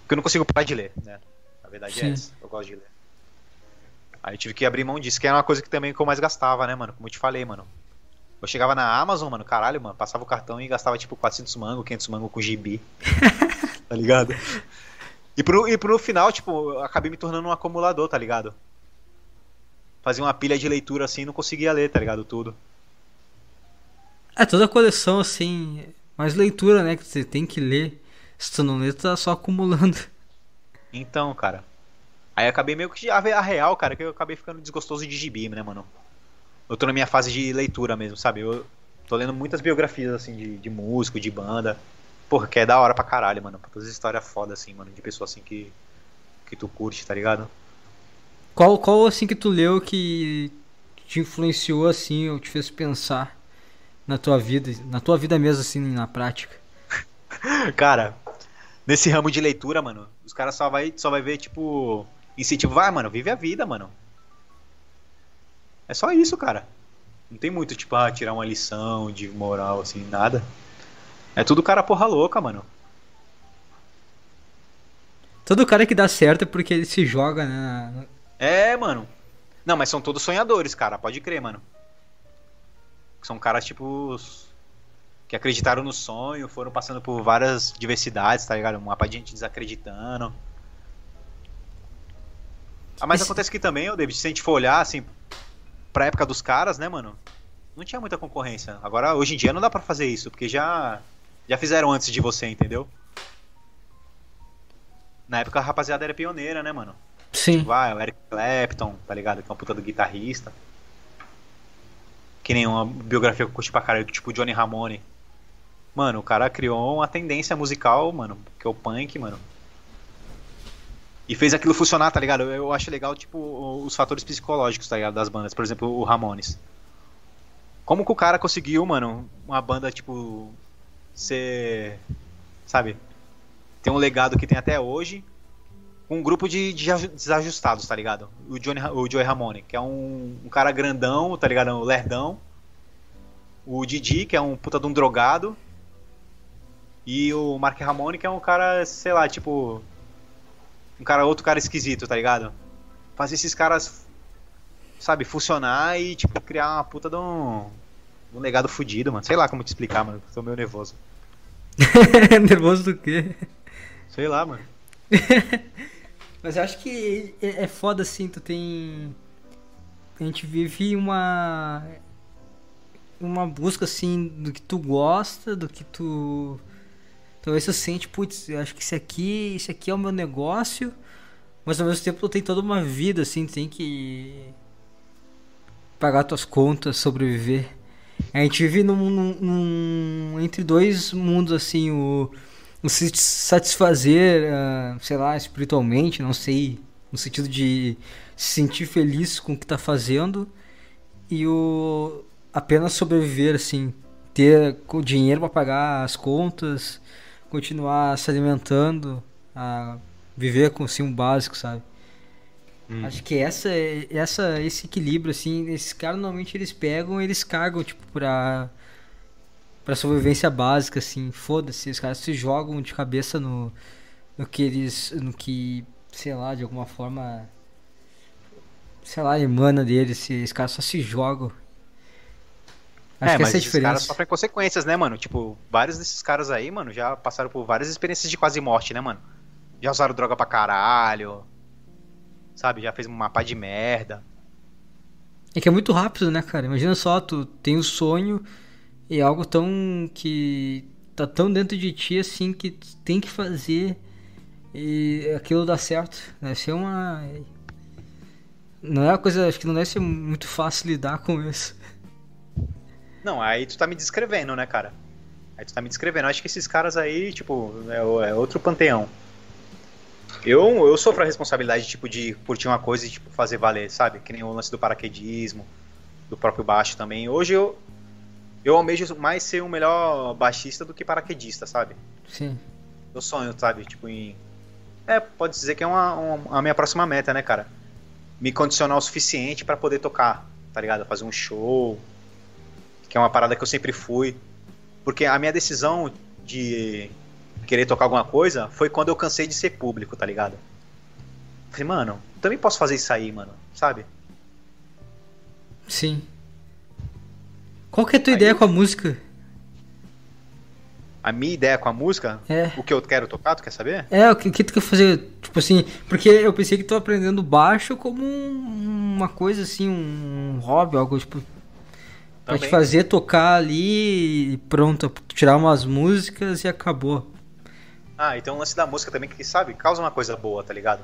que eu não consigo parar de ler, né? A verdade Sim. é essa. Eu gosto de ler. Aí eu tive que abrir mão disso, que era uma coisa que também que eu mais gastava, né, mano? Como eu te falei, mano. Eu chegava na Amazon, mano, caralho, mano, passava o cartão e gastava tipo 400 mango, 500 mango com gibi. tá ligado? E pro, e pro final, tipo, eu acabei me tornando um acumulador, tá ligado? Fazia uma pilha de leitura assim e não conseguia ler, tá ligado? Tudo. É, toda coleção, assim, mais leitura, né? Que você tem que ler. Se tu não lê, tu tá só acumulando. Então, cara. Aí eu acabei meio que a a real, cara, que eu acabei ficando desgostoso de gibi, né, mano? Eu tô na minha fase de leitura mesmo, sabe? Eu tô lendo muitas biografias, assim, de, de músico, de banda. Porra, que é da hora pra caralho, mano. Todas as histórias foda, assim, mano, de pessoa assim que. que tu curte, tá ligado? Qual, qual, assim, que tu leu que te influenciou, assim, ou te fez pensar na tua vida, na tua vida mesmo, assim, na prática? Cara, nesse ramo de leitura, mano, os caras só vai, só vai ver, tipo, incentivo. Vai, mano, vive a vida, mano. É só isso, cara. Não tem muito, tipo, ah, tirar uma lição de moral, assim, nada. É tudo cara porra louca, mano. Todo cara que dá certo é porque ele se joga, né? É, mano. Não, mas são todos sonhadores, cara, pode crer, mano. São caras, tipo, que acreditaram no sonho, foram passando por várias diversidades, tá ligado? Uma parte de gente desacreditando. Ah, mas Esse- acontece que também, ô David, se a gente for olhar, assim, pra época dos caras, né, mano? Não tinha muita concorrência. Agora, hoje em dia, não dá pra fazer isso, porque já, já fizeram antes de você, entendeu? Na época, a rapaziada era pioneira, né, mano? Sim. Vai, o Eric Clapton, tá ligado? Que é um puta do guitarrista. Que nem uma biografia que eu curti pra caralho, tipo Johnny Ramone. Mano, o cara criou uma tendência musical, mano, que é o punk, mano. E fez aquilo funcionar, tá ligado? Eu acho legal, tipo, os fatores psicológicos, tá ligado? Das bandas. Por exemplo, o Ramones. Como que o cara conseguiu, mano, uma banda, tipo, ser. Sabe? Ter um legado que tem até hoje, com um grupo de, de aju- desajustados, tá ligado? O, Johnny, o Joey Ramone, que é um, um cara grandão, tá ligado? Um lerdão. O Didi, que é um puta de um drogado. E o Mark Ramone, que é um cara, sei lá, tipo. Um cara, outro cara esquisito, tá ligado? Fazer esses caras, sabe, funcionar e, tipo, criar uma puta de um. Um legado fudido, mano. Sei lá como te explicar, mano. Tô meio nervoso. Nervoso do quê? Sei lá, mano. Mas eu acho que é é foda assim, tu tem. A gente vive uma. uma busca assim do que tu gosta, do que tu talvez você sente, putz, eu acho que esse aqui, esse aqui é o meu negócio, mas ao mesmo tempo tu tem toda uma vida assim, tem que pagar tuas contas, sobreviver. A gente vive num, num, num entre dois mundos assim, o, o se satisfazer, uh, sei lá, espiritualmente, não sei, no sentido de se sentir feliz com o que tá fazendo e o apenas sobreviver assim, ter dinheiro para pagar as contas, continuar se alimentando, a viver com assim, um básico, sabe? Hum. Acho que essa, essa, esse equilíbrio, assim, esses caras normalmente eles pegam eles cargam, tipo, pra, pra sobrevivência básica, assim, foda-se, os caras se jogam de cabeça no, no que eles, no que, sei lá, de alguma forma, sei lá, emana deles, esses caras só se jogam. Acho é, que essa é a diferença. Os caras sofrem consequências, né, mano? Tipo, vários desses caras aí, mano, já passaram por várias experiências de quase morte, né, mano? Já usaram droga pra caralho, sabe? Já fez uma pá de merda. É que é muito rápido, né, cara? Imagina só, tu tem um sonho e algo tão que tá tão dentro de ti assim que tu tem que fazer e aquilo dá certo. Deve ser uma não é uma coisa, acho que não deve ser muito fácil lidar com isso. Não, aí tu tá me descrevendo, né, cara? Aí tu tá me descrevendo. Acho que esses caras aí, tipo, é, é outro panteão. Eu, eu sofro a responsabilidade, tipo, de curtir uma coisa e, tipo, fazer valer, sabe? Que nem o lance do paraquedismo, do próprio baixo também. Hoje eu, eu almejo mais ser um melhor baixista do que paraquedista, sabe? Sim. Eu sonho, sabe? Tipo, em... É, pode dizer que é uma, uma, a minha próxima meta, né, cara? Me condicionar o suficiente para poder tocar, tá ligado? Fazer um show, que é uma parada que eu sempre fui. Porque a minha decisão de querer tocar alguma coisa foi quando eu cansei de ser público, tá ligado? Falei, mano, também posso fazer isso aí, mano, sabe? Sim. Qual que é a tua aí, ideia com a música? A minha ideia com a música? É. O que eu quero tocar, tu quer saber? É, o que, que tu quer fazer? Tipo assim, porque eu pensei que tu aprendendo baixo como um, uma coisa assim, um hobby, algo tipo. Pra te fazer tocar ali e pronto, tirar umas músicas e acabou. Ah, e tem um lance da música também que, sabe, causa uma coisa boa, tá ligado?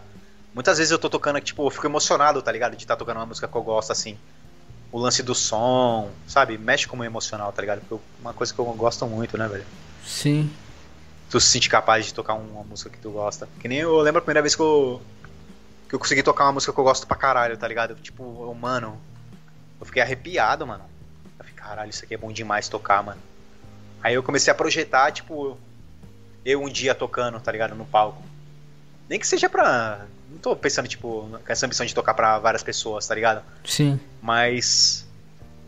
Muitas vezes eu tô tocando, tipo, eu fico emocionado, tá ligado? De estar tá tocando uma música que eu gosto, assim. O lance do som, sabe? Mexe com o emocional, tá ligado? Porque uma coisa que eu gosto muito, né, velho? Sim. Tu se sente capaz de tocar uma música que tu gosta. Que nem eu lembro a primeira vez que eu. Que eu consegui tocar uma música que eu gosto pra caralho, tá ligado? Tipo, eu, mano. Eu fiquei arrepiado, mano. Caralho, isso aqui é bom demais tocar, mano. Aí eu comecei a projetar, tipo, eu um dia tocando, tá ligado? No palco. Nem que seja pra. Não tô pensando, tipo, com essa ambição de tocar pra várias pessoas, tá ligado? Sim. Mas.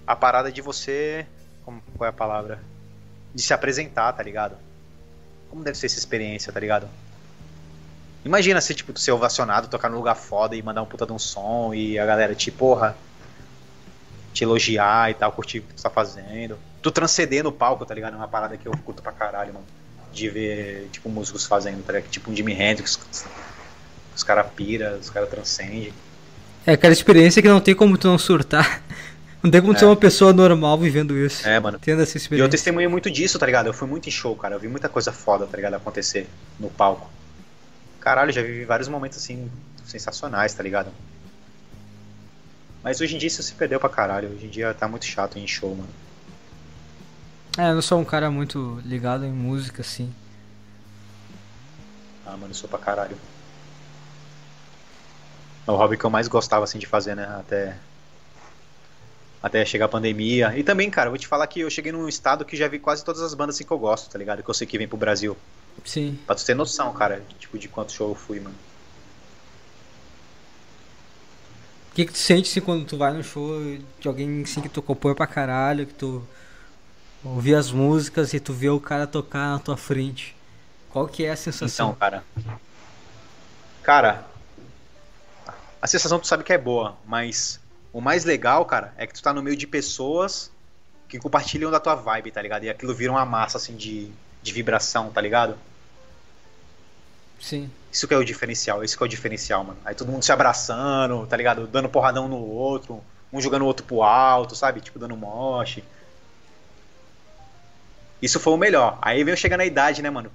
A parada de você. Como, qual é a palavra? De se apresentar, tá ligado? Como deve ser essa experiência, tá ligado? Imagina se, tipo, tu ser ovacionado, tocar num lugar foda e mandar um puta de um som e a galera te, porra, te elogiar e tal, curtir o que tu tá fazendo. Tu transcender no palco, tá ligado? É uma parada que eu curto pra caralho, mano de ver, tipo, músicos fazendo, tá Tipo um Jimi Hendrix, os caras pira, os caras transcendem. É aquela experiência que não tem como tu não surtar. Não tem como é. ser uma pessoa normal vivendo isso. É, mano. Tendo essa experiência. E eu testemunhei muito disso, tá ligado? Eu fui muito em show, cara. Eu vi muita coisa foda, tá ligado? Acontecer no palco. Caralho, já vivi vários momentos assim sensacionais, tá ligado? Mas hoje em dia isso se perdeu pra caralho. Hoje em dia tá muito chato em show, mano. É, eu não sou um cara muito ligado em música, assim. Ah, mano, eu sou pra caralho. É o hobby que eu mais gostava, assim, de fazer, né? Até... Até chegar a pandemia. E também, cara, eu vou te falar que eu cheguei num estado que já vi quase todas as bandas assim que eu gosto, tá ligado? Que eu sei que vem pro Brasil. Sim. Pra tu ter noção, cara, tipo, de quanto show eu fui, mano. O que, que tu sente assim, quando tu vai no show de alguém assim, que tu compõe pra caralho, que tu ouvir as músicas e tu vê o cara tocar na tua frente. Qual que é a sensação? Então, cara. Cara, a sensação tu sabe que é boa, mas o mais legal, cara, é que tu tá no meio de pessoas que compartilham da tua vibe, tá ligado? E aquilo vira uma massa assim de, de vibração, tá ligado? Sim. Isso que é o diferencial, isso que é o diferencial, mano. Aí todo mundo se abraçando, tá ligado? Dando porradão no outro, um jogando o outro pro alto, sabe? Tipo, dando moche. Isso foi o melhor. Aí veio chegando a idade, né, mano?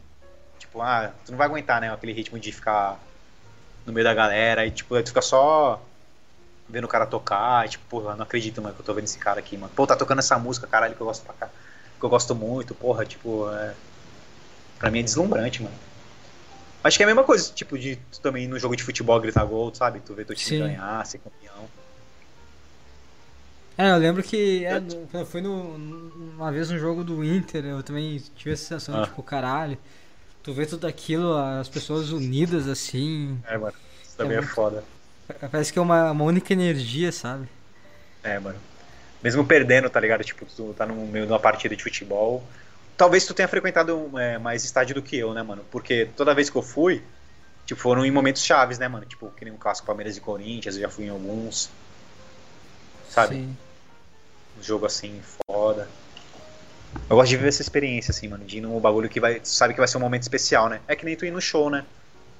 Tipo, ah, tu não vai aguentar, né? Aquele ritmo de ficar no meio da galera. E, tipo, tu fica só vendo o cara tocar. E, tipo, porra, não acredito, mano, que eu tô vendo esse cara aqui, mano. Pô, tá tocando essa música, caralho, que eu gosto pra cá. Que eu gosto muito, porra, tipo, é... Pra mim é deslumbrante, mano. Acho que é a mesma coisa, tipo, de tu também no jogo de futebol gritar gol, sabe? Tu vê teu time Sim. ganhar, ser campeão. É, eu lembro que é, foi no, uma vez no jogo do Inter, eu também tive essa sensação, ah. tipo, caralho. Tu vê tudo aquilo, as pessoas unidas assim. É, mano. Isso também é, é foda. Parece que é uma, uma única energia, sabe? É, mano. Mesmo perdendo, tá ligado? Tipo, tu tá no meio de uma partida de futebol, talvez tu tenha frequentado é, mais estádio do que eu, né, mano? Porque toda vez que eu fui, tipo, foram em momentos chaves, né, mano? Tipo, que nem um clássico Palmeiras e Corinthians, eu já fui em alguns. Sabe? Sim. Um jogo assim, foda. Eu gosto de viver essa experiência, assim, mano, de ir num bagulho que vai. sabe que vai ser um momento especial, né? É que nem tu ir no show, né?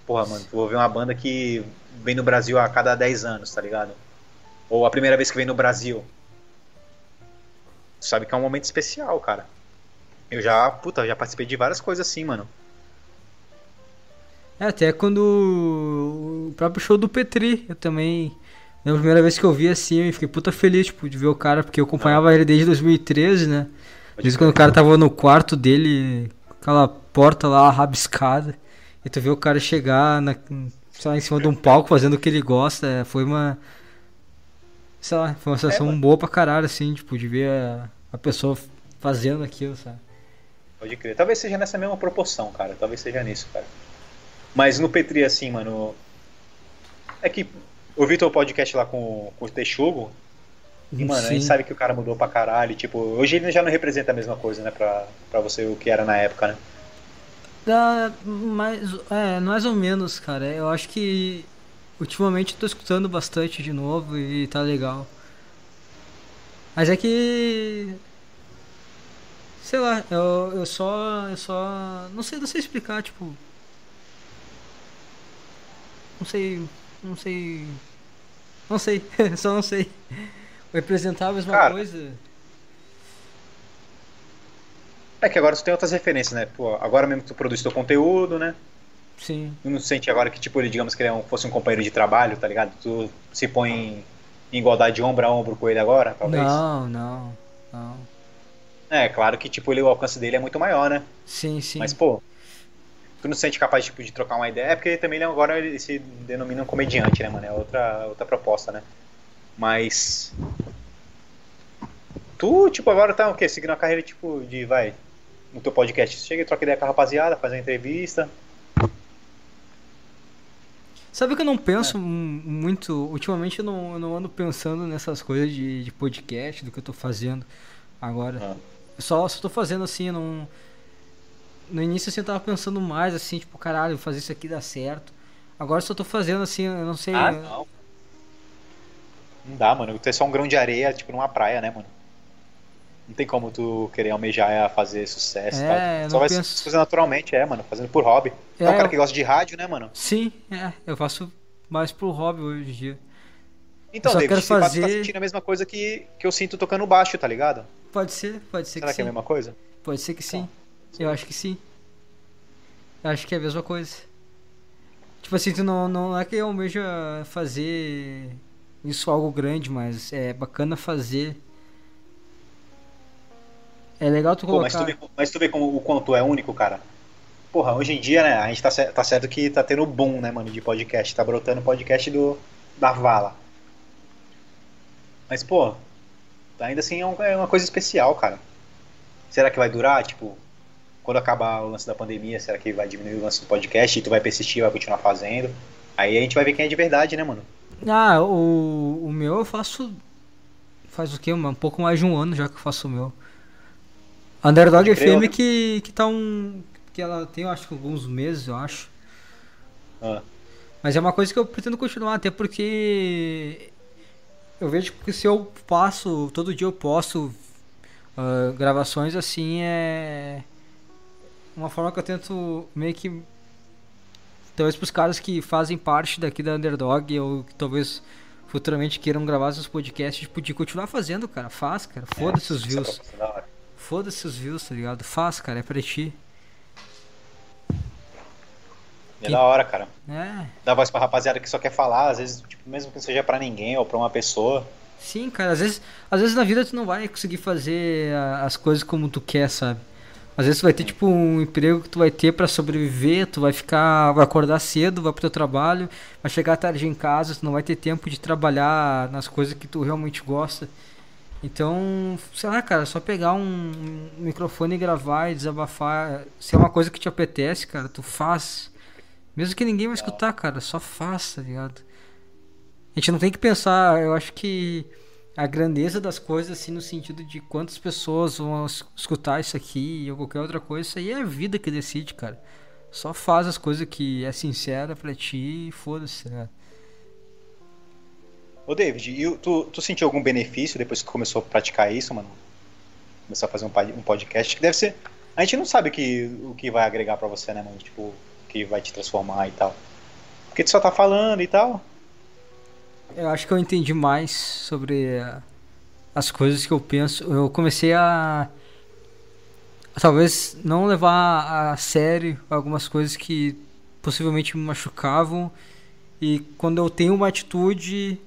Porra, mano, tu vou ver uma banda que vem no Brasil a cada 10 anos, tá ligado? Ou a primeira vez que vem no Brasil. Tu sabe que é um momento especial, cara. Eu já, puta, já participei de várias coisas assim, mano. É, até quando o próprio show do Petri, eu também. Na primeira vez que eu vi assim, eu fiquei puta feliz, tipo, de ver o cara, porque eu acompanhava ele desde 2013, né? Desde quando o cara tava no quarto dele, aquela porta lá rabiscada. E tu vê o cara chegar na, sei lá, em cima de um palco fazendo o que ele gosta. É, foi uma. Sei lá, foi uma sensação é, boa pra caralho, assim, tipo, de ver a, a pessoa fazendo aquilo, sabe? Pode crer. Talvez seja nessa mesma proporção, cara. Talvez seja nisso, cara. Mas no Petri, assim, mano. É que eu vi teu podcast lá com, com o Texugo. E, mano, Sim. a gente sabe que o cara mudou pra caralho. Tipo, hoje ele já não representa a mesma coisa, né, pra, pra você o que era na época, né? Dá mais, é, mais ou menos, cara. Eu acho que ultimamente eu tô escutando bastante de novo e tá legal. Mas é que Sei lá, eu, eu só. Eu só. Não sei, não sei explicar, tipo. Não sei. Não sei. Não sei, só não sei. Representar a mesma Cara, coisa. É que agora tu tem outras referências, né? Pô, agora mesmo que tu produz teu conteúdo, né? Sim. Tu não sente agora que, tipo, ele, digamos que ele é um, fosse um companheiro de trabalho, tá ligado? Tu se põe em, em igualdade de ombro a ombro com ele agora, talvez? Não, não, não. É, claro que tipo, ele, o alcance dele é muito maior, né? Sim, sim. Mas, pô, tu não se sente capaz tipo, de trocar uma ideia? É porque também ele agora ele se denomina um comediante, né, mano? É outra, outra proposta, né? Mas. Tu, tipo, agora tá o quê? Seguindo a carreira, tipo, de, vai, no teu podcast. Chega e troca ideia com a rapaziada, faz uma entrevista. Sabe que eu não penso é. muito. Ultimamente eu não, eu não ando pensando nessas coisas de, de podcast, do que eu tô fazendo agora. Ah. Só, só tô fazendo assim, não. No início assim, eu tava pensando mais assim, tipo, caralho, fazer isso aqui dá certo. Agora só tô fazendo assim, eu não sei. Ah, não. Não dá, mano. Tu é só um grão de areia, tipo, numa praia, né, mano? Não tem como tu querer almejar fazer sucesso é, tal. Só vai penso... fazer naturalmente, é, mano. Fazendo por hobby. É, é um cara que gosta de rádio, né, mano? Sim, é. Eu faço mais por hobby hoje em dia. Então, David, quero fazer... tá sentindo a mesma coisa que, que eu sinto tocando baixo, tá ligado? Pode ser, pode ser Será que, que é a mesma coisa? Pode ser que sim. Eu acho que sim. Eu acho que é a mesma coisa. Tipo assim, tu não, não é que eu almeja fazer isso algo grande, mas é bacana fazer. É legal tu colocar... Pô, mas, tu vê, mas tu vê como, o quanto é único, cara. Porra, hoje em dia, né, a gente tá, tá certo que tá tendo boom, né, mano, de podcast. Tá brotando podcast do, da Vala. Mas, pô, ainda assim é, um, é uma coisa especial, cara. Será que vai durar? Tipo, quando acabar o lance da pandemia, será que vai diminuir o lance do podcast e tu vai persistir, vai continuar fazendo? Aí a gente vai ver quem é de verdade, né, mano? Ah, o, o meu eu faço. Faz o quê? Um pouco mais de um ano já que eu faço o meu. Underdog FM né? que, que tá um. Que ela tem, eu acho, alguns meses, eu acho. Ah. Mas é uma coisa que eu pretendo continuar, até porque eu vejo que se eu passo, todo dia eu posto uh, gravações assim, é uma forma que eu tento meio que. Talvez para os caras que fazem parte daqui da Underdog, ou que talvez futuramente queiram gravar seus podcasts, tipo, de continuar fazendo, cara. Faz, cara. Foda-se é, os views. Foda-se os views, tá ligado? Faz, cara, é pra ti. É da hora, cara. É. Dá voz pra rapaziada que só quer falar, às vezes, tipo, mesmo que não seja pra ninguém ou pra uma pessoa. Sim, cara, às vezes, às vezes na vida tu não vai conseguir fazer as coisas como tu quer, sabe? Às vezes tu vai ter tipo um emprego que tu vai ter pra sobreviver, tu vai ficar, vai acordar cedo, vai pro teu trabalho, vai chegar tarde em casa, tu não vai ter tempo de trabalhar nas coisas que tu realmente gosta. Então, sei lá, cara, só pegar um microfone e gravar e desabafar, se é uma coisa que te apetece, cara, tu faz. Mesmo que ninguém vai escutar, cara, só tá ligado? A gente não tem que pensar, eu acho que a grandeza das coisas, assim, no sentido de quantas pessoas vão es- escutar isso aqui ou qualquer outra coisa, isso aí é a vida que decide, cara. Só faz as coisas que é sincera pra ti e foda-se, ligado? Ô, David, e tu, tu sentiu algum benefício depois que começou a praticar isso, mano? Começar a fazer um, um podcast que deve ser. A gente não sabe o que, o que vai agregar pra você, né, mano? Tipo, que vai te transformar e tal. Porque tu só tá falando e tal. Eu acho que eu entendi mais sobre eh, as coisas que eu penso. Eu comecei a, talvez não levar a sério algumas coisas que possivelmente me machucavam. E quando eu tenho uma atitude,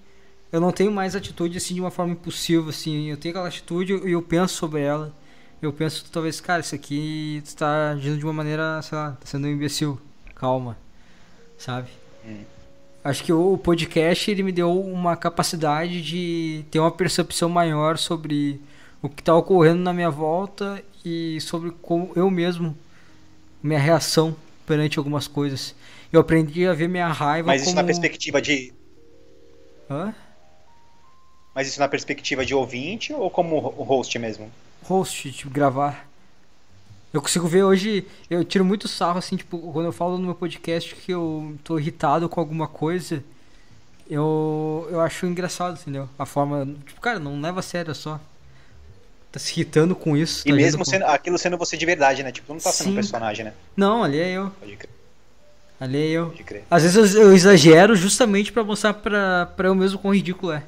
eu não tenho mais atitude assim de uma forma impulsiva assim. Eu tenho aquela atitude e eu penso sobre ela. Eu penso talvez, cara, isso aqui tu tá agindo de uma maneira, sei lá, tá sendo um imbecil. Calma. Sabe? Hum. Acho que o podcast ele me deu uma capacidade de ter uma percepção maior sobre o que está ocorrendo na minha volta e sobre como eu mesmo, minha reação perante algumas coisas. Eu aprendi a ver minha raiva Mas isso como... na perspectiva de. Hã? Mas isso na perspectiva de ouvinte ou como o host mesmo? host, tipo, gravar. Eu consigo ver hoje, eu tiro muito sarro, assim, tipo, quando eu falo no meu podcast que eu tô irritado com alguma coisa, eu, eu acho engraçado, entendeu? A forma, tipo, cara, não leva a sério, é só. Tá se irritando com isso. E tá mesmo agindo com- sendo, aquilo sendo você de verdade, né? Tipo, não tá sendo Sim. um personagem, né? Não, ali é eu, Pode crer. ali é eu. Pode crer. Às vezes eu, eu exagero justamente pra mostrar pra, pra eu mesmo quão ridículo é.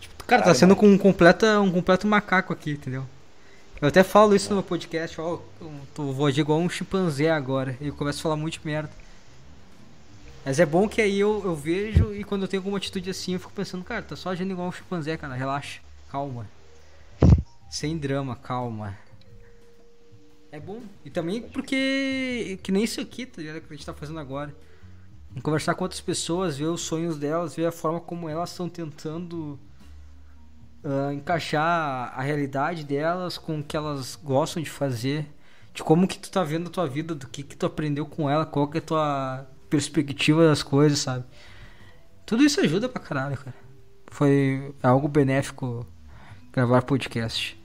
Tipo, cara, tá sendo com um completo, um completo macaco aqui, entendeu? Eu até falo isso no meu podcast, ó, eu vou agir igual um chimpanzé agora. E eu começo a falar muito merda. Mas é bom que aí eu, eu vejo e quando eu tenho alguma atitude assim, eu fico pensando, cara, tá só agindo igual um chimpanzé, cara, relaxa, calma. Sem drama, calma. É bom. E também porque, que nem isso aqui, tá ligado? Que a gente tá fazendo agora. Conversar com outras pessoas, ver os sonhos delas, ver a forma como elas estão tentando ah, encaixar a realidade delas com o que elas gostam de fazer. De como que tu tá vendo a tua vida, do que que tu aprendeu com ela, qual que é a tua perspectiva das coisas, sabe? Tudo isso ajuda pra caralho, cara. Foi algo benéfico gravar podcast.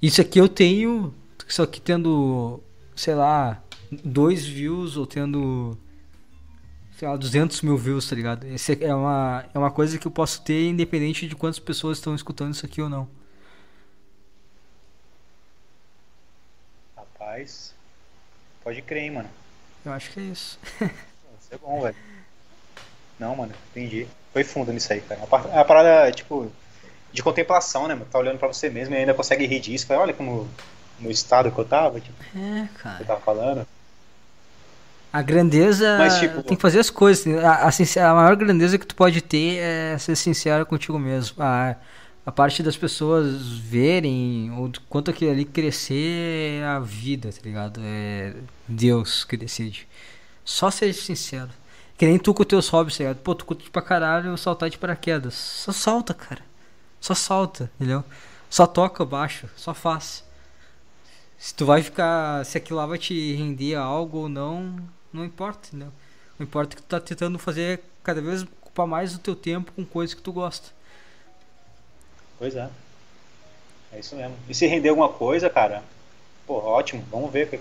Isso aqui eu tenho, isso aqui tendo, sei lá, dois views ou tendo, sei lá, 200 mil views, tá ligado? Esse é uma, é uma coisa que eu posso ter independente de quantas pessoas estão escutando isso aqui ou não. Rapaz. Pode crer, hein, mano. Eu acho que é isso. Isso é bom, velho. Não, mano, entendi. Foi fundo nisso aí, cara. É uma par- uma parada, tipo, de contemplação, né, mano? Tá olhando pra você mesmo e ainda consegue rir disso. Fala, olha como no estado que eu tava, tipo, É, você cara. tava falando. A grandeza Mas, tipo- tem que fazer as coisas. né? A, a, a maior grandeza que tu pode ter é ser sincero contigo mesmo. A, a parte das pessoas verem o quanto aquilo ali crescer é a vida, tá ligado? É Deus que decide. Só seja sincero. Que nem tu com os teus hobbies, tá ligado? Pô, tu curte pra caralho saltar de paraquedas. Só solta, cara. Só solta, entendeu? Só toca baixo, só faz. Se tu vai ficar. Se aquilo lá vai te render algo ou não, não importa, entendeu? O importa é que tu tá tentando fazer cada vez ocupar mais o teu tempo com coisas que tu gosta. Pois é. É isso mesmo. E se render alguma coisa, cara, pô, ótimo. Vamos ver que,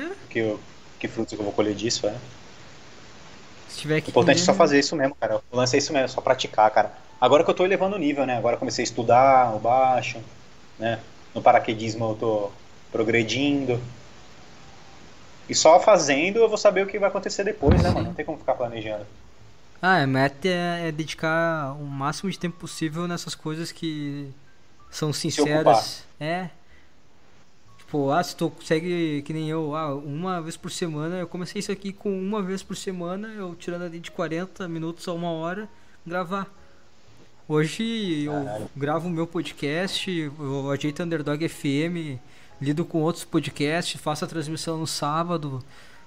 É. que, que frutos eu vou colher disso, é. Se tiver que. Importante é só render- fazer isso mesmo, cara. O lance é isso mesmo, é só praticar, cara. Agora que eu tô elevando o nível, né? Agora comecei a estudar o baixo, né? No paraquedismo eu tô progredindo. E só fazendo eu vou saber o que vai acontecer depois, né, mano? Não tem como ficar planejando. Ah, a meta é, é dedicar o máximo de tempo possível nessas coisas que são sinceras. É. Tipo, ah, se tu consegue, que nem eu, ah, uma vez por semana, eu comecei isso aqui com uma vez por semana, eu tirando ali de 40 minutos a uma hora, gravar. Hoje Caralho. eu gravo o meu podcast, eu ajeito Underdog FM, lido com outros podcasts, faço a transmissão no sábado,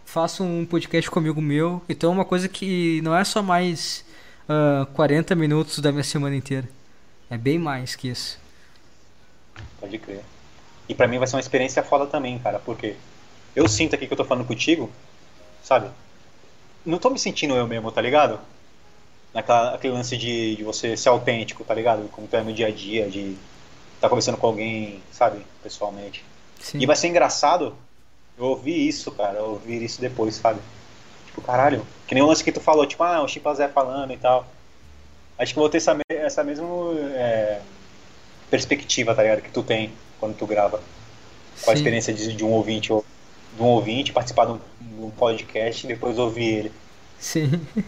faço um podcast comigo meu. Então é uma coisa que não é só mais uh, ah, 40 minutos da minha semana inteira. É bem mais que isso. Pode crer. E pra mim vai ser uma experiência foda também, cara, porque eu sinto aqui que eu tô falando contigo, sabe? Não tô me sentindo eu mesmo, tá ligado? naquela, aquele lance de, de você ser autêntico, tá ligado? Como tu é no dia a dia, de estar tá conversando com alguém, sabe, pessoalmente. Sim. E vai ser engraçado eu ouvir isso, cara, eu ouvir isso depois, sabe? Tipo, caralho, que nem o lance que tu falou, tipo, ah, o Chimpanzé falando e tal. Acho que eu vou ter essa, essa mesma é, perspectiva, tá ligado? Que tu tem quando tu grava. Com a experiência de, de um ouvinte, de um ouvinte, participar de um, de um podcast e depois ouvir ele. Sim.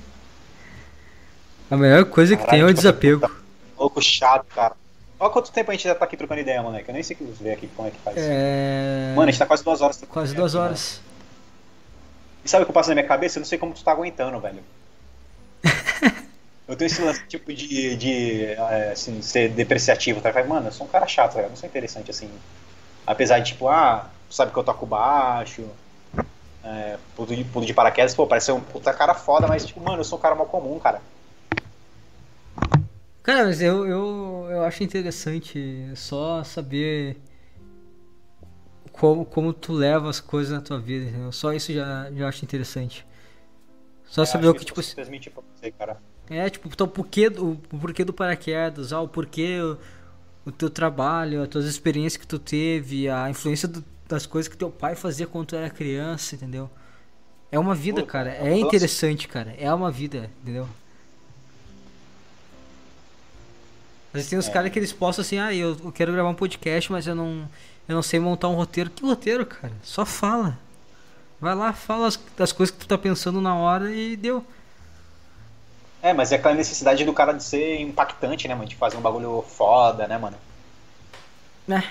A melhor coisa Caralho, que tem é o tipo, desapego. Tá louco chato, cara. Olha quanto tempo a gente já tá aqui trocando ideia, moleque. Eu nem sei que ver aqui como é que faz. É... Mano, a gente tá quase duas horas. Quase duas aqui, horas. Mano. E sabe o que eu passo na minha cabeça? Eu não sei como tu tá aguentando, velho. eu tenho esse lance, tipo, de, de é, assim, ser depreciativo, tá? Mano, eu sou um cara chato, velho. Eu não sou interessante, assim. Apesar de, tipo, ah, tu sabe que eu toco baixo, é, pulo, de, pulo de paraquedas, pô, parece um puta cara foda, mas, tipo, mano, eu sou um cara mal comum, cara. Cara, mas eu, eu, eu acho interessante só saber como, como tu leva as coisas na tua vida. Entendeu? Só isso já, já acho interessante. Só é, saber o que, tipo. Transmitir pra você, cara. É, tipo, então, o porquê, do, o porquê do paraquedas, ah, o porquê o, o teu trabalho, as tuas experiências que tu teve, a influência do, das coisas que teu pai fazia quando tu era criança, entendeu? É uma vida, Pô, cara. É interessante, cara. É uma vida, entendeu? Às vezes tem uns é. caras que eles postam assim, ah, eu, eu quero gravar um podcast, mas eu não, eu não sei montar um roteiro. Que roteiro, cara? Só fala. Vai lá, fala as, das coisas que tu tá pensando na hora e deu. É, mas é aquela necessidade do cara de ser impactante, né, mano? De fazer um bagulho foda, né, mano? É.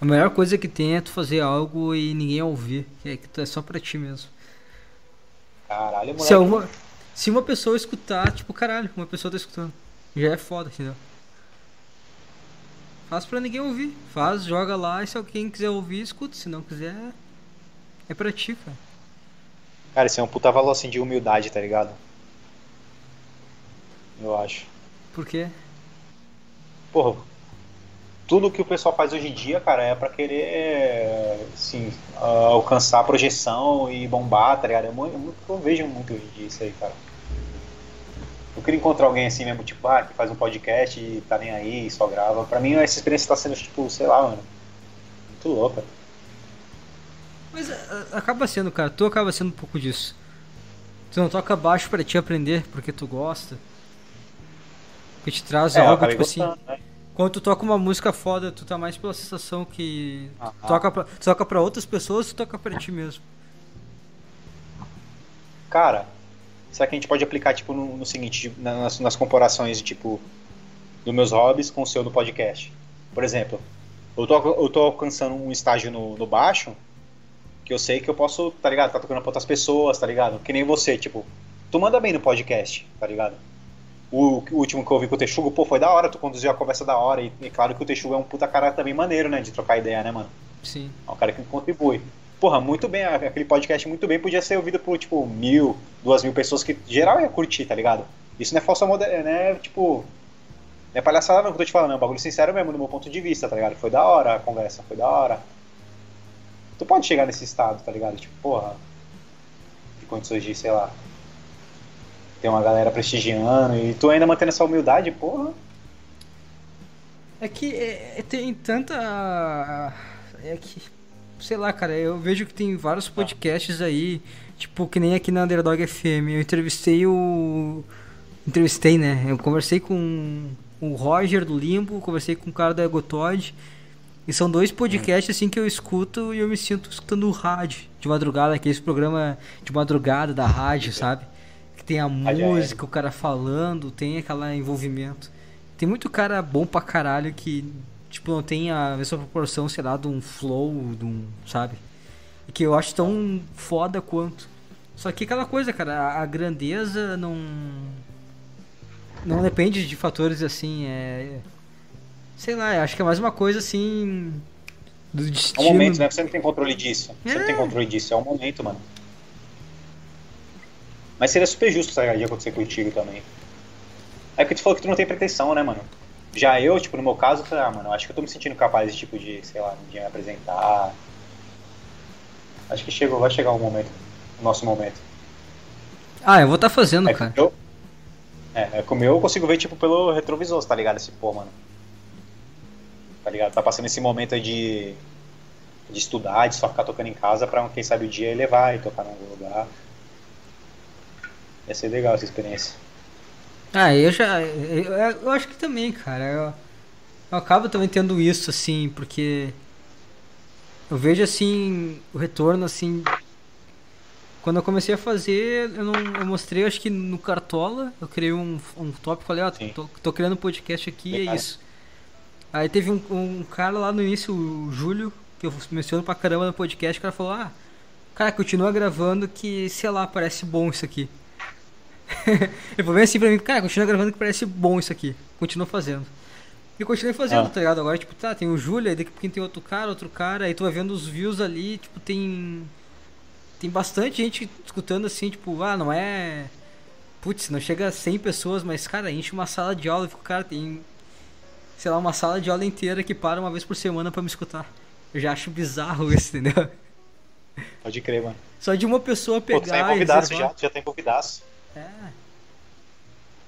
A melhor coisa que tem é tu fazer algo e ninguém ouvir. Que é que tu é só pra ti mesmo. Caralho, moleque. Se, alguma, se uma pessoa escutar, tipo, caralho, uma pessoa tá escutando. Já é foda, entendeu? Faz pra ninguém ouvir. Faz, joga lá e se alguém quiser ouvir, escuta. Se não quiser, é pra ti, cara. Cara, isso é um puta valor assim de humildade, tá ligado? Eu acho. Por quê? Porra, tudo que o pessoal faz hoje em dia, cara, é para querer, assim, alcançar a projeção e bombar, tá ligado? É muito, eu, eu vejo muito hoje em dia isso aí, cara. Eu queria encontrar alguém assim mesmo, tipo, ah, que faz um podcast e tá nem aí, só grava. Pra mim, essa experiência tá sendo, tipo, sei lá, mano, muito louca. Mas uh, acaba sendo, cara, tu acaba sendo um pouco disso. Tu não toca baixo para te aprender porque tu gosta. Que te traz é, algo, tipo assim. gostando, assim. Né? Quando tu toca uma música foda, tu tá mais pela sensação que tu toca, pra, tu toca pra outras pessoas, tu toca pra ti mesmo. Cara, será que a gente pode aplicar, tipo, no, no seguinte, nas, nas comparações, tipo, dos meus hobbies com o seu no podcast? Por exemplo, eu tô, eu tô alcançando um estágio no, no baixo que eu sei que eu posso, tá ligado? Tá tocando pra outras pessoas, tá ligado? Que nem você, tipo, tu manda bem no podcast, tá ligado? O, o, último que eu ouvi com o Texugo, pô, foi da hora, tu conduziu a conversa da hora. E, e claro que o Texugo é um puta cara também maneiro, né? De trocar ideia, né, mano? Sim. É um cara que contribui. Porra, muito bem, aquele podcast muito bem podia ser ouvido por, tipo, mil, duas mil pessoas que geral ia curtir, tá ligado? Isso não é falsa moderna, né? Tipo. É palhaçada não que eu tô te falando, é um bagulho sincero mesmo, do meu ponto de vista, tá ligado? Foi da hora a conversa, foi da hora. Tu pode chegar nesse estado, tá ligado? Tipo, porra. De condições de, sei lá, tem uma galera prestigiando e tu ainda mantendo essa humildade, porra. É que é, é, tem tanta. É que. Sei lá, cara, eu vejo que tem vários podcasts aí, tipo, que nem aqui na Underdog FM. Eu entrevistei o. Entrevistei, né? Eu conversei com o Roger do Limbo, conversei com o cara da Egotod. E são dois podcasts assim que eu escuto e eu me sinto escutando o rádio de madrugada, aquele programa de madrugada da rádio, sabe? tem a música, o cara falando, tem aquele envolvimento. Tem muito cara bom pra caralho que, tipo, não tem a mesma proporção, sei lá, de um flow, de um, sabe? Que eu acho tão foda quanto. Só que aquela coisa, cara, a grandeza não. Não depende de fatores assim, é. Sei lá, acho que é mais uma coisa assim. Do destino. É um momento, né? Você não tem controle disso. Você é. não tem controle disso, é um momento, mano. Mas seria super justo tá, de acontecer contigo também. É porque tu falou que tu não tem pretensão, né, mano? Já eu, tipo, no meu caso, ah, mano, acho que eu tô me sentindo capaz, tipo, de, sei lá, de me apresentar. Acho que chegou, vai chegar o um momento, o nosso momento. Ah, eu vou estar tá fazendo, é cara. Eu, é, é como eu consigo ver, tipo, pelo retrovisor, tá ligado? Esse pô, mano. Tá ligado? Tá passando esse momento aí de, de estudar, de só ficar tocando em casa pra, quem sabe, o dia ele levar e tocar em algum lugar. Ia ser legal essa experiência. Ah, eu já. Eu, eu acho que também, cara. Eu, eu acabo também tendo isso, assim, porque. Eu vejo, assim, o retorno, assim. Quando eu comecei a fazer, eu, não, eu mostrei, acho que no Cartola, eu criei um, um tópico, falei, ó, tô, tô, criando um podcast aqui, e é isso. Aí teve um, um cara lá no início, o Júlio, que eu menciono pra caramba no podcast, o cara falou, ah, cara, continua gravando que, sei lá, parece bom isso aqui. Ele falou bem assim pra mim, cara, continua gravando que parece bom isso aqui. Continua fazendo. E eu continuei fazendo, ah. tá ligado? Agora, tipo, tá, tem o Júlio, aí daqui a pouquinho tem outro cara, outro cara, aí tu vai vendo os views ali, tipo, tem. Tem bastante gente escutando assim, tipo, ah, não é. Putz, não chega a 100 pessoas, mas, cara, enche uma sala de aula e fica, cara, tem. Sei lá, uma sala de aula inteira que para uma vez por semana para me escutar. Eu já acho bizarro isso, entendeu? Pode crer, mano. Só de uma pessoa pegar. Pô, tu tá convidaço já, tu já tem convidaço. É.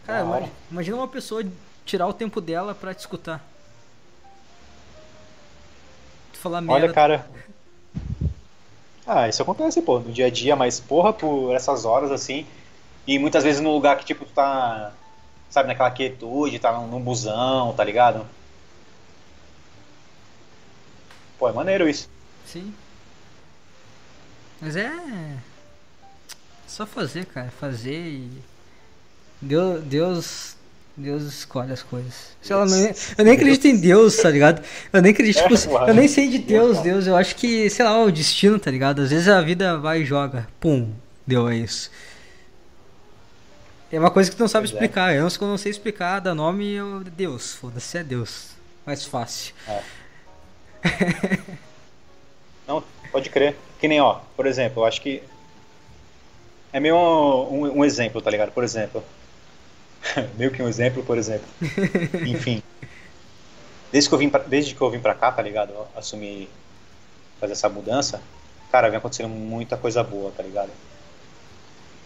Cara, imagina uma pessoa tirar o tempo dela pra te escutar. Tu falar merda. Olha, cara. Ah, isso acontece, pô, no dia a dia, mas porra, por essas horas assim. E muitas vezes no lugar que, tipo, tu tá. Sabe, naquela quietude, tá num busão, tá ligado? Pô, é maneiro isso. Sim. Mas é. Só fazer, cara. Fazer e. Deus, Deus, Deus escolhe as coisas. Sei lá, não, eu nem acredito em Deus, tá ligado? Eu nem acredito, tipo, eu nem sei de Deus, Deus. Eu acho que, sei lá, o destino, tá ligado? Às vezes a vida vai e joga. Pum, deu é isso. É uma coisa que tu não sabe pois é. explicar. É. Eu não, não sei explicar, dá nome eu. Deus, foda-se, é Deus. Mais fácil. É. não, pode crer. Que nem, ó, por exemplo, eu acho que é meio um, um, exemplo, tá ligado? Por exemplo. meio que um exemplo, por exemplo. Enfim. Desde que, eu vim pra, desde que eu vim pra cá, tá ligado? Assumir. Fazer essa mudança. Cara, vem acontecendo muita coisa boa, tá ligado?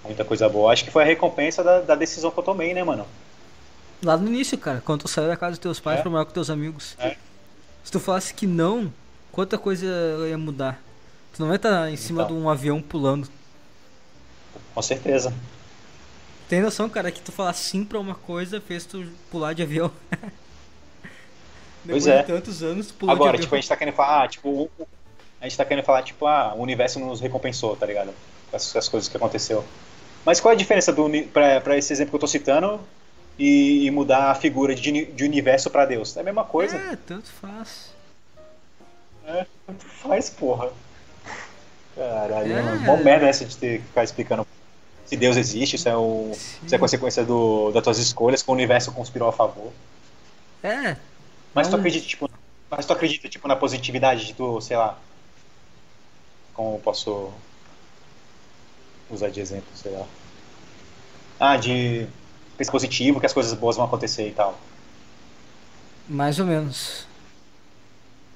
Muita coisa boa. Acho que foi a recompensa da, da decisão que eu tomei, né, mano? Lá no início, cara, quando tu saiu da casa dos teus pais é. pra morar com teus amigos. É. Se tu falasse que não, quanta coisa ia mudar. Tu não vai estar em cima então. de um avião pulando. Com certeza. Tem noção, cara, que tu falar sim pra uma coisa fez tu pular de avião. Depois pois é. de tantos anos, tu pulou Agora, de tipo, a gente tá querendo falar, ah, tipo, a gente tá querendo falar, tipo, ah, o universo nos recompensou, tá ligado? As, as coisas que aconteceu. Mas qual é a diferença do, pra, pra esse exemplo que eu tô citando e, e mudar a figura de, de universo pra Deus? É a mesma coisa. É, tanto faz. É, tanto faz, porra. Caralho, é. Mó merda essa de ter que ficar explicando se Deus existe, isso é, o, isso é consequência do, das tuas escolhas, que o universo conspirou a favor. É. Mas tu acredita, tipo, mas tu acredita, tipo, na positividade de tu, sei lá. Como posso usar de exemplo, sei lá. Ah, de pensa positivo, que as coisas boas vão acontecer e tal. Mais ou menos.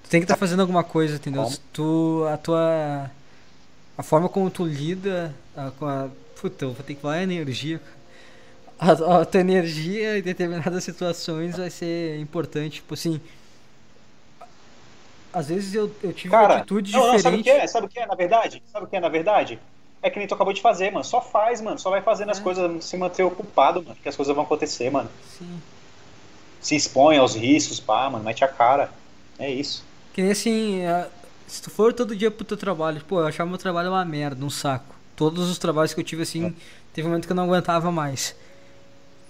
Tu tem que estar tá fazendo alguma coisa, entendeu? Como? Tu, a tua a forma como tu lida a, com a. Puta, eu vou ter que falar energia. A, a tua energia em determinadas situações vai ser importante. Tipo assim. Às vezes eu, eu tive Cara, uma atitude não, diferente. Não, sabe o que é? Sabe o que é, na verdade? Sabe o que é, na verdade? É que nem tu acabou de fazer, mano. Só faz, mano. Só vai fazendo é. as coisas, se manter ocupado, mano. Que as coisas vão acontecer, mano. Sim. Se expõe aos riscos, pá, mano. Mete a cara. É isso. Que nem assim, se tu for todo dia pro teu trabalho, pô, eu achava meu trabalho uma merda, um saco. Todos os trabalhos que eu tive assim, teve um momento que eu não aguentava mais.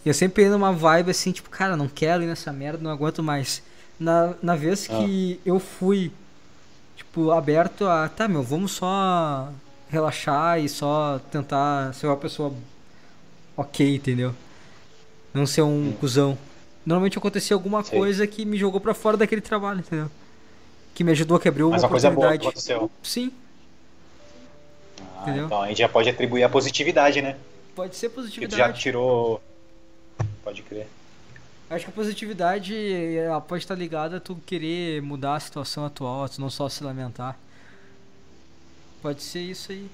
E eu sempre ia numa vibe assim, tipo, cara, não quero ir nessa merda, não aguento mais. Na, na vez que ah. eu fui, tipo, aberto a, tá, meu, vamos só relaxar e só tentar ser uma pessoa ok, entendeu? Não ser um hum. cuzão. Normalmente acontecia alguma Sei. coisa que me jogou para fora daquele trabalho, entendeu? Que me ajudou a quebrar uma, uma coisa boa que aconteceu. Sim. Ah, entendeu? Então a gente já pode atribuir a positividade, né? Pode ser positividade. Que já tirou Pode crer. Acho que a positividade pode estar ligada a tu querer mudar a situação atual, tu não só se lamentar. Pode ser isso aí.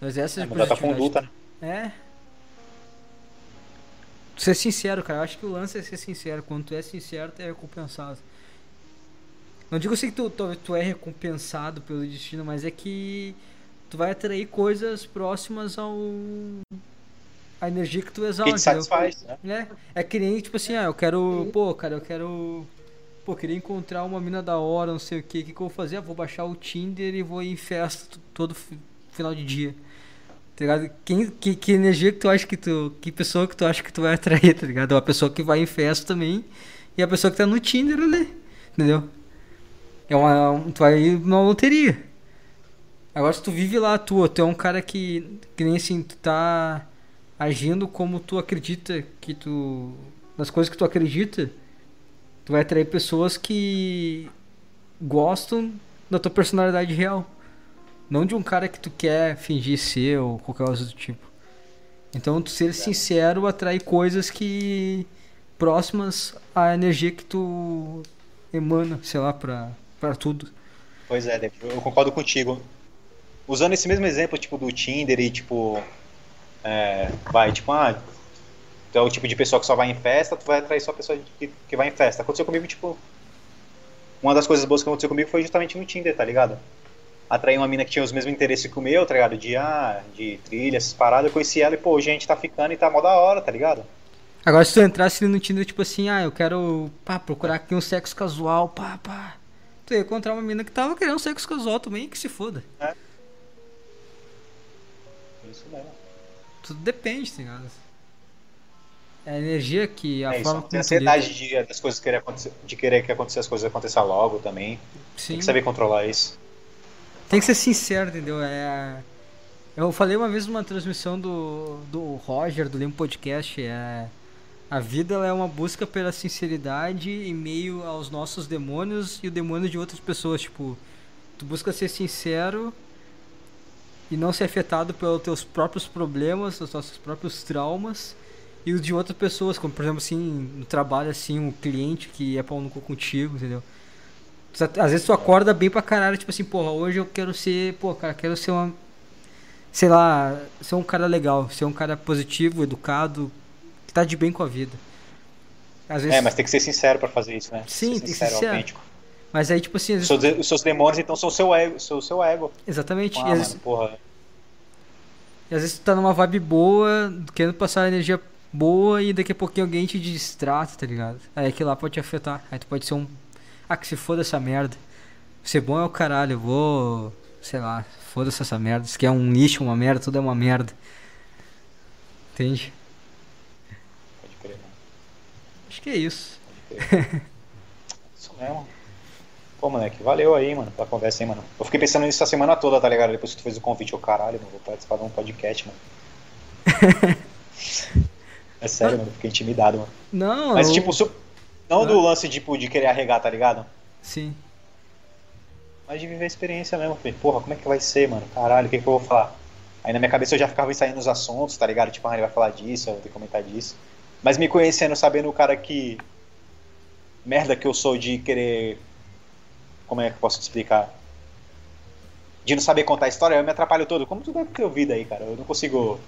Mas essa é, é mudar tua conduta, né? É. Ser sincero, cara. Eu acho que o lance é ser sincero. Quando tu é sincero, tu é recompensado. Não digo assim que tu, tu, tu é recompensado pelo destino, mas é que tu vai atrair coisas próximas ao a energia que tu exala. Que satisfaz, né? É, é que nem, tipo assim, ah, eu quero, pô, cara, eu quero, pô, queria encontrar uma mina da hora, não sei o que, o que, que eu vou fazer? Ah, vou baixar o Tinder e vou ir em festa todo final de dia. Tá ligado? Quem, que, que energia que tu acha que tu, que pessoa que tu acha que tu vai atrair, tá ligado? Uma pessoa que vai em festa também e a pessoa que tá no Tinder ali, entendeu? É uma, tu vai ir numa loteria. Agora se tu vive lá a tua, tu é um cara que, que nem assim, tu tá agindo como tu acredita que tu. nas coisas que tu acredita, tu vai atrair pessoas que gostam da tua personalidade real. Não de um cara que tu quer fingir ser ou qualquer coisa do tipo. Então, tu ser sincero atrai coisas que. próximas à energia que tu emana, sei lá, pra, pra tudo. Pois é, eu concordo contigo. Usando esse mesmo exemplo, tipo, do Tinder e, tipo, é, vai, tipo, ah, tu é o tipo de pessoa que só vai em festa, tu vai atrair só a pessoa que, que vai em festa. Aconteceu comigo, tipo, uma das coisas boas que aconteceu comigo foi justamente no Tinder, tá ligado? Atrair uma mina que tinha os mesmos interesses que o meu, tá ligado? De, ah, de trilha, essas paradas, eu conheci ela e, pô, hoje a gente tá ficando e tá mó da hora, tá ligado? Agora, se tu entrasse no Tinder, tipo assim, ah, eu quero, pá, procurar aqui um sexo casual, pá, pá. Tu ia encontrar uma mina que tava querendo um sexo casual também, que se foda. É. Isso mesmo tudo depende, tá ligado? É a energia que a é forma isso, tem ansiedade de, das coisas querer acontecer, de querer que aconteça as coisas aconteçam logo também. Sim. Tem que saber controlar isso. Tem que ser sincero, entendeu? É... Eu falei uma vez numa transmissão do, do Roger, do Limpo Podcast, é... A vida é uma busca pela sinceridade em meio aos nossos demônios e o demônio de outras pessoas. Tipo, tu busca ser sincero e não ser afetado pelos teus próprios problemas, os nossos próprios traumas e os de outras pessoas, como por exemplo assim, no trabalho assim, um cliente que é pau no cu contigo, entendeu? Às vezes tu acorda bem pra caralho, tipo assim, porra, hoje eu quero ser, pô, cara, quero ser uma sei lá, ser um cara legal, ser um cara positivo, educado, que tá de bem com a vida. Às vezes... É, mas tem que ser sincero para fazer isso, né? Sim, tem que ser sincero, autêntico. Mas aí, tipo assim. Vezes... Os, seus demônios, então, são o seu ego. O seu ego. Exatamente. Ah, e, às vezes... porra. e às vezes tu tá numa vibe boa, querendo passar energia boa e daqui a pouquinho alguém te distrata, tá ligado? Aí aquilo lá pode te afetar. Aí tu pode ser um. Ah, que se foda essa merda. Ser bom é o caralho, eu vou. Sei lá, foda-se essa merda. Se quer um lixo, uma merda, tudo é uma merda. Entende? Pode crer, mano. Acho que é isso. Pode crer. isso mesmo. Pô, moleque, valeu aí, mano, pela conversa aí, mano. Eu fiquei pensando nisso a semana toda, tá ligado? Depois que tu fez o convite, eu caralho, mano, vou participar de um podcast, mano. é sério, mano, fiquei intimidado, mano. Não, Mas, tipo, su... não do lance, tipo, de querer arregar, tá ligado? Sim. Mas de viver a experiência mesmo, filho. Porra, como é que vai ser, mano? Caralho, o que, que eu vou falar? Aí na minha cabeça eu já ficava saindo os assuntos, tá ligado? Tipo, ah, ele vai falar disso, eu vou ter que comentar disso. Mas me conhecendo, sabendo o cara que. Merda que eu sou de querer como é que eu posso te explicar? De não saber contar a história, eu me atrapalho todo. Como tu deve ter ouvido aí, cara? Eu não consigo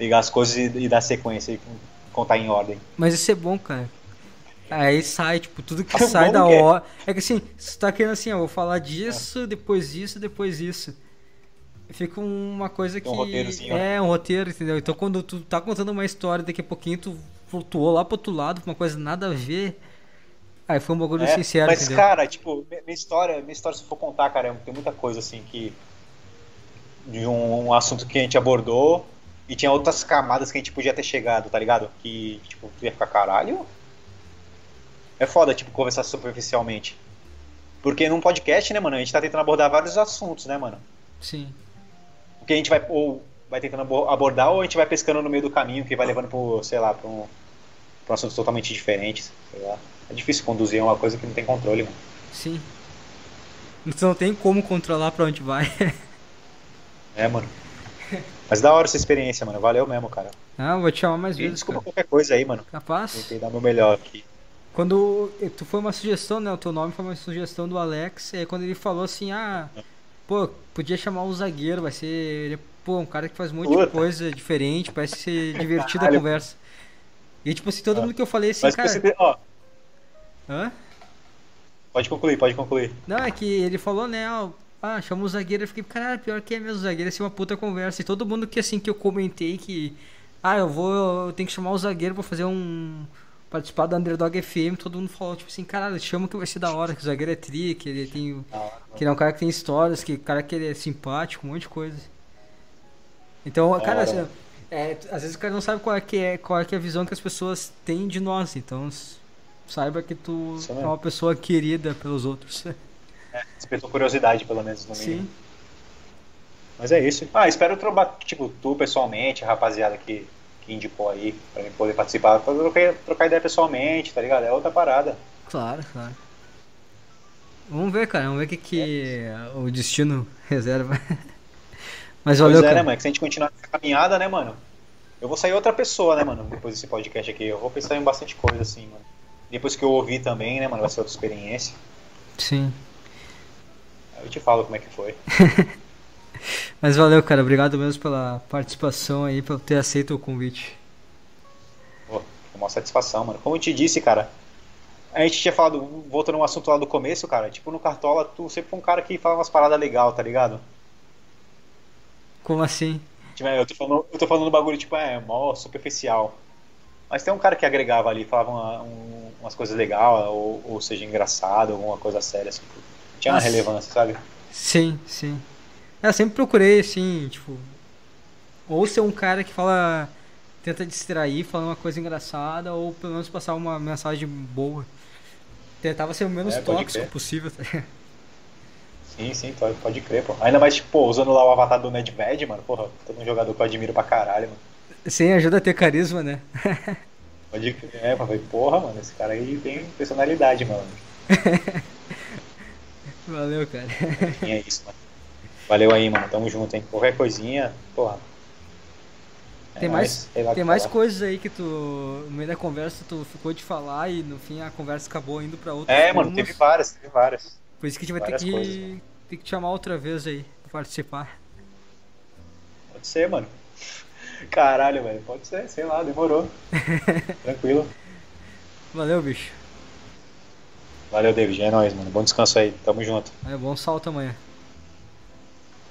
ligar as coisas e, e dar sequência e contar em ordem. Mas isso é bom, cara. Aí sai, tipo, tudo que é sai da hora. É. é que assim, você tá querendo assim, ó, vou falar disso, é. depois isso, depois isso. Fica uma coisa que. Um roteirozinho, é, um roteiro, entendeu? Então quando tu tá contando uma história, daqui a pouquinho tu flutuou lá pro outro lado, uma coisa nada a ver. Aí foi um bagulho é, sincero, Mas, entendeu? cara, tipo, minha história, minha história, se for contar, cara, tem muita coisa assim que. De um, um assunto que a gente abordou E tinha outras camadas que a gente podia ter chegado, tá ligado? Que, tipo, tu ia ficar caralho. É foda, tipo, conversar superficialmente. Porque num podcast, né, mano, a gente tá tentando abordar vários assuntos, né, mano? Sim. Porque a gente vai, ou vai tentando abordar, ou a gente vai pescando no meio do caminho, que vai levando pro, sei lá, pra um, pra um assunto totalmente diferente, sei lá. É difícil conduzir uma coisa que não tem controle, mano. Sim. Você não tem como controlar pra onde vai. é, mano. Mas da hora essa experiência, mano. Valeu mesmo, cara. Ah, vou te chamar mais vezes. Desculpa cara. qualquer coisa aí, mano. Capaz? Tentei dar meu melhor aqui. Quando tu foi uma sugestão, né? O teu nome foi uma sugestão do Alex. E aí quando ele falou assim, ah, pô, podia chamar o zagueiro, vai ser. Ele, pô, um cara que faz um monte Puta. de coisa diferente, parece ser divertida a conversa. E tipo assim, todo ah. mundo que eu falei assim, Mas cara. Você, ó. Hã? Pode concluir, pode concluir. Não, é que ele falou, né, ó, ah, chama o zagueiro, eu fiquei, caralho, pior que é mesmo, o zagueiro, assim, uma puta conversa. E todo mundo que, assim, que eu comentei que, ah, eu vou, eu tenho que chamar o zagueiro pra fazer um, participar da Underdog FM, todo mundo falou, tipo assim, caralho, chama que vai ser da hora, que o zagueiro é tri, que ele tem, que ele é um cara que tem histórias, que o cara que ele é simpático, um monte de coisa. Então, cara, assim, é, às vezes o cara não sabe qual é, que é, qual é que é a visão que as pessoas têm de nós, então saiba que tu é uma pessoa querida pelos outros. É, despertou curiosidade, pelo menos, no mínimo. Sim. Mas é isso. Ah, espero trocar, tipo, tu pessoalmente, a rapaziada que, que indicou aí, pra mim poder participar, pra trocar, trocar ideia pessoalmente, tá ligado? É outra parada. Claro, claro. Vamos ver, cara, vamos ver o que, que é. o destino reserva. Mas valeu, pois é, cara. né, mano? Que se a gente continuar essa caminhada, né, mano? Eu vou sair outra pessoa, né, mano? Depois desse podcast aqui. Eu vou pensar em bastante coisa, assim, mano. Depois que eu ouvir também, né, mano? Vai ser outra experiência. Sim. Eu te falo como é que foi. Mas valeu, cara. Obrigado mesmo pela participação aí, por ter aceito o convite. Pô, uma satisfação, mano. Como eu te disse, cara, a gente tinha falado, voltando no assunto lá do começo, cara, tipo, no Cartola, tu sempre foi um cara que fala umas paradas legal, tá ligado? Como assim? Tipo, é, eu tô falando, eu tô falando bagulho, tipo, é, mó superficial. Mas tem um cara que agregava ali, falava uma, um, umas coisas legais, ou, ou seja, engraçado, alguma coisa séria, assim. Tinha uma relevância, sabe? Sim, sim. Eu sempre procurei, assim, tipo. Ou ser um cara que fala. Tenta distrair, falando uma coisa engraçada, ou pelo menos passar uma mensagem boa. Tentava ser o menos é, tóxico possível, tá Sim, sim, pode crer, pô. Ainda mais, tipo, usando lá o avatar do Nedved, mano. Porra, todo um jogador que eu admiro pra caralho, mano. Sim, ajuda a ter carisma, né? pode crer, é, falei, porra, mano, esse cara aí tem personalidade, mano. Valeu, cara. E é isso, mano. Valeu aí, mano. Tamo junto, hein? Qualquer coisinha, porra. É tem mais, tem mais coisas aí que tu, no meio da conversa, tu ficou de falar e no fim a conversa acabou indo pra outros É, mano, teve várias, teve várias. Por isso que a gente vai ter que, ter que te chamar outra vez aí pra participar. Pode ser, mano. Caralho, velho. Pode ser, sei lá, demorou. Tranquilo. Valeu, bicho. Valeu, David. É nóis, mano. Bom descanso aí. Tamo junto. É bom salto amanhã.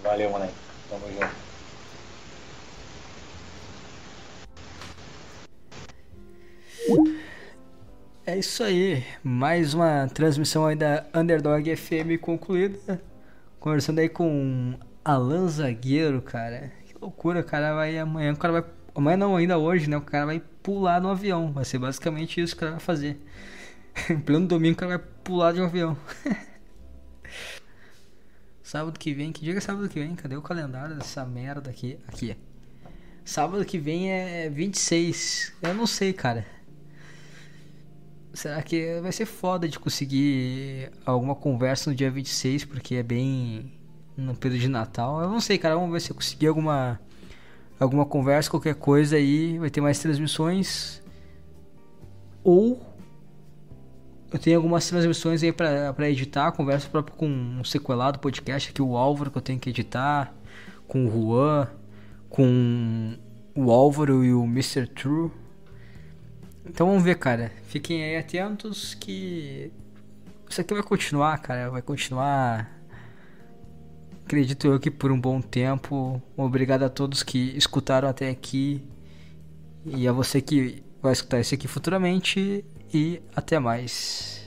Valeu, moleque. Tamo junto. É isso aí. Mais uma transmissão aí da Underdog FM concluída. Conversando aí com Alan Zagueiro, cara. Loucura, o cara vai amanhã, o cara vai. Amanhã não, ainda hoje, né? O cara vai pular no avião. Vai ser basicamente isso que o cara vai fazer. em pleno domingo o cara vai pular de um avião. sábado que vem, que dia é sábado que vem? Cadê o calendário dessa merda aqui? Aqui. Sábado que vem é 26. Eu não sei, cara. Será que vai ser foda de conseguir alguma conversa no dia 26, porque é bem no período de Natal. Eu não sei, cara, vamos ver se eu conseguir alguma alguma conversa, qualquer coisa aí, vai ter mais transmissões. Ou eu tenho algumas transmissões aí para editar, conversa próprio com um sequelado podcast aqui, o Álvaro, que eu tenho que editar, com o Juan, com o Álvaro e o Mr. True. Então vamos ver, cara. Fiquem aí atentos que isso aqui vai continuar, cara. Vai continuar. Acredito eu que por um bom tempo. Obrigado a todos que escutaram até aqui. E a você que vai escutar isso aqui futuramente e até mais.